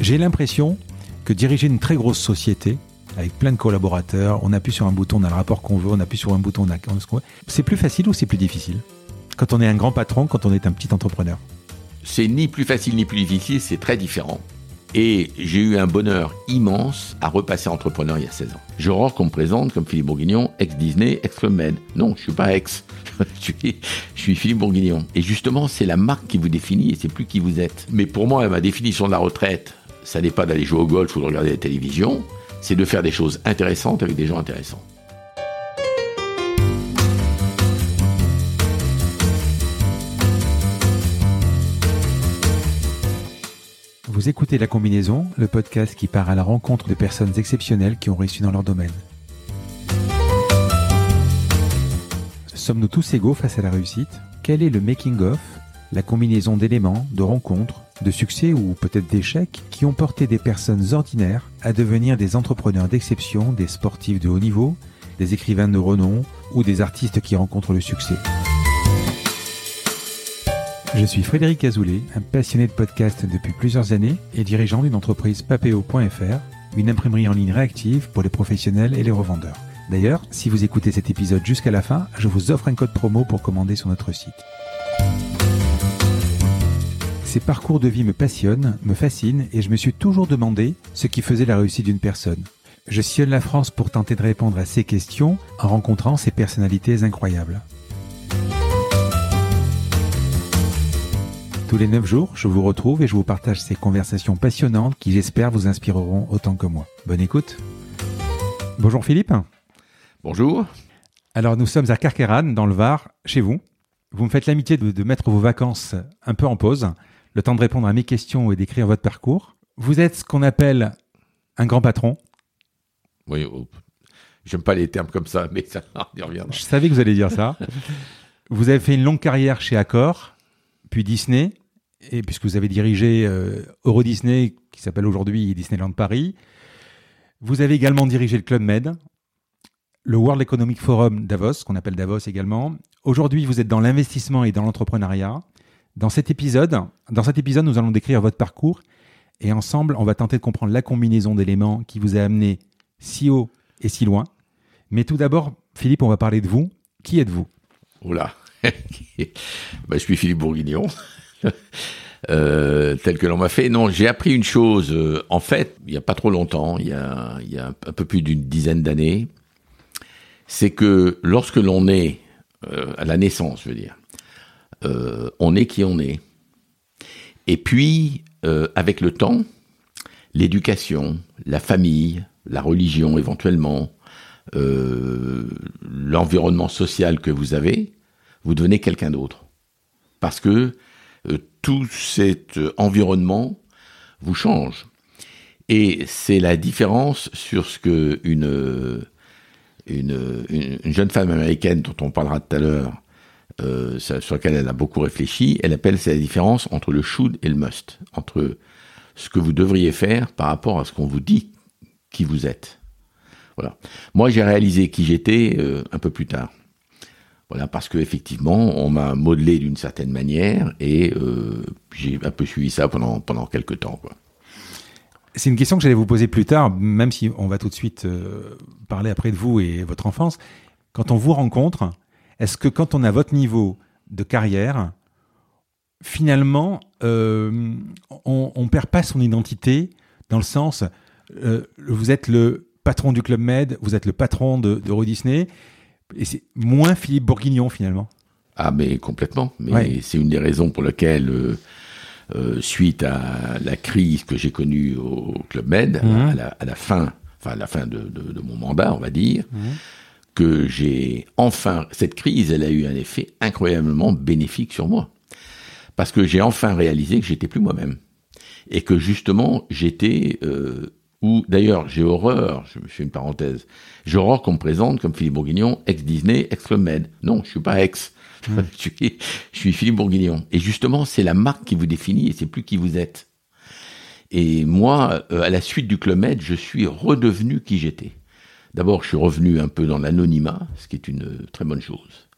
J'ai l'impression que diriger une très grosse société, avec plein de collaborateurs, on appuie sur un bouton, on a le rapport qu'on veut, on appuie sur un bouton, on a ce qu'on veut. C'est plus facile ou c'est plus difficile? Quand on est un grand patron, quand on est un petit entrepreneur? C'est ni plus facile ni plus difficile, c'est très différent. Et j'ai eu un bonheur immense à repasser entrepreneur il y a 16 ans. J'aurore qu'on me présente comme Philippe Bourguignon, ex-Disney, ex-Club Med. Non, je suis pas ex. je, suis, je suis Philippe Bourguignon. Et justement, c'est la marque qui vous définit et c'est plus qui vous êtes. Mais pour moi, ma définition de la retraite, ça n'est pas d'aller jouer au golf ou de regarder la télévision, c'est de faire des choses intéressantes avec des gens intéressants. Vous écoutez La Combinaison, le podcast qui part à la rencontre de personnes exceptionnelles qui ont réussi dans leur domaine. Sommes-nous tous égaux face à la réussite? Quel est le making-of, la combinaison d'éléments, de rencontres, de succès ou peut-être d'échecs qui ont porté des personnes ordinaires à devenir des entrepreneurs d'exception, des sportifs de haut niveau, des écrivains de renom ou des artistes qui rencontrent le succès je suis Frédéric Azoulay, un passionné de podcast depuis plusieurs années et dirigeant d'une entreprise papeo.fr, une imprimerie en ligne réactive pour les professionnels et les revendeurs. D'ailleurs, si vous écoutez cet épisode jusqu'à la fin, je vous offre un code promo pour commander sur notre site. Ces parcours de vie me passionnent, me fascinent et je me suis toujours demandé ce qui faisait la réussite d'une personne. Je sillonne la France pour tenter de répondre à ces questions en rencontrant ces personnalités incroyables. Tous les 9 jours, je vous retrouve et je vous partage ces conversations passionnantes qui j'espère vous inspireront autant que moi. Bonne écoute. Bonjour Philippe. Bonjour. Alors nous sommes à Carqueran, dans le Var, chez vous. Vous me faites l'amitié de, mettre vos vacances un peu en pause, le temps de répondre à mes questions et d'écrire votre parcours. Vous êtes ce qu'on appelle un grand patron. Oui, oh, j'aime pas les termes comme ça, mais ça y reviendra. Je savais que vous alliez dire ça. vous avez fait une longue carrière chez Accor, puis Disney, et puisque vous avez dirigé euh, Euro Disney, qui s'appelle aujourd'hui Disneyland Paris. Vous avez également dirigé le Club Med, le World Economic Forum Davos, qu'on appelle Davos également. Aujourd'hui, vous êtes dans l'investissement et dans l'entrepreneuriat. Dans cet épisode, nous allons décrire votre parcours et ensemble, on va tenter de comprendre la combinaison d'éléments qui vous a amené si haut et si loin. Mais tout d'abord, Philippe, on va parler de vous. Qui êtes-vous? Oula bah, je suis Philippe Bourguignon. Euh, tel que l'on m'a fait. Non, j'ai appris une chose. Euh, en fait, il n'y a pas trop longtemps, il y a, il y a un peu plus d'une dizaine d'années, c'est que lorsque l'on est euh, à la naissance, je veux dire, on est qui on est. Et puis, avec le temps, l'éducation, la famille, la religion éventuellement, l'environnement social que vous avez, vous devenez quelqu'un d'autre. Parce que euh, tout cet environnement vous change. Et c'est la différence sur ce que une, une, jeune femme américaine dont on parlera tout à l'heure, euh, sur laquelle elle a beaucoup réfléchi, elle appelle c'est la différence entre le should et le must, entre ce que vous devriez faire par rapport à ce qu'on vous dit qui vous êtes. Voilà. Moi, j'ai réalisé qui j'étais euh, un peu plus tard. Voilà, parce que effectivement, on m'a modelé d'une certaine manière et euh, j'ai un peu suivi ça pendant pendant quelques temps. C'est une question que j'allais vous poser plus tard, même si on va tout de suite parler après de vous et votre enfance. Quand on vous rencontre, est-ce que quand on a votre niveau de carrière, finalement, euh, on, on perd pas son identité dans le sens, euh, vous êtes le patron du Club Med, vous êtes le patron de, de Disney, et c'est moins Philippe Bourguignon finalement. Ah mais complètement. Mais c'est une des raisons pour lesquelles, euh, euh, suite à la crise que j'ai connue au Club Med, mhm. à, la, fin, enfin à la fin de, mon mandat, on va dire, mhm. Que j'ai enfin cette crise, elle a eu un effet incroyablement bénéfique sur moi, parce que j'ai enfin réalisé que j'étais plus moi-même et que justement j'étais euh, ou d'ailleurs j'ai horreur, je me fais une parenthèse, j'ai horreur qu'on me présente comme Philippe Bourguignon, ex-Disney, ex-Club Med. Non, je suis pas ex. Hmm. je, suis, Philippe Bourguignon. Et justement, c'est la marque qui vous définit et c'est plus qui vous êtes. Et moi, euh, à la suite du Club Med, je suis redevenu qui j'étais. D'abord, je suis revenu un peu dans l'anonymat, ce qui est une très bonne chose.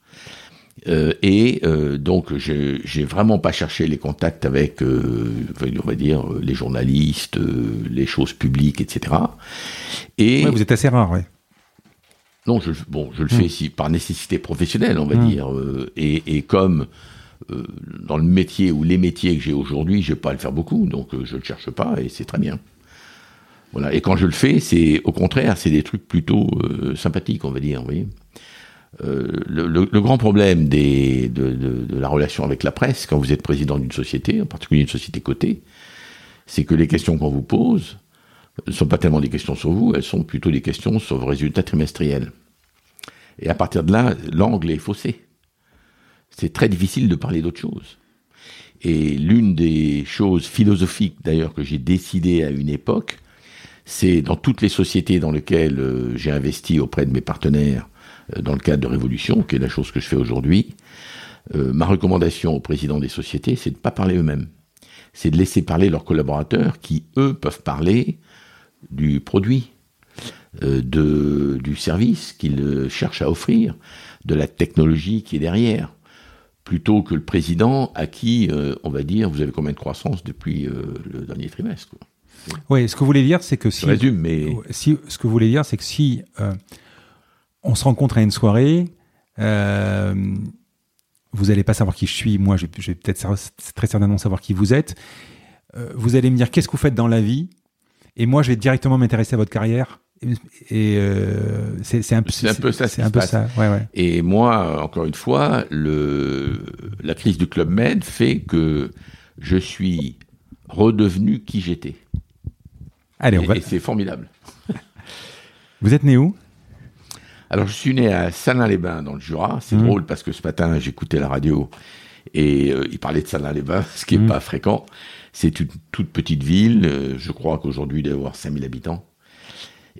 Euh, et euh, donc, j'ai vraiment pas cherché les contacts avec, euh, on va dire, les journalistes, les choses publiques, etc. Et vous êtes assez rare, oui. Non, je, bon, je le fais hmm. si, par nécessité professionnelle, on va hmm. dire, et, et, comme dans le métier ou les métiers que j'ai aujourd'hui, je vais pas à le faire beaucoup, donc je le cherche pas et c'est très bien. Voilà. Et quand je le fais, c'est au contraire, c'est des trucs plutôt sympathiques, on va dire, vous voyez. Euh, le, grand problème de, la relation avec la presse, quand vous êtes président d'une société, en particulier une société cotée, c'est que les questions qu'on vous pose ne sont pas tellement des questions sur vous, elles sont plutôt des questions sur vos résultats trimestriels. Et à partir de là, l'angle est faussé. C'est très difficile de parler d'autre chose. Et l'une des choses philosophiques, d'ailleurs, que j'ai décidé à une époque, c'est dans toutes les sociétés dans lesquelles euh, j'ai investi auprès de mes partenaires euh, dans le cadre de Révolution, qui est la chose que je fais aujourd'hui, euh, ma recommandation aux présidents des sociétés, c'est de ne pas parler eux-mêmes. C'est de laisser parler leurs collaborateurs qui, eux, peuvent parler du produit, de, du service qu'ils cherchent à offrir, de la technologie qui est derrière, plutôt que le président à qui, on va dire, vous avez combien de croissance depuis le dernier trimestre Oui, ce que vous voulez dire, c'est que si... Je résume, mais... Si, ce que vous voulez dire, c'est que si on se rencontre à une soirée. Euh, vous n'allez pas savoir qui je suis. Moi, je, vais peut-être très certainement savoir qui vous êtes. Euh, vous allez me dire qu'est-ce que vous faites dans la vie? Et moi, je vais directement m'intéresser à votre carrière. Et, euh, c'est un, un, peu ça. C'est un peu ça. Et moi, encore une fois, le, la crise du Club Med fait que je suis redevenu qui j'étais. Allez, on va... et c'est formidable. vous êtes né où? Alors, je suis né à Salins-les-Bains, dans le Jura. C'est mmh. drôle parce que ce matin, j'écoutais la radio et euh, il parlait de Salins-les-Bains, ce qui n'est mmh. pas fréquent. C'est une toute petite ville. Euh, je crois qu'aujourd'hui, il doit y avoir 5000 habitants.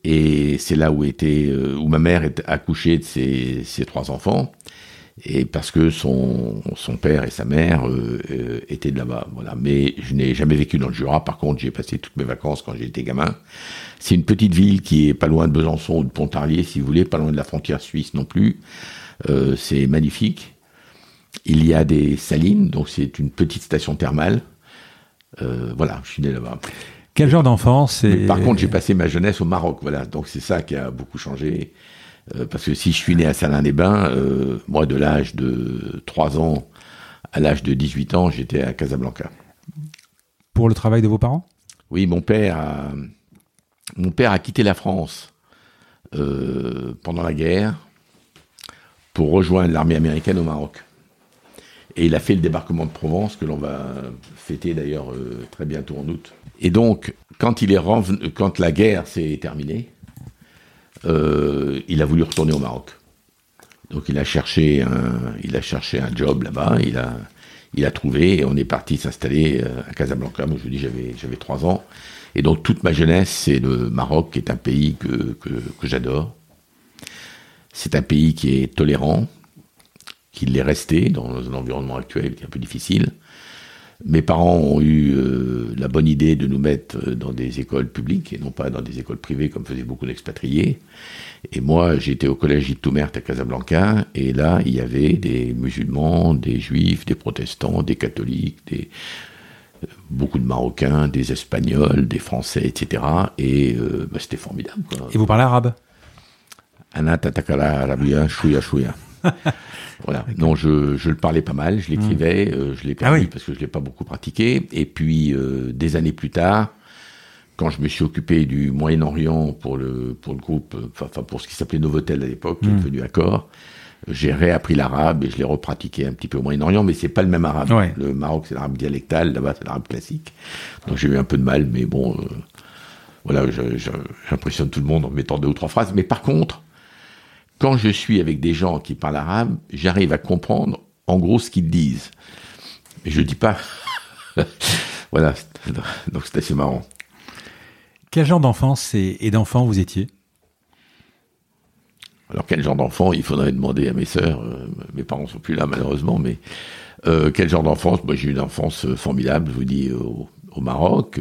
Et c'est là où était, euh, où ma mère est accouchée de ses, ses trois enfants et parce que son, son père et sa mère euh, étaient de là-bas. Voilà. Mais je n'ai jamais vécu dans le Jura. Par contre, j'ai passé toutes mes vacances quand j'étais gamin. C'est une petite ville qui est pas loin de Besançon ou de Pontarlier, si vous voulez, pas loin de la frontière suisse non plus. Euh, c'est magnifique. Il y a des salines, donc c'est une petite station thermale. Euh, voilà, je suis né là-bas. Quel genre d'enfance Par contre, j'ai passé ma jeunesse au Maroc, voilà. Donc c'est ça qui a beaucoup changé. Euh, parce que si je suis né à Salins-les-Bains, euh, moi, de l'âge de 3 ans à l'âge de 18 ans, j'étais à Casablanca. Pour le travail de vos parents? Oui, mon père a, mon père a quitté la France euh, pendant la guerre pour rejoindre l'armée américaine au Maroc. Et il a fait le débarquement de Provence, que l'on va fêter d'ailleurs très bientôt en août. Et donc, quand, il est quand la guerre s'est terminée, euh, il a voulu retourner au Maroc. Donc il a cherché un, il a cherché un job là-bas, il a, il a trouvé et on est parti s'installer euh, à Casablanca. Moi je vous dis j'avais, j'avais trois ans. Et donc toute ma jeunesse, c'est le Maroc qui est un pays que, que, que j'adore. C'est un pays qui est tolérant, qui l'est resté dans un environnement actuel qui est un peu difficile. Mes parents ont eu euh, la bonne idée de nous mettre euh, dans des écoles publiques et non pas dans des écoles privées comme faisaient beaucoup d'expatriés. Et moi, j'étais au collège Itoumert à Casablanca et là, il y avait des musulmans, des juifs, des protestants, des catholiques, des, euh, beaucoup de Marocains, des Espagnols, des Français, etc. Et bah, c'était formidable. Et vous parlez arabe? Anna tatakala arabia, chouya chouya. Voilà. Non, je, je, le parlais pas mal, je l'écrivais, hmm. euh, je l'ai ah perdu parce que je l'ai pas beaucoup pratiqué. Et puis euh, des années plus tard, quand je me suis occupé du Moyen-Orient pour le pour le groupe, euh, enfin pour ce qui s'appelait Novotel à l'époque, qui est hmm. devenu Accord, j'ai réappris l'arabe et je l'ai repratiqué un petit peu au Moyen-Orient, mais c'est pas le même arabe. Le Maroc c'est l'arabe dialectal, là-bas c'est l'arabe classique. Donc j'ai eu un peu de mal, mais bon, voilà, j'impressionne tout le monde en mettant deux ou trois phrases. Mais par contre quand je suis avec des gens qui parlent arabe, j'arrive à comprendre en gros ce qu'ils disent. Mais je dis pas. voilà, donc c'est assez marrant. Quel genre d'enfance et, d'enfant vous étiez? Alors quel genre d'enfant? Il faudrait demander à mes sœurs. Euh, mes parents sont plus là malheureusement, mais euh, quel genre d'enfance? Moi j'ai eu une enfance euh, formidable, je vous dis, au, Maroc,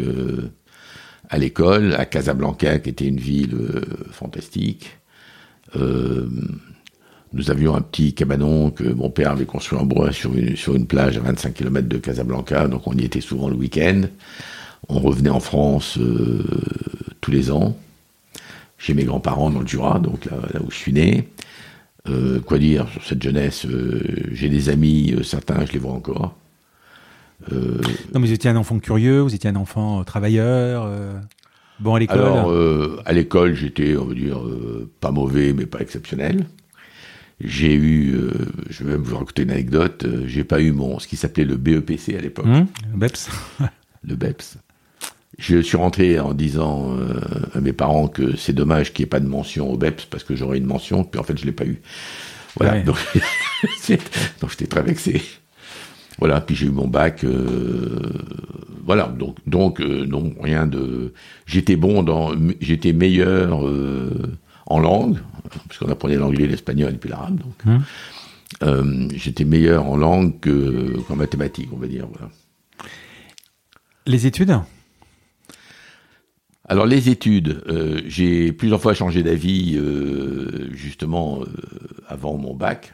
à l'école, à Casablanca, qui était une ville fantastique. Euh, Nous avions un petit cabanon que mon père avait construit en bois sur une, sur une plage à 25 km de Casablanca, donc on y était souvent le week-end. On revenait en France euh, tous les ans, chez mes grands-parents dans le Jura, donc là, où je suis né. Euh, quoi dire sur cette jeunesse euh, J'ai des amis, certains, je les vois encore. non, mais vous étiez un enfant curieux, vous étiez un enfant travailleur Bon, à l'école Alors, à l'école, j'étais, on va dire, pas mauvais, mais pas exceptionnel. J'ai eu, euh, je vais même vous raconter une anecdote, euh, j'ai pas eu mon, ce qui s'appelait le BEPC à l'époque. Mmh, le BEPS. le BEPS. Je suis rentré en disant euh, à mes parents que c'est dommage qu'il n'y ait pas de mention au BEPS parce que j'aurais une mention, puis en fait je l'ai pas eu. Voilà, donc, donc j'étais très vexé. Voilà, puis j'ai eu mon bac. voilà, donc donc non rien de. J'étais bon dans, j'étais meilleur en langue, puisqu'on apprenait l'anglais, l'espagnol et puis l'arabe. Donc, hum. euh, j'étais meilleur en langue qu'en mathématiques, on va dire. Les études? Alors les études, euh, j'ai plusieurs fois changé d'avis euh, justement avant mon bac.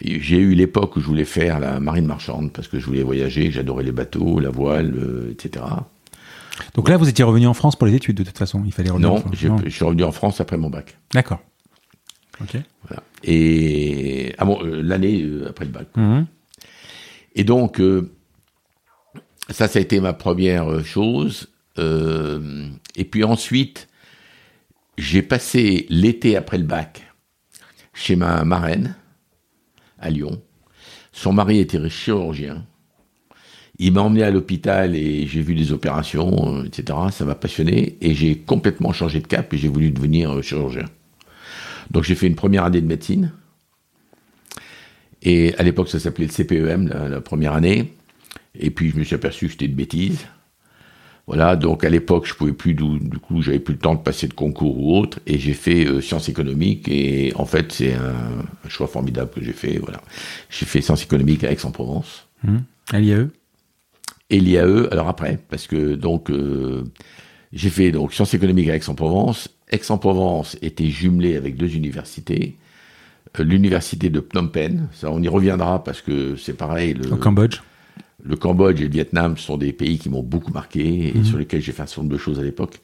J'ai eu l'époque où je voulais faire la marine marchande parce que je voulais voyager, j'adorais les bateaux, la voile, etc. Donc là, vous étiez revenu en France pour les études, de toute façon. Il fallait revenir non, je suis revenu en France après mon bac. D'accord. Ok. Voilà. Et ah bon, euh, l'année euh, après le bac. Mhm. Et donc, euh, ça, ça a été ma première chose. et puis ensuite, j'ai passé l'été après le bac chez ma marraine à Lyon. Son mari était chirurgien. Il m'a emmené à l'hôpital et j'ai vu des opérations, euh, etc. Ça m'a passionné et j'ai complètement changé de cap et j'ai voulu devenir euh, chirurgien. Donc j'ai fait une première année de médecine. Et à l'époque, ça s'appelait le CPEM, la, première année. Et puis je me suis aperçu que c'était de bêtises. Voilà, donc à l'époque, je pouvais plus, du coup, j'avais plus le temps de passer de concours ou autre, et j'ai fait euh, sciences économiques, et en fait, c'est un, choix formidable que j'ai fait, voilà. J'ai fait sciences économiques à Aix-en-Provence. Mmh. À l'IAE? Et l'IAE, alors après, parce que donc euh, j'ai fait donc sciences économiques à Aix-en-Provence. Aix-en-Provence était jumelé avec deux universités. Euh, l'université de Phnom Penh, ça on y reviendra parce que c'est pareil. Le, Au Cambodge. Le Cambodge et le Vietnam sont des pays qui m'ont beaucoup marqué et mhm. sur lesquels j'ai fait un certain nombre de choses à l'époque.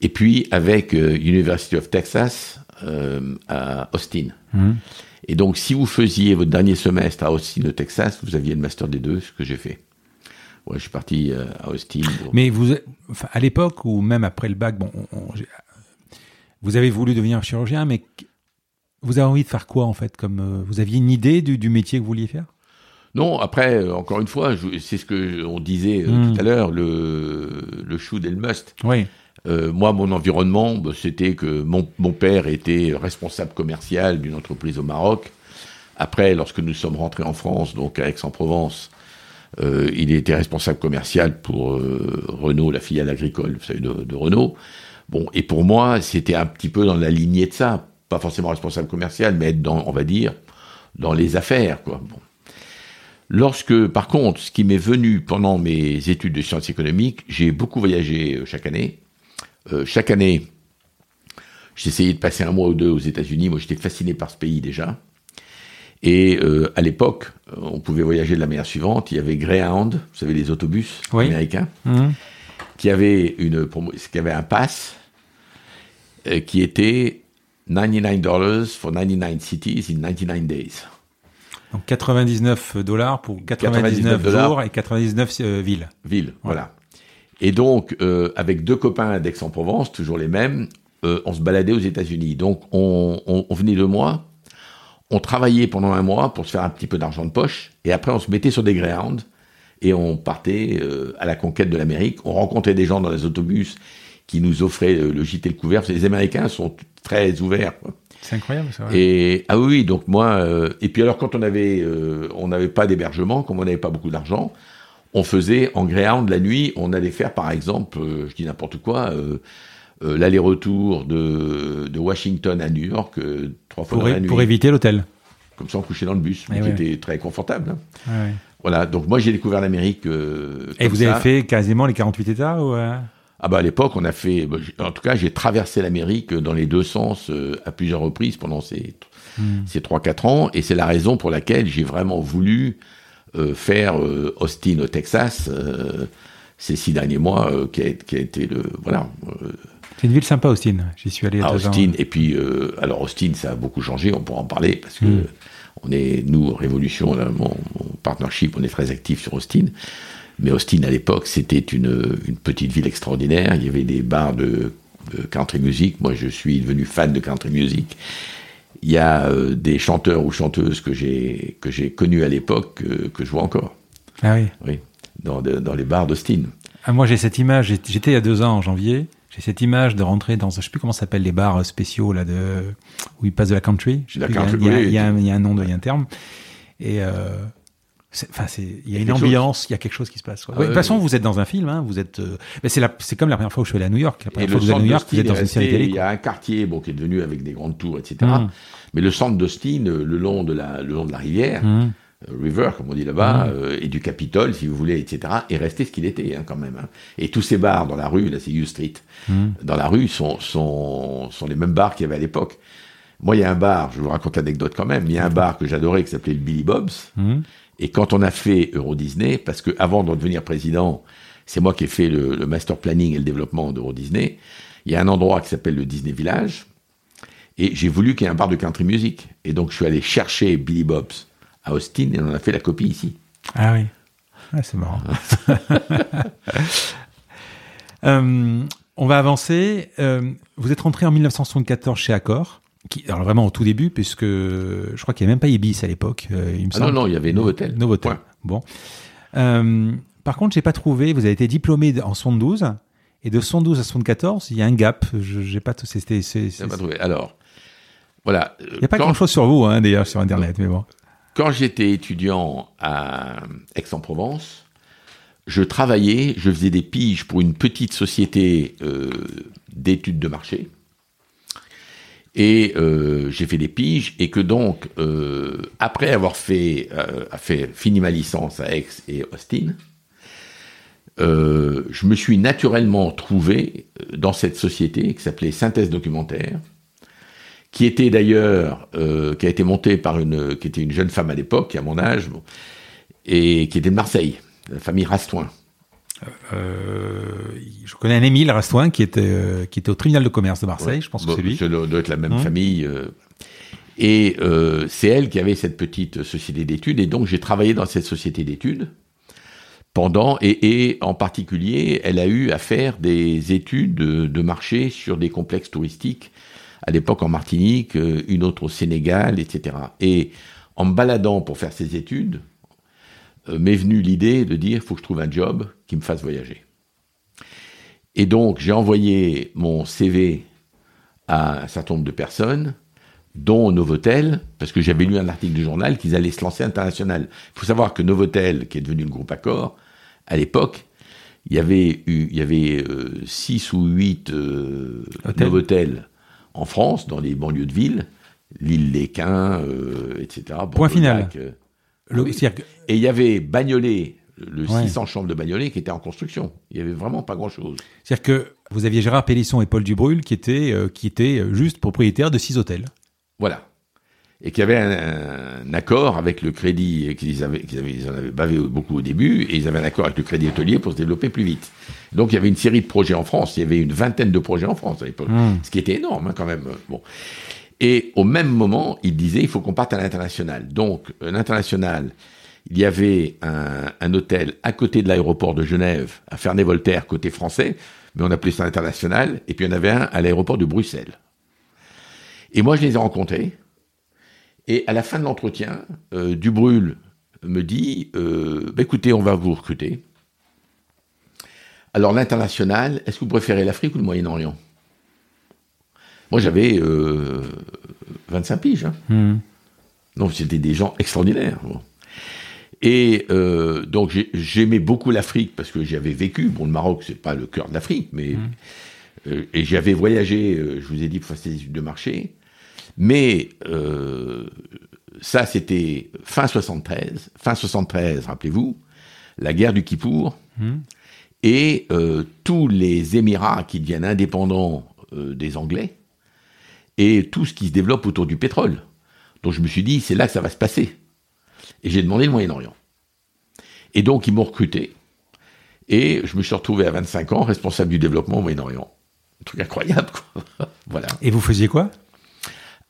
Et puis avec euh, University of Texas à Austin. Mhm. Et donc, si vous faisiez votre dernier semestre à Austin, au Texas, vous aviez le master des deux, ce que j'ai fait. Ouais, je suis parti euh, à Austin. Mais vous, enfin, à l'époque ou même après le bac, bon, vous avez voulu devenir chirurgien, mais vous avez envie de faire quoi en fait Comme euh, vous aviez une idée du, du, métier que vous vouliez faire? Non, après, euh, encore une fois, c'est ce que on disait hmm. tout à l'heure, le, le should et le must. Oui. moi, mon environnement, bah, c'était que mon, mon, père était responsable commercial d'une entreprise au Maroc. Après, lorsque nous sommes rentrés en France, donc à Aix-en-Provence, euh, il était responsable commercial pour euh, Renault, la filiale agricole, vous savez, de, Renault. Bon, et pour moi, c'était un petit peu dans la lignée de ça. Pas forcément responsable commercial, mais être dans, on va dire, dans les affaires, quoi. Bon. Lorsque, par contre, ce qui m'est venu pendant mes études de sciences économiques, j'ai beaucoup voyagé euh, chaque année. chaque année, j'essayais de passer un mois ou deux aux États-Unis. Moi, j'étais fasciné par ce pays déjà. Et euh, à l'époque, on pouvait voyager de la manière suivante. Il y avait Greyhound, vous savez, les autobus américains, mhm. qui, avaient une, qui avait un pass euh, qui était 99 dollars for 99 cities in 99 days. Donc 99 dollars pour 99, jours et 99 euh, villes. Villes, voilà. Et donc, avec deux copains d'Aix-en-Provence, toujours les mêmes, on se baladait aux États-Unis. Donc, on, on venait de moi on travaillait pendant un mois pour se faire un petit peu d'argent de poche, et après on se mettait sur des Greyhounds, et on partait euh, à la conquête de l'Amérique. On rencontrait des gens dans les autobus qui nous offraient euh, le gîte et le couvert. Les Américains sont très ouverts. C'est incroyable, ça. Et ah oui, donc moi, euh, et puis alors quand on avait, on n'avait pas d'hébergement, comme on n'avait pas beaucoup d'argent, on faisait en Greyhound la nuit. On allait faire, par exemple, je dis n'importe quoi. Euh, l'aller-retour de, de, Washington à New York euh, trois fois pour, dans la nuit. Pour éviter l'hôtel. Comme ça, on couchait dans le bus, qui était très confortable. Hein. Voilà, donc moi j'ai découvert l'Amérique. Euh, Et vous avez fait quasiment les 48 États ou Ah Ah bah à l'époque, on a fait, bah, en tout cas, j'ai traversé l'Amérique dans les deux sens euh, à plusieurs reprises pendant ces hmm. ces trois quatre ans, et c'est la raison pour laquelle j'ai vraiment voulu euh, faire euh, Austin au Texas ces six derniers mois, qui a, qui, a, été le voilà. c'est une ville sympa, Austin. J'y suis allé. À ah, Austin, et puis alors Austin, ça a beaucoup changé. On pourra en parler parce que hmm. on est nous Révolution, mon, mon partnership, on est très actif sur Austin. Mais Austin, à l'époque, c'était une, une, petite ville extraordinaire. Il y avait des bars de, country music. Moi, je suis devenu fan de country music. Il y a euh, des chanteurs ou chanteuses que j'ai que j'ai connus à l'époque que je vois encore. Ah oui. Oui. Dans, dans les bars d'Austin. Ah, moi, j'ai cette image. J'étais il y a deux ans en janvier. J'ai cette image de rentrer dans, je sais plus comment s'appelle les bars spéciaux là de où ils passent de la country. il, y y a, un nom, il y a un terme. Et euh, Enfin, il y a une ambiance, il y a quelque chose qui se passe. de toute façon, vous êtes dans un film, hein, vous êtes. Euh, c'est c'est comme la première fois où je suis allé à New York. La première fois que vous êtes à New York, vous êtes dans une série télé. Il y a un quartier, bon, qui est devenu avec des grandes tours, etc. Hum. Mais le centre d'Austin, euh, le long de la, le long de la rivière, euh, River, comme on dit là-bas, hum. et du Capitole, si vous voulez, etc., est resté ce qu'il était, hein, quand même. Hein. Et tous ces bars dans la rue, là, c'est U Street, dans la rue, sont, sont, sont les mêmes bars qu'il y avait à l'époque. Moi, il y a un bar, je vous raconte l'anecdote quand même, il y a un bar que j'adorais qui s'appelait le Billy Bob's. Et quand on a fait Euro Disney, parce que avant de devenir président, c'est moi qui ai fait le, master planning et le développement d'Euro Disney, il y a un endroit qui s'appelle le Disney Village, et j'ai voulu qu'il y ait un bar de country music. Et donc je suis allé chercher Billy Bob's à Austin et on a fait la copie ici. Ah oui. Ah, c'est marrant. Euh, on va avancer. Euh, vous êtes rentré en 1974 chez Accor alors vraiment au tout début, puisque je crois qu'il n'y avait même pas Ibis à l'époque. Euh, il me ah non, non, il y avait Novotel. Novotel. Bon. Euh, par contre, j'ai pas trouvé. Vous avez été diplômé en 72 et de 72 à 74, il y a un gap. Je j'ai pas tout. C'était. pas trouvé. Alors, voilà. Il n'y a pas grand chose sur vous, hein, d'ailleurs, sur Internet, mais bon. Quand j'étais étudiant à Aix-en-Provence, je travaillais, je faisais des piges pour une petite société euh, d'études de marché et euh, j'ai fait des piges et que donc euh, après avoir fait, euh, fini ma licence à Aix et Austin, euh, je me suis naturellement trouvé dans cette société qui s'appelait Synthèse Documentaire, qui était d'ailleurs qui a été montée par une qui était une jeune femme à l'époque, à mon âge, et qui était de Marseille, la famille Rastoin. Euh, je connais un Émile Rastoin qui était, euh, qui était au tribunal de commerce de Marseille, je pense que c'est lui. Ça doit être la même hum. famille. Euh. et c'est elle qui avait cette petite société d'études, et donc j'ai travaillé dans cette société d'études pendant, et, et, en particulier, elle a eu à faire des études de, de marché sur des complexes touristiques, à l'époque en Martinique, une autre au Sénégal, etc. Et en me baladant pour faire ces études, m'est venue l'idée de dire, il faut que je trouve un job qui me fasse voyager. Et donc, j'ai envoyé mon CV à un certain nombre de personnes, dont Novotel, parce que j'avais lu un article du journal qu'ils allaient se lancer international. Il faut savoir que Novotel, qui est devenu le groupe Accor, à l'époque, il y avait eu, il y avait euh, six ou huit euh, Novotel en France, dans les banlieues de ville, l'île Léquin, etc. Point final. Et il y avait Bagnolet, le 600 chambres de Bagnolet, qui était en construction. Il y avait vraiment pas grand-chose. C'est-à-dire que vous aviez Gérard Pélisson et Paul Dubrul qui étaient, euh, qui étaient juste propriétaires de six hôtels. Voilà. Et qui avaient un, accord avec le crédit, qu'ils avaient, qu'ils avaient, ils en avaient bavé beaucoup au début, et ils avaient un accord avec le crédit hôtelier pour se développer plus vite. Donc il y avait une série de projets en France. Il y avait une vingtaine de projets en France à l'époque. Hmm. Ce qui était énorme, hein, quand même. Bon. Et au même moment, il disait il faut qu'on parte à l'international. Donc, l'international, il y avait un, hôtel à côté de l'aéroport de Genève, à Ferney-Voltaire, côté français, mais on appelait ça international, et puis il y en avait un à l'aéroport de Bruxelles. Et moi, je les ai rencontrés, et à la fin de l'entretien, euh, Dubrul me dit euh, bah, écoutez, on va vous recruter. Alors, l'international, est-ce que vous préférez l'Afrique ou le Moyen-Orient? Moi, j'avais 25 euh, piges. Hein. Hmm. Donc, c'était des gens extraordinaires. Et euh, donc, j'aimais beaucoup l'Afrique parce que j'y avais vécu. Bon, le Maroc, c'est pas le cœur de l'Afrique, mais. Hmm. Euh, et j'avais voyagé, je vous ai dit, pour faire des études de marché. Mais ça, c'était fin 73. Fin 73, rappelez-vous, la guerre du Kippour. Hmm. et tous les Émirats qui deviennent indépendants des Anglais, et tout ce qui se développe autour du pétrole. Donc je me suis dit, c'est là que ça va se passer. Et j'ai demandé le Moyen-Orient. Et donc ils m'ont recruté. Et je me suis retrouvé à 25 ans responsable du développement au Moyen-Orient. Un truc incroyable, quoi. voilà. Et vous faisiez quoi?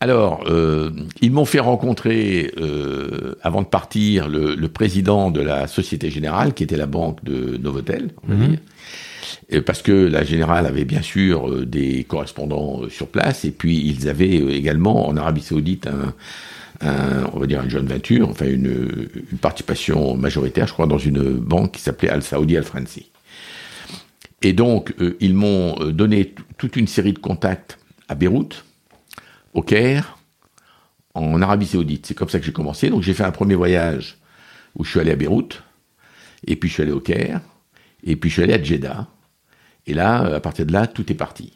Alors, euh, ils m'ont fait rencontrer, euh, avant de partir, le, président de la Société Générale, qui était la banque de Novotel, on va mhm. dire parce que la générale avait bien sûr euh, des correspondants euh, sur place, et puis ils avaient euh, également en Arabie Saoudite un, on va dire une joint venture, enfin une, participation majoritaire, je crois, dans une banque qui s'appelait Al Saudi Al Fransi. Et donc ils m'ont donné toute une série de contacts à Beyrouth, au Caire, en Arabie Saoudite. C'est comme ça que j'ai commencé. Donc j'ai fait un premier voyage où je suis allé à Beyrouth, et puis je suis allé au Caire, et puis je suis allé à Jeddah. Et là, euh, à partir de là, tout est parti.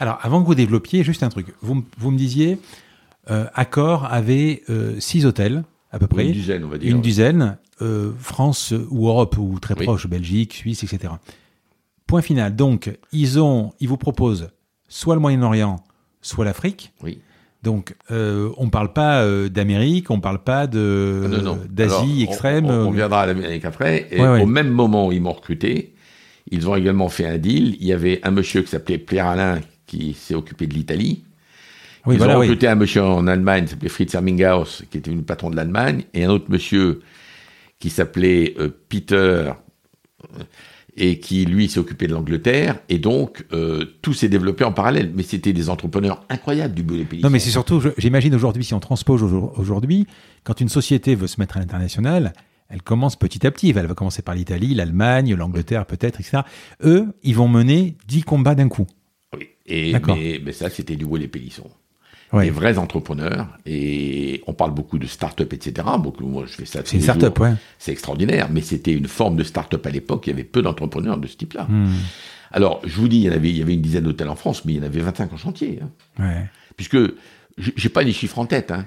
Alors, avant que vous développiez, juste un truc. Vous, vous me disiez, euh, Accor avait euh, six hôtels, à peu près. Une dizaine, on va dire. Une dizaine, euh, France ou Europe, ou très proche, Belgique, Suisse, etc. Point final. Donc, ils, ont, ils vous proposent soit le Moyen-Orient, soit l'Afrique. Oui. Donc, euh, on ne parle pas d'Amérique, on ne parle pas ah, d'Asie extrême. On, on, viendra à l'Amérique après. Et au même moment où ils m'ont recruté, ils ont également fait un deal. Il y avait un monsieur qui s'appelait Pierre Alain qui s'est occupé de l'Italie. Oui, Ils ont recruté un monsieur en Allemagne qui s'appelait Fritz Herminghaus, qui était le patron de l'Allemagne, et un autre monsieur qui s'appelait euh, Peter, euh, et qui, lui, s'est occupé de l'Angleterre. Et donc, euh, tout s'est développé en parallèle. Mais c'était des entrepreneurs incroyables du bout des pays. Non, mais c'est surtout, j'imagine aujourd'hui, si on transpose aujourd'hui, quand une société veut se mettre à l'international, elle commence petit à petit. Elle va commencer par l'Italie, l'Allemagne, l'Angleterre peut-être, etc. Eux, ils vont mener 10 combats d'un coup. Oui, et, mais, ça, c'était du haut les pélissons. Des vrais entrepreneurs. Et on parle beaucoup de start-up, etc. Beaucoup, moi, je fais ça. C'est une start-up, ouais. C'est extraordinaire. Mais c'était une forme de start-up à l'époque. Il y avait peu d'entrepreneurs de ce type-là. Hmm. Alors, je vous dis, il y, avait, il y avait une dizaine d'hôtels en France, mais il y en avait 25 en chantier. Hein. Ouais. Puisque, j'ai pas les chiffres en tête, hein,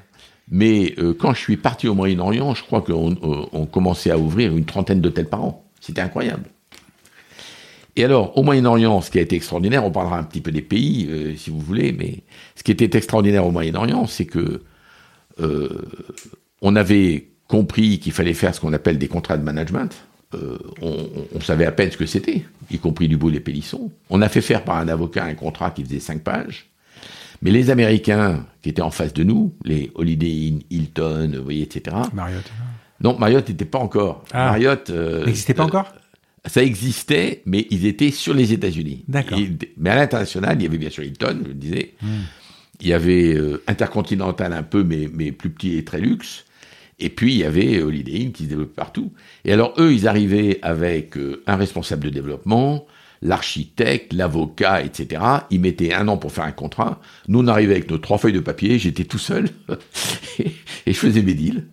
mais euh, quand je suis parti au Moyen-Orient, je crois qu'on euh, commençait à ouvrir une trentaine d'hôtels par an. C'était incroyable. Et alors, au Moyen-Orient, ce qui a été extraordinaire, on parlera un petit peu des pays, euh, si vous voulez, mais ce qui était extraordinaire au Moyen-Orient, c'est que on avait compris qu'il fallait faire ce qu'on appelle des contrats de management. On, on, savait à peine ce que c'était, y compris du bout des pélissons. On a fait faire par un avocat un contrat qui faisait cinq pages. Mais les Américains qui étaient en face de nous, les Holiday Inn, Hilton, vous voyez, etc. Marriott. Non, Marriott n'était pas encore. Ah. Marriott. Euh, n'existait pas euh, encore? Ça existait, mais ils étaient sur les États-Unis. D'accord. Mais à l'international, il y avait bien sûr Hilton, je le disais. Hmm. Il y avait euh, Intercontinental un peu, mais, mais plus petit et très luxe. Et puis, il y avait Holiday Inn qui se développait partout. Et alors, eux, ils arrivaient avec un responsable de développement, l'architecte, l'avocat, etc. Ils mettaient un an pour faire un contrat. Nous, on arrivait avec nos trois feuilles de papier, j'étais tout seul, et je faisais mes deals.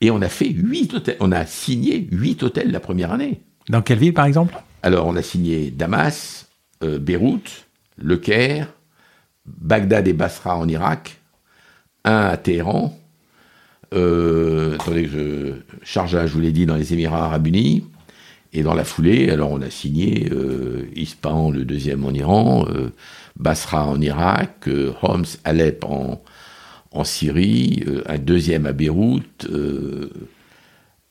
Et on a fait huit hôtels, on a signé huit hôtels la première année. Dans quelle ville, par exemple? Alors, on a signé Damas, euh, Beyrouth, Le Caire, Bagdad et Basra en Irak, un à Téhéran, euh, attendez je charge, je vous l'ai dit, dans les Émirats Arabes Unis, et dans la foulée, alors on a signé euh, Ispahan, le deuxième en Iran, euh, Basra en Irak, euh, Homs, Alep en, en Syrie, euh, un deuxième à Beyrouth,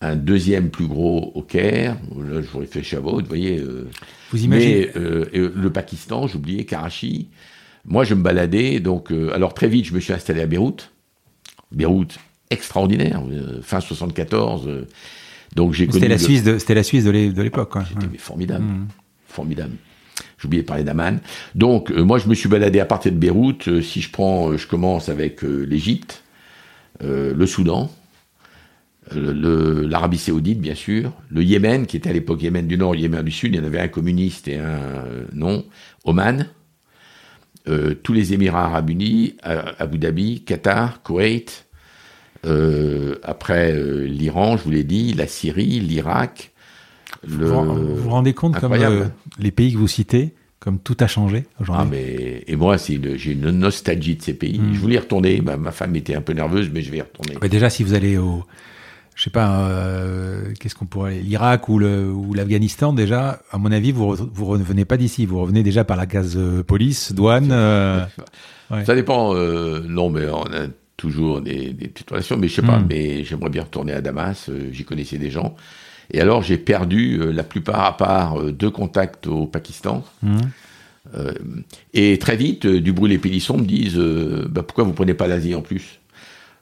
un deuxième plus gros au Caire. Là, je vous réfléchis à vous voyez. vous imaginez Mais le Pakistan, j'oubliais Karachi. Moi, je me baladais, donc alors très vite, je me suis installé à Beyrouth. Beyrouth, extraordinaire, fin 74 donc j'ai C'était la, Suisse de, c'était la Suisse de l'époque. C'était formidable, mmh. formidable. J'oubliais de parler d'Aman. Donc euh, moi je me suis baladé à partir de Beyrouth. Euh, si je prends, euh, je commence avec l'Égypte, le Soudan, l'Arabie Saoudite bien sûr, le Yémen qui était à l'époque Yémen du Nord, Yémen du Sud. Il y en avait un communiste et un non. Oman, tous les Émirats Arabes Unis, Abu Dhabi, Qatar, Koweït, après euh, l'Iran, je vous l'ai dit, la Syrie, l'Irak. Le... Vous vous rendez compte comme euh, les pays que vous citez, comme tout a changé aujourd'hui ah, mais Et moi, j'ai une nostalgie de ces pays. Hmm. Je voulais y retourner. ma femme était un peu nerveuse, mais je vais y retourner. déjà, si vous allez au, je sais pas, euh, qu'est-ce qu'on pourrait, l'Irak ou l'Afghanistan déjà, à mon avis, vous vous revenez pas d'ici, vous revenez déjà par la case euh, police, douane. Euh, ouais. Ça dépend. Euh, non, mais on a toujours des, des petites relations, mais je sais pas. Hmm. Mais j'aimerais bien retourner à Damas. J'y connaissais des gens. Et alors j'ai perdu la plupart, à part deux contacts au Pakistan. Hmm. et très vite, du bruit les pélissons me disent bah, pourquoi vous prenez pas l'Asie en plus?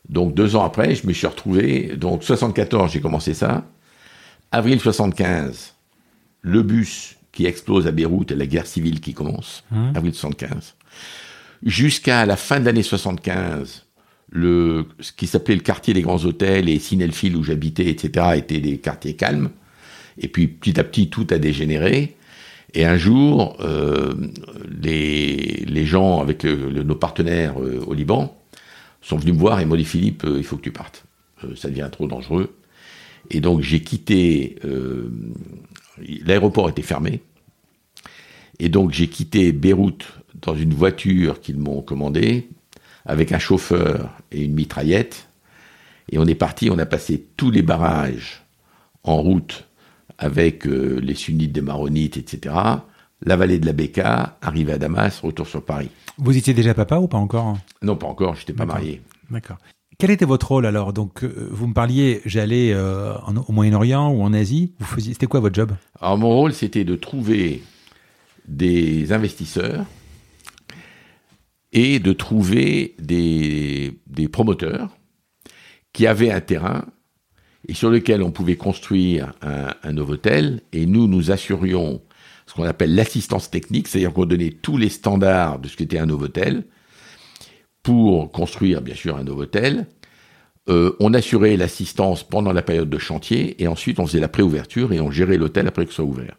Donc deux ans après, je me suis retrouvé, donc 74 j'ai commencé ça, avril 75, le bus qui explose à Beyrouth et la guerre civile qui commence, mmh. avril 75. Jusqu'à la fin de l'année 75, ce qui s'appelait le quartier des grands hôtels et Sinelfil où j'habitais, etc., étaient des quartiers calmes. Et puis petit à petit, tout a dégénéré. Et un jour, euh, les, gens avec nos partenaires euh, au Liban sont venus me voir et m'ont dit Philippe, euh, il faut que tu partes. Ça devient trop dangereux. Et donc j'ai quitté. L'aéroport était fermé. Et donc j'ai quitté Beyrouth dans une voiture qu'ils m'ont commandée, avec un chauffeur et une mitraillette. Et on est parti, on a passé tous les barrages en route avec les sunnites des maronites, etc. La vallée de la Beka, arrivé à Damas, retour sur Paris. Vous étiez déjà papa ou pas encore Non, pas encore, je n'étais pas marié. D'accord. Quel était votre rôle alors? Donc, euh, vous me parliez, j'allais euh, au Moyen-Orient ou en Asie. Vous faisiez, c'était quoi votre job? Alors, mon rôle, c'était de trouver des investisseurs et de trouver des, promoteurs qui avaient un terrain et sur lequel on pouvait construire un, un nouveau hôtel. Et nous, nous assurions ce qu'on appelle l'assistance technique, c'est-à-dire qu'on donnait tous les standards de ce qu'était un Novotel pour construire, bien sûr, un Novotel. Euh, on assurait l'assistance pendant la période de chantier et ensuite on faisait la préouverture et on gérait l'hôtel après que ce soit ouvert.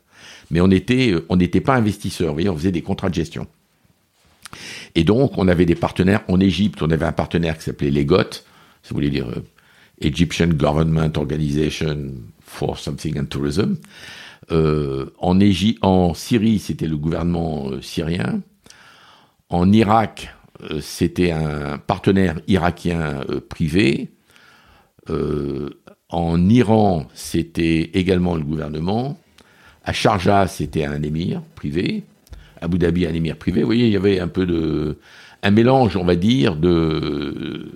Mais on était, on n'était pas investisseur, on faisait des contrats de gestion. Et donc, on avait des partenaires. En Égypte, on avait un partenaire qui s'appelait l'EGOT, si vous voulez dire euh, Egyptian Government Organization for Something and Tourism. Euh, en, Syrie, c'était le gouvernement euh, syrien. En Irak, c'était un partenaire irakien privé. en Iran, c'était également le gouvernement. À Sharjah, c'était un émir privé. Abu Dhabi, un émir privé. Vous voyez, il y avait un peu de, un mélange, on va dire, de,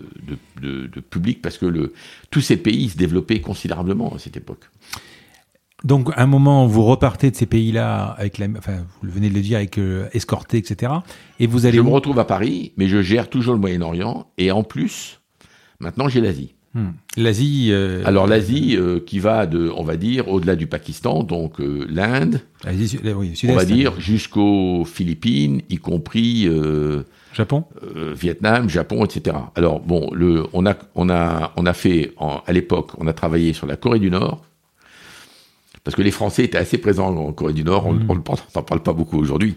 de, de public, parce que le, tous ces pays se développaient considérablement à cette époque. Donc, à un moment, vous repartez de ces pays-là avec la, enfin, vous venez de le dire, avec euh, escorté, etc. Et vous allez. Je me retrouve à Paris, mais je gère toujours le Moyen-Orient. Et en plus, maintenant, j'ai l'Asie. Hmm. L'Asie. Euh, Alors l'Asie euh, qui va de, on va dire, au-delà du Pakistan, donc l'Inde. Oui, on va dire jusqu'aux Philippines, y compris. Japon. Vietnam, Japon, etc. Alors bon, le, on a, on a, on a fait à l'époque, on a travaillé sur la Corée du Nord parce que les Français étaient assez présents en Corée du Nord, on ne mm. parle pas beaucoup aujourd'hui.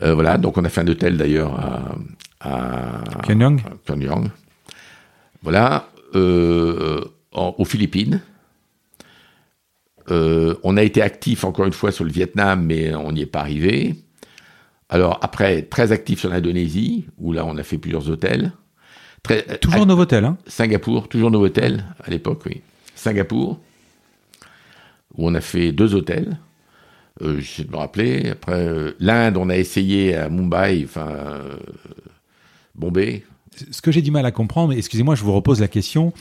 Euh, voilà, donc on a fait un hôtel d'ailleurs à, à Pyongyang. Voilà, euh, aux Philippines. Euh, on a été actif encore une fois sur le Vietnam, mais on n'y est pas arrivé. Alors après, très actif sur l'Indonésie, où là on a fait plusieurs hôtels. Très, toujours Novotel, hein Singapour, toujours Novotel à l'époque, oui. Singapour où on a fait deux hôtels. Euh, J'essaie de me rappeler. Après, euh, l'Inde, on a essayé à Mumbai, enfin, euh, Bombay. Ce que j'ai du mal à comprendre, excusez-moi, je vous repose la question.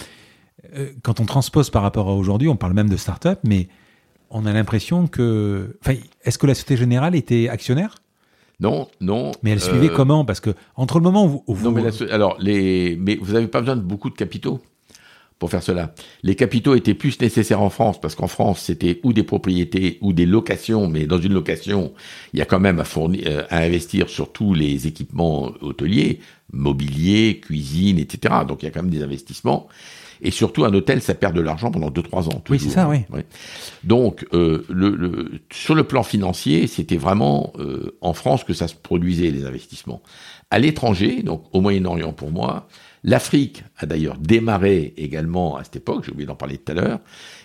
Euh, quand on transpose par rapport à aujourd'hui, on parle même de start-up, mais on a l'impression que. Enfin, est-ce que la Société Générale était actionnaire? Non, non. Mais elle suivait comment? Parce que entre le moment où, vous... Non, mais alors les, mais vous n'avez pas besoin de beaucoup de capitaux pour faire cela. Les capitaux étaient plus nécessaires en France parce qu'en France c'était ou des propriétés ou des locations, mais dans une location il y a quand même à fournir, euh, à investir sur tous les équipements hôteliers, mobilier, cuisine, etc. Donc il y a quand même des investissements. Et surtout, un hôtel, ça perd de l'argent pendant 2-3 ans. Oui, c'est ça, oui. Donc, euh, le, sur le plan financier, c'était vraiment euh, en France que ça se produisait, les investissements. À l'étranger, donc au Moyen-Orient pour moi, L'Afrique a d'ailleurs démarré également à cette époque, j'ai oublié d'en parler tout à l'heure,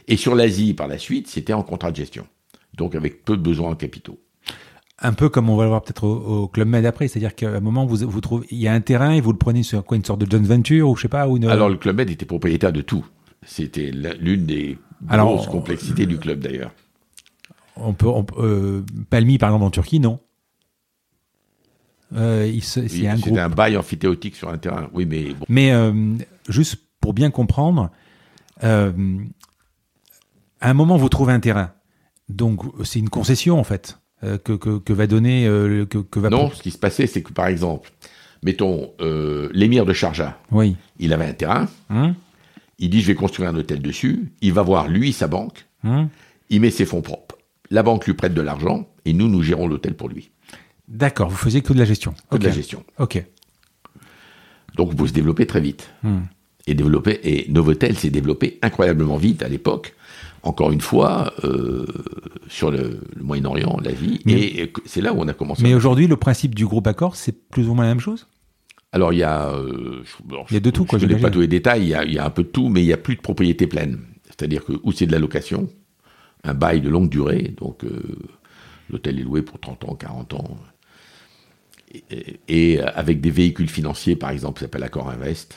et sur l'Asie par la suite, c'était en contrat de gestion, donc avec peu de besoins en capitaux. Un peu comme on va le voir peut-être au, Club Med après, c'est-à-dire qu'à un moment vous, vous trouvez, il y a un terrain et vous le prenez sur quoi, une sorte de joint venture ou je sais pas ou Alors le Club Med était propriétaire de tout. C'était l'une des grosses complexités du club d'ailleurs. On peut, euh, Palmy par exemple en Turquie, non. Euh, C'était un, un, bail amphithéotique sur un terrain. Oui, mais Mais euh, juste pour bien comprendre, à un moment vous trouvez un terrain, donc c'est une concession en fait que, que, va donner que, que va. Non, ce qui se passait, c'est que par exemple, mettons l'émir de Sharjah. Oui. Il avait un terrain. Hum il dit je vais construire un hôtel dessus, il va voir lui sa banque, hmm. il met ses fonds propres. La banque lui prête de l'argent et nous, nous gérons l'hôtel pour lui. D'accord, vous faisiez que de la gestion. Que de la gestion. Ok. Donc vous se développez très vite. Hmm. Et développer et Novotel s'est développé incroyablement vite à l'époque. Encore une fois, euh, sur le, Moyen-Orient, l'Asie, et c'est là où on a commencé. Mais aujourd'hui, le principe du groupe Accor, c'est plus ou moins la même chose? Alors il y a, euh, il y a de tout. Je ne connais pas tous les détails. Il y, a, un peu de tout, mais il n'y a plus de propriété pleine. C'est-à-dire que où c'est de la location, un bail de longue durée, donc euh, l'hôtel est loué pour 30 ans, 40 ans, et, avec des véhicules financiers, par exemple, qui s'appelle Accor Invest.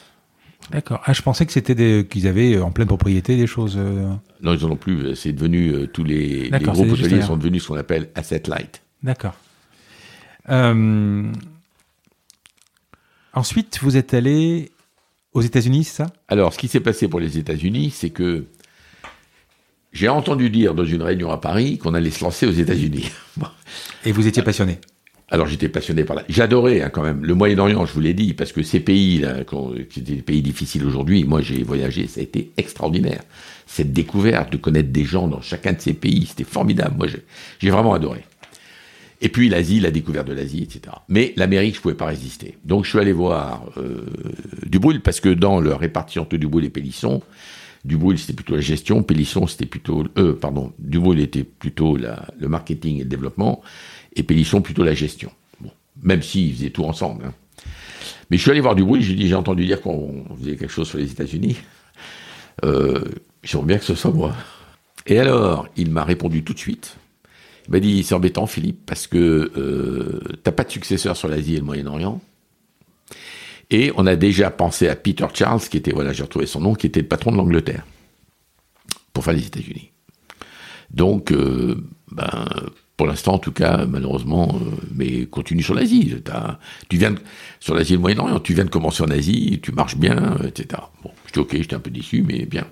D'accord. Ah, je pensais que c'était qu'ils avaient euh, en pleine propriété des choses. Non, ils n'en ont plus. C'est devenu tous les, les groupes hôteliers sont devenus ce qu'on appelle asset light. D'accord. Euh, Ensuite, vous êtes allé aux États-Unis, c'est ça? Alors, ce qui s'est passé pour les États-Unis, c'est que j'ai entendu dire dans une réunion à Paris qu'on allait se lancer aux États-Unis. Et vous étiez passionné? Alors j'étais passionné par là. J'adorais hein, quand même le Moyen-Orient, je vous l'ai dit, parce que ces pays là, qui étaient des pays difficiles aujourd'hui, moi j'ai voyagé, ça a été extraordinaire. Cette découverte de connaître des gens dans chacun de ces pays, c'était formidable. Moi j'ai vraiment adoré. Et puis l'Asie, la découverte de l'Asie, etc. Mais l'Amérique, je pouvais pas résister. Donc je suis allé voir euh, parce que dans le répartition entre Dubrul et Pélisson, Dubrul c'était plutôt la gestion, Pélisson c'était plutôt... Euh, pardon, était plutôt le marketing et le développement, et Pélisson plutôt la gestion. Bon, même s'ils faisaient tout ensemble. Hein. Mais je suis allé voir Dubrul, j'ai dit j'ai entendu dire qu'on faisait quelque chose sur les États-Unis. Euh, J'aimerais bien que ce soit moi. Et alors, il m'a répondu tout de suite, il m'a dit, c'est embêtant, Philippe, parce que euh, t'as pas de successeur sur l'Asie et le Moyen-Orient. Et on a déjà pensé à Peter Charles, qui était, voilà, j'ai retrouvé son nom, qui était le patron de l'Angleterre, pour faire les États-Unis. Donc, euh, ben, pour l'instant, en tout cas, malheureusement, euh, mais continue sur l'Asie. Tu viens sur l'Asie et le Moyen-Orient, tu viens de commencer en Asie, tu marches bien, etc. Bon, j'étais ok, j'étais un peu déçu, mais bien.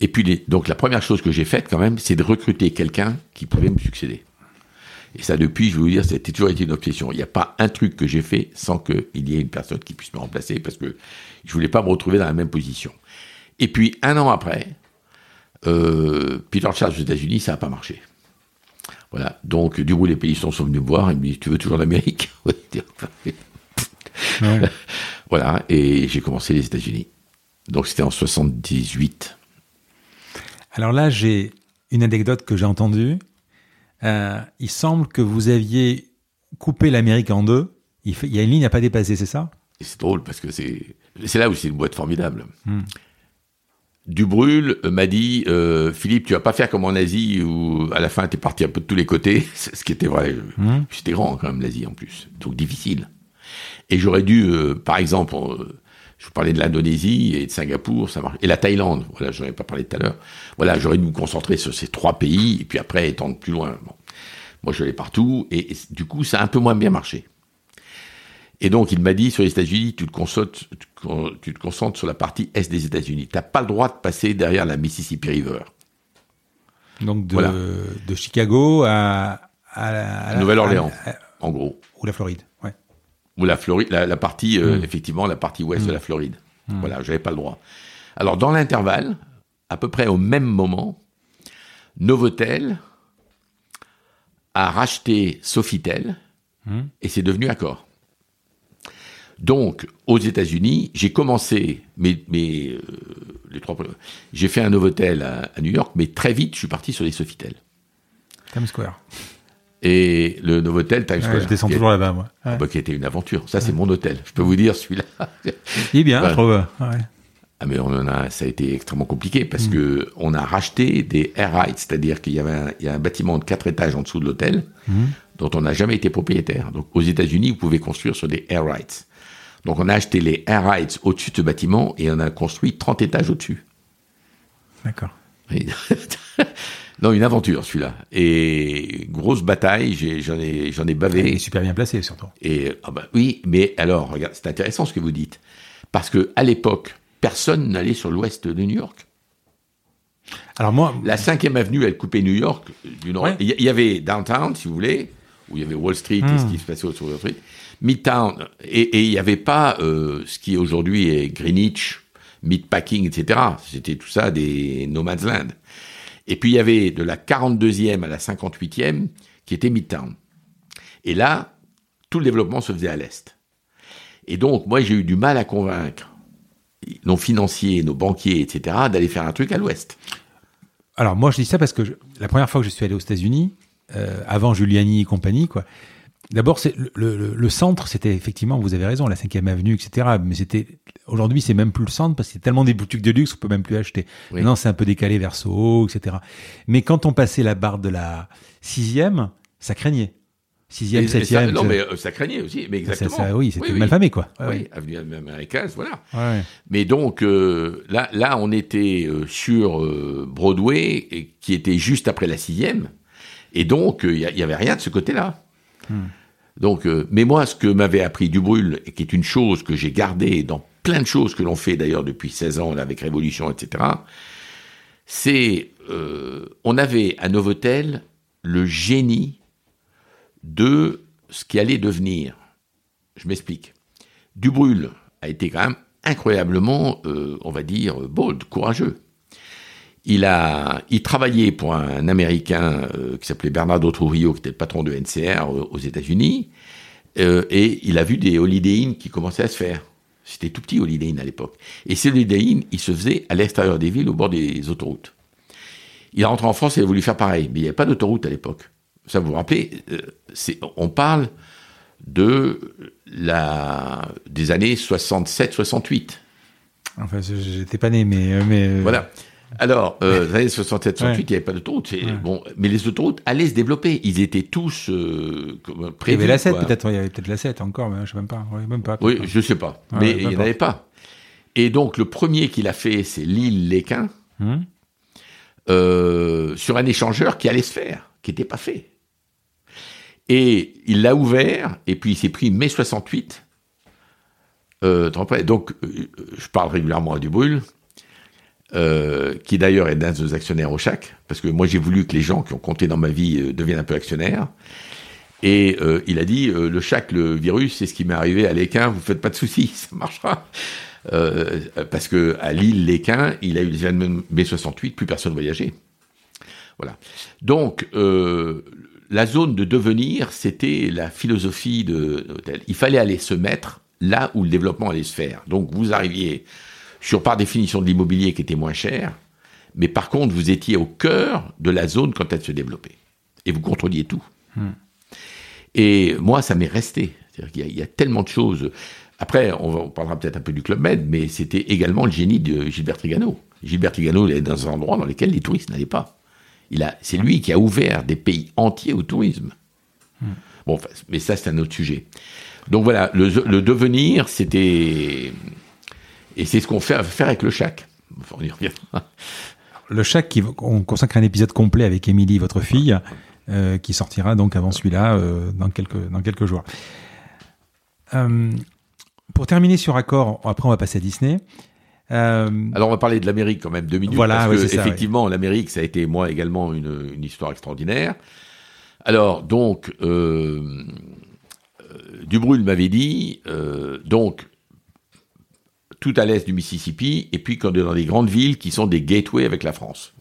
Et puis, donc la première chose que j'ai faite quand même, c'est de recruter quelqu'un qui pouvait me succéder. Et ça, depuis, je vais vous dire, c'était toujours été une obsession. Il n'y a pas un truc que j'ai fait sans qu'il y ait une personne qui puisse me remplacer parce que je voulais pas me retrouver dans la même position. Et puis, un an après, euh, Peter Charles aux États-Unis, ça n'a pas marché. Voilà. Donc, du coup, les pays sont venus me voir et me disent Tu veux toujours l'Amérique? Voilà. Et j'ai commencé les États-Unis. Donc, c'était en 78. Alors là, j'ai une anecdote que j'ai entendue. Euh, il semble que vous aviez coupé l'Amérique en deux. Il, y a une ligne à pas dépasser, c'est ça? C'est drôle parce que c'est là où c'est une boîte formidable. Hmm. Dubrul m'a dit euh, Philippe, tu vas pas faire comme en Asie où à la fin tu es parti un peu de tous les côtés, ce qui était vrai. Hmm. C'était grand quand même l'Asie en plus, donc difficile. Et j'aurais dû, euh, par exemple, je vous parlais de l'Indonésie et de Singapour, ça marche. Et la Thaïlande, voilà, j'en ai pas parlé tout à l'heure. Voilà, j'aurais dû me concentrer sur ces trois pays et puis après étendre plus loin. Moi, je vais partout et, du coup, ça a un peu moins bien marché. Et donc, il m'a dit sur les États-Unis, tu te concentres, tu te concentres sur la partie est des États-Unis. Tu n'as pas le droit de passer derrière la Mississippi River. Donc de, de Chicago à, à, Nouvelle-Orléans, en gros. Ou la Floride, ouais. Ou la Floride, la, partie, euh, hmm. effectivement, la partie ouest de la hmm. Floride. Hmm. Voilà, j'avais pas le droit. Alors, dans l'intervalle, à peu près au même moment, Novotel a racheté Sofitel et c'est devenu Accor. Donc, aux États-Unis, j'ai commencé mes, mes euh, les trois j'ai fait un Novotel à, à, New York, mais très vite, je suis parti sur les Sofitel. Times Square et le Novotel Times Square. je descends toujours là-bas, moi. Ah bah, qui a été une aventure. Ça, c'est mon hôtel. Je peux vous dire, celui-là. Il est bien, je trouve. Ah, mais on en a, ça a été extrêmement compliqué parce mm. que on a racheté des air rights, c'est-à-dire qu'il y avait un, il y a un bâtiment de quatre étages en dessous de l'hôtel, mm. dont on n'a jamais été propriétaire. Donc, aux États-Unis, vous pouvez construire sur des air rights. Donc on a acheté les air rights au-dessus de ce bâtiment et on a construit 30 étages au-dessus. D'accord. non, une aventure celui-là. Et grosse bataille, j'en ai, j'en ai bavé. Et super bien placé surtout. Et ah bah, oui, mais alors, regarde, c'est intéressant ce que vous dites. Parce que à l'époque, personne n'allait sur l'ouest de New York. Alors moi, la 5e avenue, elle coupait New York du nord. Il y avait downtown, si vous voulez, où il y avait Wall Street et ce hmm. qui se passait sur Wall Street. Midtown, et, il n'y avait pas euh, ce qui aujourd'hui est Greenwich, Meatpacking, etc. C'était tout ça des no man's land. Et puis il y avait de la 42e à la 58e qui était Midtown. Et là, tout le développement se faisait à l'est. Et donc, moi, j'ai eu du mal à convaincre nos financiers, nos banquiers, etc., d'aller faire un truc à l'ouest. Alors, moi, je dis ça parce que la première fois que je suis allé aux États-Unis, euh, avant Giuliani et compagnie, quoi, D'abord, c'est le, centre, c'était effectivement, vous avez raison, la 5 avenue, etc. Mais c'était aujourd'hui, c'est même plus le centre parce qu'il y a tellement des boutiques de luxe qu'on peut même plus acheter. Maintenant, c'est un peu décalé vers Soho, etc. Mais quand on passait la barre de la sixième, ça craignait. Sixième, septième. Non, mais euh, ça craignait aussi, mais exactement. Ça, oui, c'était mal famé, quoi. oui, avenue américaine, voilà. Mais donc euh, là, là, on était euh, sur Broadway, qui était juste après la sixième, et donc il y, y, avait rien de ce côté-là. Hmm. Donc, euh, mais moi, ce que m'avait appris Dubrul, et qui est une chose que j'ai gardée dans plein de choses que l'on fait d'ailleurs depuis 16 ans avec Révolution, etc., c'est euh, on avait à Novotel le génie de ce qui allait devenir. Je m'explique. Dubrul a été quand même incroyablement, euh, on va dire, bold, courageux. Il a, il travaillait pour un Américain euh, qui s'appelait Bernardo Trujillo, qui était le patron de NCR euh, aux États-Unis, euh, et il a vu des Holiday Inn qui commençaient à se faire. C'était tout petit Holiday Inn à l'époque. Et ces Holiday Inn, ils se faisaient à l'extérieur des villes, au bord des autoroutes. Il est rentré en France et il a voulu faire pareil, mais il n'y avait pas d'autoroute à l'époque. Ça vous vous rappelez On parle de la des années 67-68. Enfin, j'étais pas né, mais, mais voilà. Alors, euh, les années 67, 68, il n'y avait pas d'autoroute. Bon, mais les autoroutes allaient se développer. Ils étaient tous euh, prévus. Il y avait la 7, peut-être. Il y avait peut-être la 7 encore, mais je ne sais même pas. même pas oui, je ne sais pas. mais il n'y en avait pas. Et donc, le premier qu'il a fait, c'est l'île Léquin, hum. euh, sur un échangeur qui allait se faire, qui n'était pas fait. Et il l'a ouvert, et puis il s'est pris mai 68. Euh, donc, je parle régulièrement à Dubrul. Euh, qui d'ailleurs est d'un de nos actionnaires au chac, parce que moi j'ai voulu que les gens qui ont compté dans ma vie euh, deviennent un peu actionnaires. Et euh, il a dit le chac, le virus, c'est ce qui m'est arrivé à l'Équin. Vous faites pas de soucis, ça marchera. parce que à Lille, l'Équin, il a eu les années mai 68, plus personne voyageait. Voilà. Donc la zone de devenir, c'était la philosophie de l'hôtel. Il fallait aller se mettre là où le développement allait se faire. Donc vous arriviez sur par définition de l'immobilier qui était moins cher, mais par contre, vous étiez au cœur de la zone quand elle se développait. Et vous contrôliez tout. Hmm. Et moi, ça m'est resté. Il, y a, tellement de choses. Après, on, parlera peut-être un peu du Club Med, mais c'était également le génie de Gilbert Trigano. Gilbert Trigano, il est dans un endroit dans lequel les touristes n'allaient pas. c'est lui qui a ouvert des pays entiers au tourisme. Hmm. Bon, mais ça, c'est un autre sujet. Donc voilà, le devenir, c'était et c'est ce qu'on fait faire avec le chac. On y Le chac, qui, on consacre un épisode complet avec Émilie, votre fille, euh, qui sortira donc avant celui-là euh, dans, quelques, dans quelques jours. Euh, pour terminer sur Accord, après on va passer à Disney. Alors on va parler de l'Amérique quand même deux minutes voilà, parce que effectivement l'Amérique ça a été moi également une, une histoire extraordinaire. Alors donc euh, Dubrul m'avait dit donc tout à l'est du Mississippi, et puis quand on est dans des grandes villes qui sont des gateways avec la France.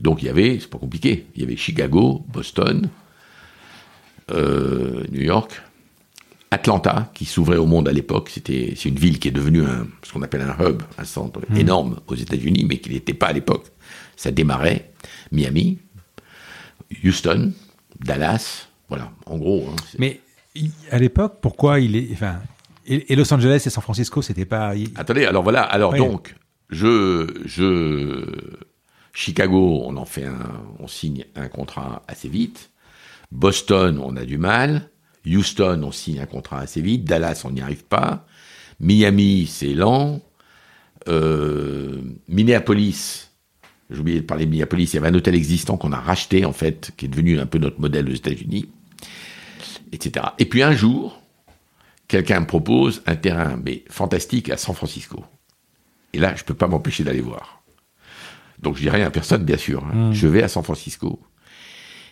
Donc il y avait, c'est pas compliqué, il y avait Chicago, Boston, euh, New York, Atlanta, qui s'ouvrait au monde à l'époque. C'était, c'est une ville qui est devenue un, ce qu'on appelle un hub, un centre mmh. énorme aux États-Unis, mais qui n'était pas à l'époque. Ça démarrait. Miami, Houston, Dallas, voilà, en gros. Hein, mais à l'époque, pourquoi il est, enfin, et, Los Angeles et San Francisco, c'était pas. Attendez, alors voilà, alors donc, je, je, Chicago, on en fait un, on signe un contrat assez vite. Boston, on a du mal. Houston, on signe un contrat assez vite. Dallas, on n'y arrive pas. Miami, c'est lent. Euh, Minneapolis, j'ai oublié de parler de Minneapolis, il y avait un hôtel existant qu'on a racheté, en fait, qui est devenu un peu notre modèle aux États-Unis, etc. Et puis un jour, quelqu'un me propose un terrain, mais fantastique, à San Francisco. Et là, je ne peux pas m'empêcher d'aller voir. Donc je dis rien à personne, bien sûr. Hein. Hmm. Je vais à San Francisco.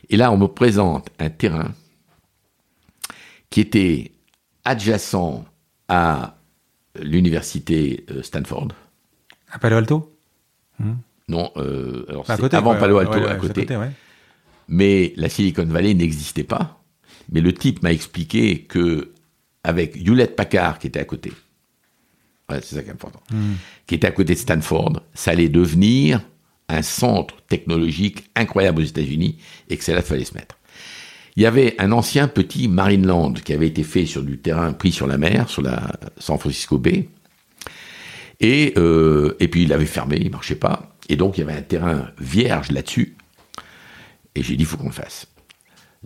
Et là, on me présente un terrain qui était adjacent à l'université euh, Stanford. À Palo Alto? Hmm. Non, euh, alors avant Palo Alto, à côté. Mais la Silicon Valley n'existait pas. Mais le type m'a expliqué que avec Hewlett Packard qui était à côté, c'est ça qui est important, hmm. qui était à côté de Stanford, ça allait devenir un centre technologique incroyable aux États-Unis et que c'est là qu'il fallait se mettre. Il y avait un ancien petit Marineland qui avait été fait sur du terrain pris sur la mer, sur la San Francisco Bay. Et, euh, et puis il avait fermé, il marchait pas. Et donc il y avait un terrain vierge là-dessus. Et j'ai dit, il faut qu'on le fasse.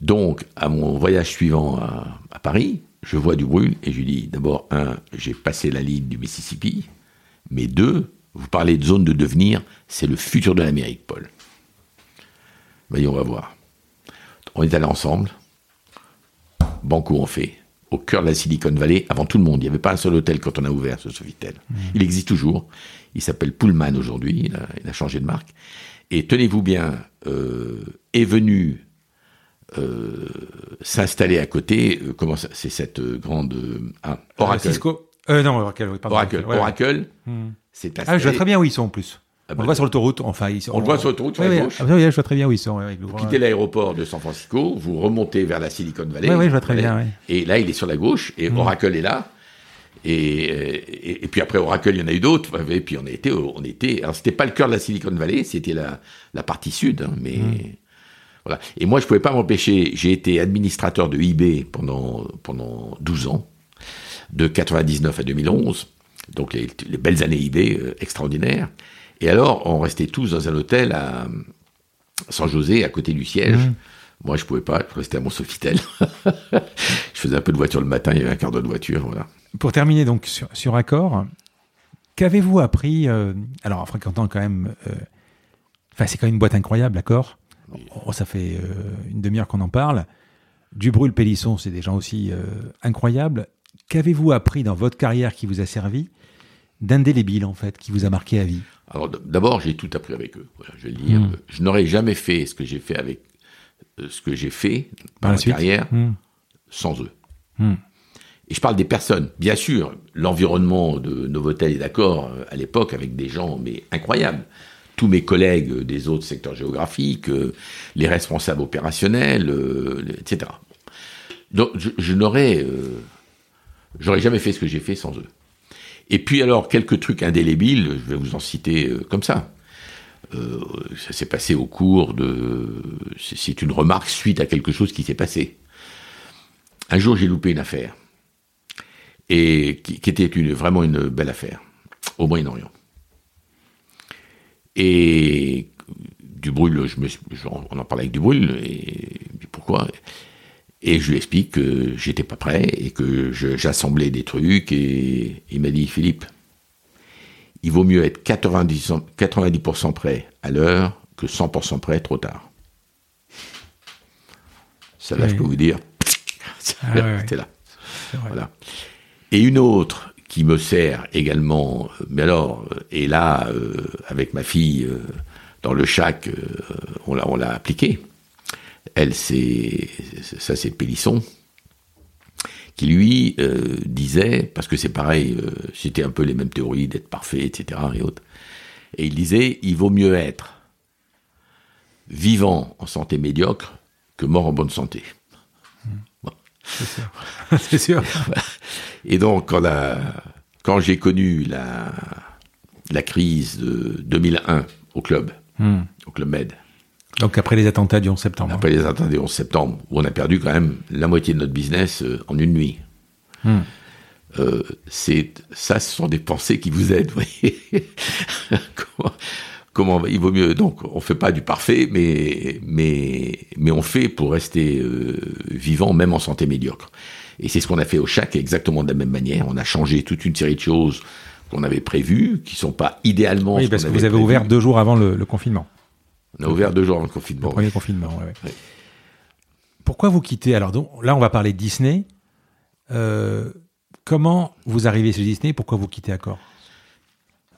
Donc, à mon voyage suivant à, Paris, je vois du brûle et je lui dis, d'abord, un, j'ai passé la ligne du Mississippi, mais deux, vous parlez de zone de devenir, c'est le futur de l'Amérique, Paul. On va voir. On est allé ensemble. Banco, on fait. Au cœur de la Silicon Valley, avant tout le monde. Il n'y avait pas un seul hôtel quand on a ouvert ce Sofitel. Mmh. Il existe toujours. Il s'appelle Pullman aujourd'hui. Il, a changé de marque. Et tenez-vous bien, euh, est venu euh, s'installer à côté. Euh, comment c'est cette grande ah, Oracle. Cisco. non, Oracle. pardon, Oracle. Oracle. Mmh. Ah, je vois très bien où ils sont en plus. Ah on le bah, voit sur l'autoroute, enfin. Ils sont, on, le voit sur l'autoroute, sur la gauche. Ah, oui, je vois très bien où ils sont. vous quittez l'aéroport de San Francisco, vous remontez vers la Silicon Valley. Oui, oui, je vois très bien. Et là, il est sur la gauche, et mm. Oracle est là. Et, et, puis après Oracle, il y en a eu d'autres. Et puis on était, on était. Alors c'était pas le cœur de la Silicon Valley, c'était la, la partie sud, hein, mais mm. Voilà. Et moi, je pouvais pas m'empêcher. J'ai été administrateur de eBay pendant pendant 12 ans, de 99 à 2011 donc les, belles années eBay euh, extraordinaires. Et alors, on restait tous dans un hôtel à San José, à côté du siège. Mmh. Moi, je pouvais pas, je restais à mon Sofitel. je faisais un peu de voiture le matin, il y avait un quart d'heure de voiture, voilà. Pour terminer donc sur, sur Accor, qu'avez-vous appris, euh, alors en fréquentant quand même, euh, enfin c'est quand même une boîte incroyable, Accor. Oh, ça fait une demi-heure qu'on en parle. Du brûle Pélisson, c'est des gens aussi incroyables. Qu'avez-vous appris dans votre carrière qui vous a servi d'indélébile, en fait, qui vous a marqué à vie? Alors, d'abord, j'ai tout appris avec eux. je dire. Hmm. Je n'aurais jamais fait ce que j'ai fait avec euh, ce que j'ai fait dans ma carrière hmm. sans eux. Hmm. Et je parle des personnes. Bien sûr, l'environnement de Novotel est d'accord euh, à l'époque avec des gens mais incroyables. Tous mes collègues des autres secteurs géographiques, euh, les responsables opérationnels, etc. Donc, je, n'aurais, j'aurais jamais fait ce que j'ai fait sans eux. Et puis alors, quelques trucs indélébiles, je vais vous en citer euh, comme ça. Euh, ça s'est passé au cours de... C'est une remarque suite à quelque chose qui s'est passé. Un jour, j'ai loupé une affaire. Et qui, était une, vraiment une belle affaire, au Moyen-Orient. Et Dubrul, je me, on en parlait avec Dubrul, et pourquoi? Et je lui explique que j'étais pas prêt et que j'assemblais des trucs et il m'a dit Philippe, il vaut mieux être 90%, 90 prêt à l'heure que 100% prêt trop tard. Ça là, je peux vous dire, ah c'était là. Voilà. Et une autre qui me sert également, mais alors, et là, euh, avec ma fille, euh, dans le chac, euh, on l'a appliqué elle, c'est ça, c'est Pélisson, qui lui euh, disait, parce que c'est pareil, euh, c'était un peu les mêmes théories d'être parfait, etc. Et autres. Et il disait, il vaut mieux être vivant en santé médiocre que mort en bonne santé. C'est sûr. Et donc, quand, quand j'ai connu la, la crise de 2001 au club, hmm. au club Med, donc après les attentats du 11 septembre. Après les attentats du 11 septembre, où on a perdu quand même la moitié de notre business euh, en une nuit. Hmm. Euh, c'est ça, ce sont des pensées qui vous aident. Vous voyez comment il vaut mieux donc on fait pas du parfait mais mais mais on fait pour rester euh, vivant même en santé médiocre. Et c'est ce qu'on a fait au chac exactement de la même manière. On a changé toute une série de choses qu'on avait prévues qui sont pas idéalement oui parce que vous avez ouvert deux jours avant le, confinement. On a ouvert deux jours avant le confinement. Le premier confinement ouais, pourquoi vous quittez alors donc là on va parler de Disney. Euh, comment vous arrivez chez Disney? Pourquoi vous quittez Accor?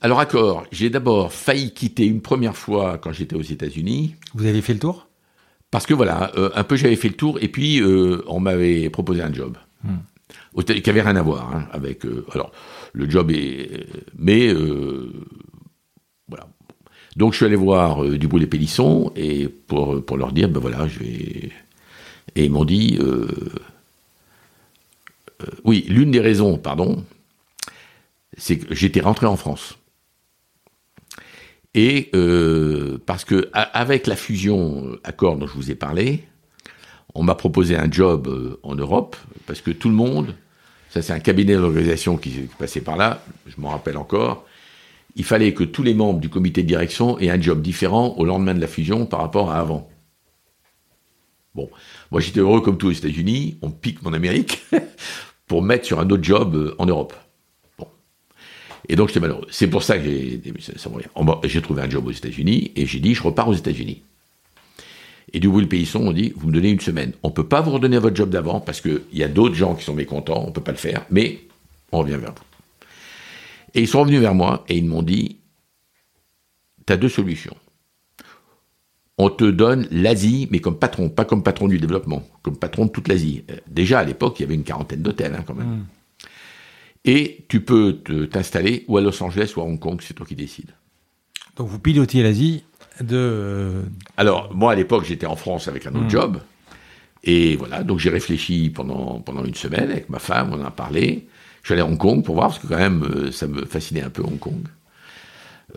Alors, accord, j'ai d'abord failli quitter une première fois quand j'étais aux États-Unis. Vous avez fait le tour? Parce que voilà, euh, un peu j'avais fait le tour et puis euh, on m'avait proposé un job. Hmm. Qui avait rien à voir hein, avec. Euh, alors, le job est. Mais. voilà. Donc, je suis allé voir Dubois les Pélissons et pour, pour leur dire ben voilà, je vais. Et ils m'ont dit. oui, l'une des raisons, pardon, c'est que j'étais rentré en France. Et euh, parce que avec la fusion euh, Accord dont je vous ai parlé, on m'a proposé un job euh, en Europe parce que tout le monde, ça c'est un cabinet d'organisation qui, qui passait par là, je m'en rappelle encore, il fallait que tous les membres du comité de direction aient un job différent au lendemain de la fusion par rapport à avant. Bon, moi j'étais heureux comme tout aux États-Unis, on pique mon Amérique pour mettre sur un autre job en Europe. Et donc j'étais malheureux. C'est pour ça que j'ai trouvé un job aux États-Unis et j'ai dit je repars aux États-Unis. Et du bout le Péisson on dit vous me donnez une semaine. On peut pas vous redonner votre job d'avant parce qu'il y a d'autres gens qui sont mécontents, on peut pas le faire, mais on revient vers vous. Et ils sont revenus vers moi et ils m'ont dit tu as deux solutions. On te donne l'Asie, mais comme patron, pas comme patron du développement, comme patron de toute l'Asie. Euh, déjà à l'époque, il y avait une quarantaine d'hôtels hein, quand même. Hmm. Et tu peux t'installer ou à Los Angeles ou à Hong Kong, c'est toi qui décides. Donc vous pilotiez l'Asie de... Euh, Alors, moi à l'époque, j'étais en France avec un autre hmm. job. Et voilà, donc j'ai réfléchi pendant, pendant une semaine avec ma femme, on en a parlé. Je suis allé à Hong Kong pour voir, parce que quand même, euh, ça me fascinait un peu Hong Kong.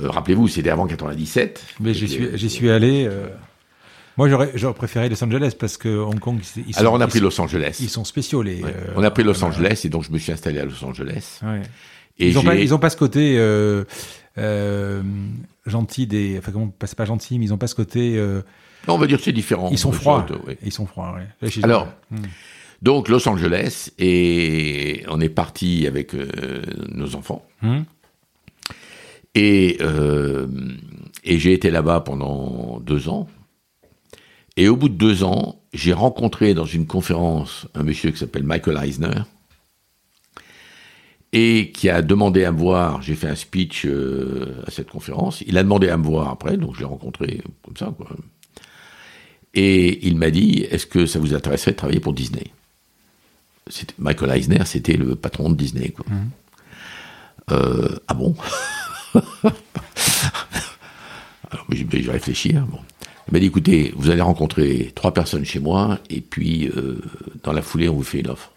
Euh, rappelez-vous, c'était avant 97. Mais j'y suis, j'y suis allé. Moi, j'aurais, préféré Los Angeles parce que Hong Kong. Ils sont, Alors, on a pris Los Angeles. Ils sont spéciaux, les. Euh, on a pris Los Angeles et donc je me suis installé à Los Angeles. Ouais. Et ils, ont pas, ils ont pas ce côté euh, euh, gentil des. Enfin, comment c'est pas gentil, mais ils ont pas ce côté. Euh, non, on va dire c'est différent. Ils sont froids. Ils sont froids. Ouais. Alors. Hmm. Donc Los Angeles et on est parti avec euh, nos enfants. Hmm. Et, euh, et j'ai été là-bas pendant deux ans. Et au bout de deux ans, j'ai rencontré dans une conférence un monsieur qui s'appelle Michael Eisner et qui a demandé à me voir. J'ai fait un speech euh, à cette conférence. Il a demandé à me voir après, donc je l'ai rencontré comme ça. Quoi. Et il m'a dit Est-ce que ça vous intéresserait de travailler pour Disney? Michael Eisner, c'était le patron de Disney. Quoi. Mmh. Euh, ah bon? Alors, je vais réfléchir. Bon. Il m'a dit écoutez, vous allez rencontrer trois personnes chez moi, et puis euh, dans la foulée, on vous fait une offre.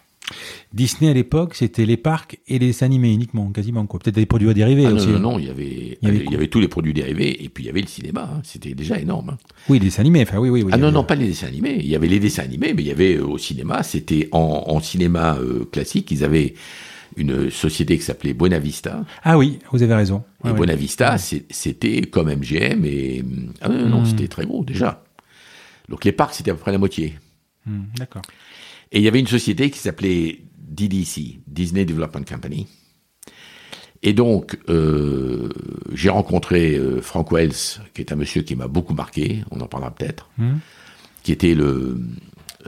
Disney à l'époque, c'était les parcs et les animés uniquement, quasiment quoi. Peut-être des produits dérivés ah aussi. Non, non, il y avait, il y avait, tous les produits dérivés et puis il y avait le cinéma. Hein. C'était déjà énorme. Hein. Oui, les dessins animés. Enfin, oui, oui, oui. Ah non, non, pas les dessins animés. Il y avait les dessins animés, mais il y avait euh, au cinéma. C'était en, cinéma euh, classique. Ils avaient une société qui s'appelait Buena Vista. Ah oui, vous avez raison. et Buena Vista, c'était comme MGM et ah non, non hmm. c'était très gros déjà. Donc les parcs c'était à peu près la moitié. Hmm, d'accord. Et il y avait une société qui s'appelait DDC, Disney Development Company. Et donc, euh, j'ai rencontré euh, Frank Wells, qui est un monsieur qui m'a beaucoup marqué, on en parlera peut-être, hmm. qui était le,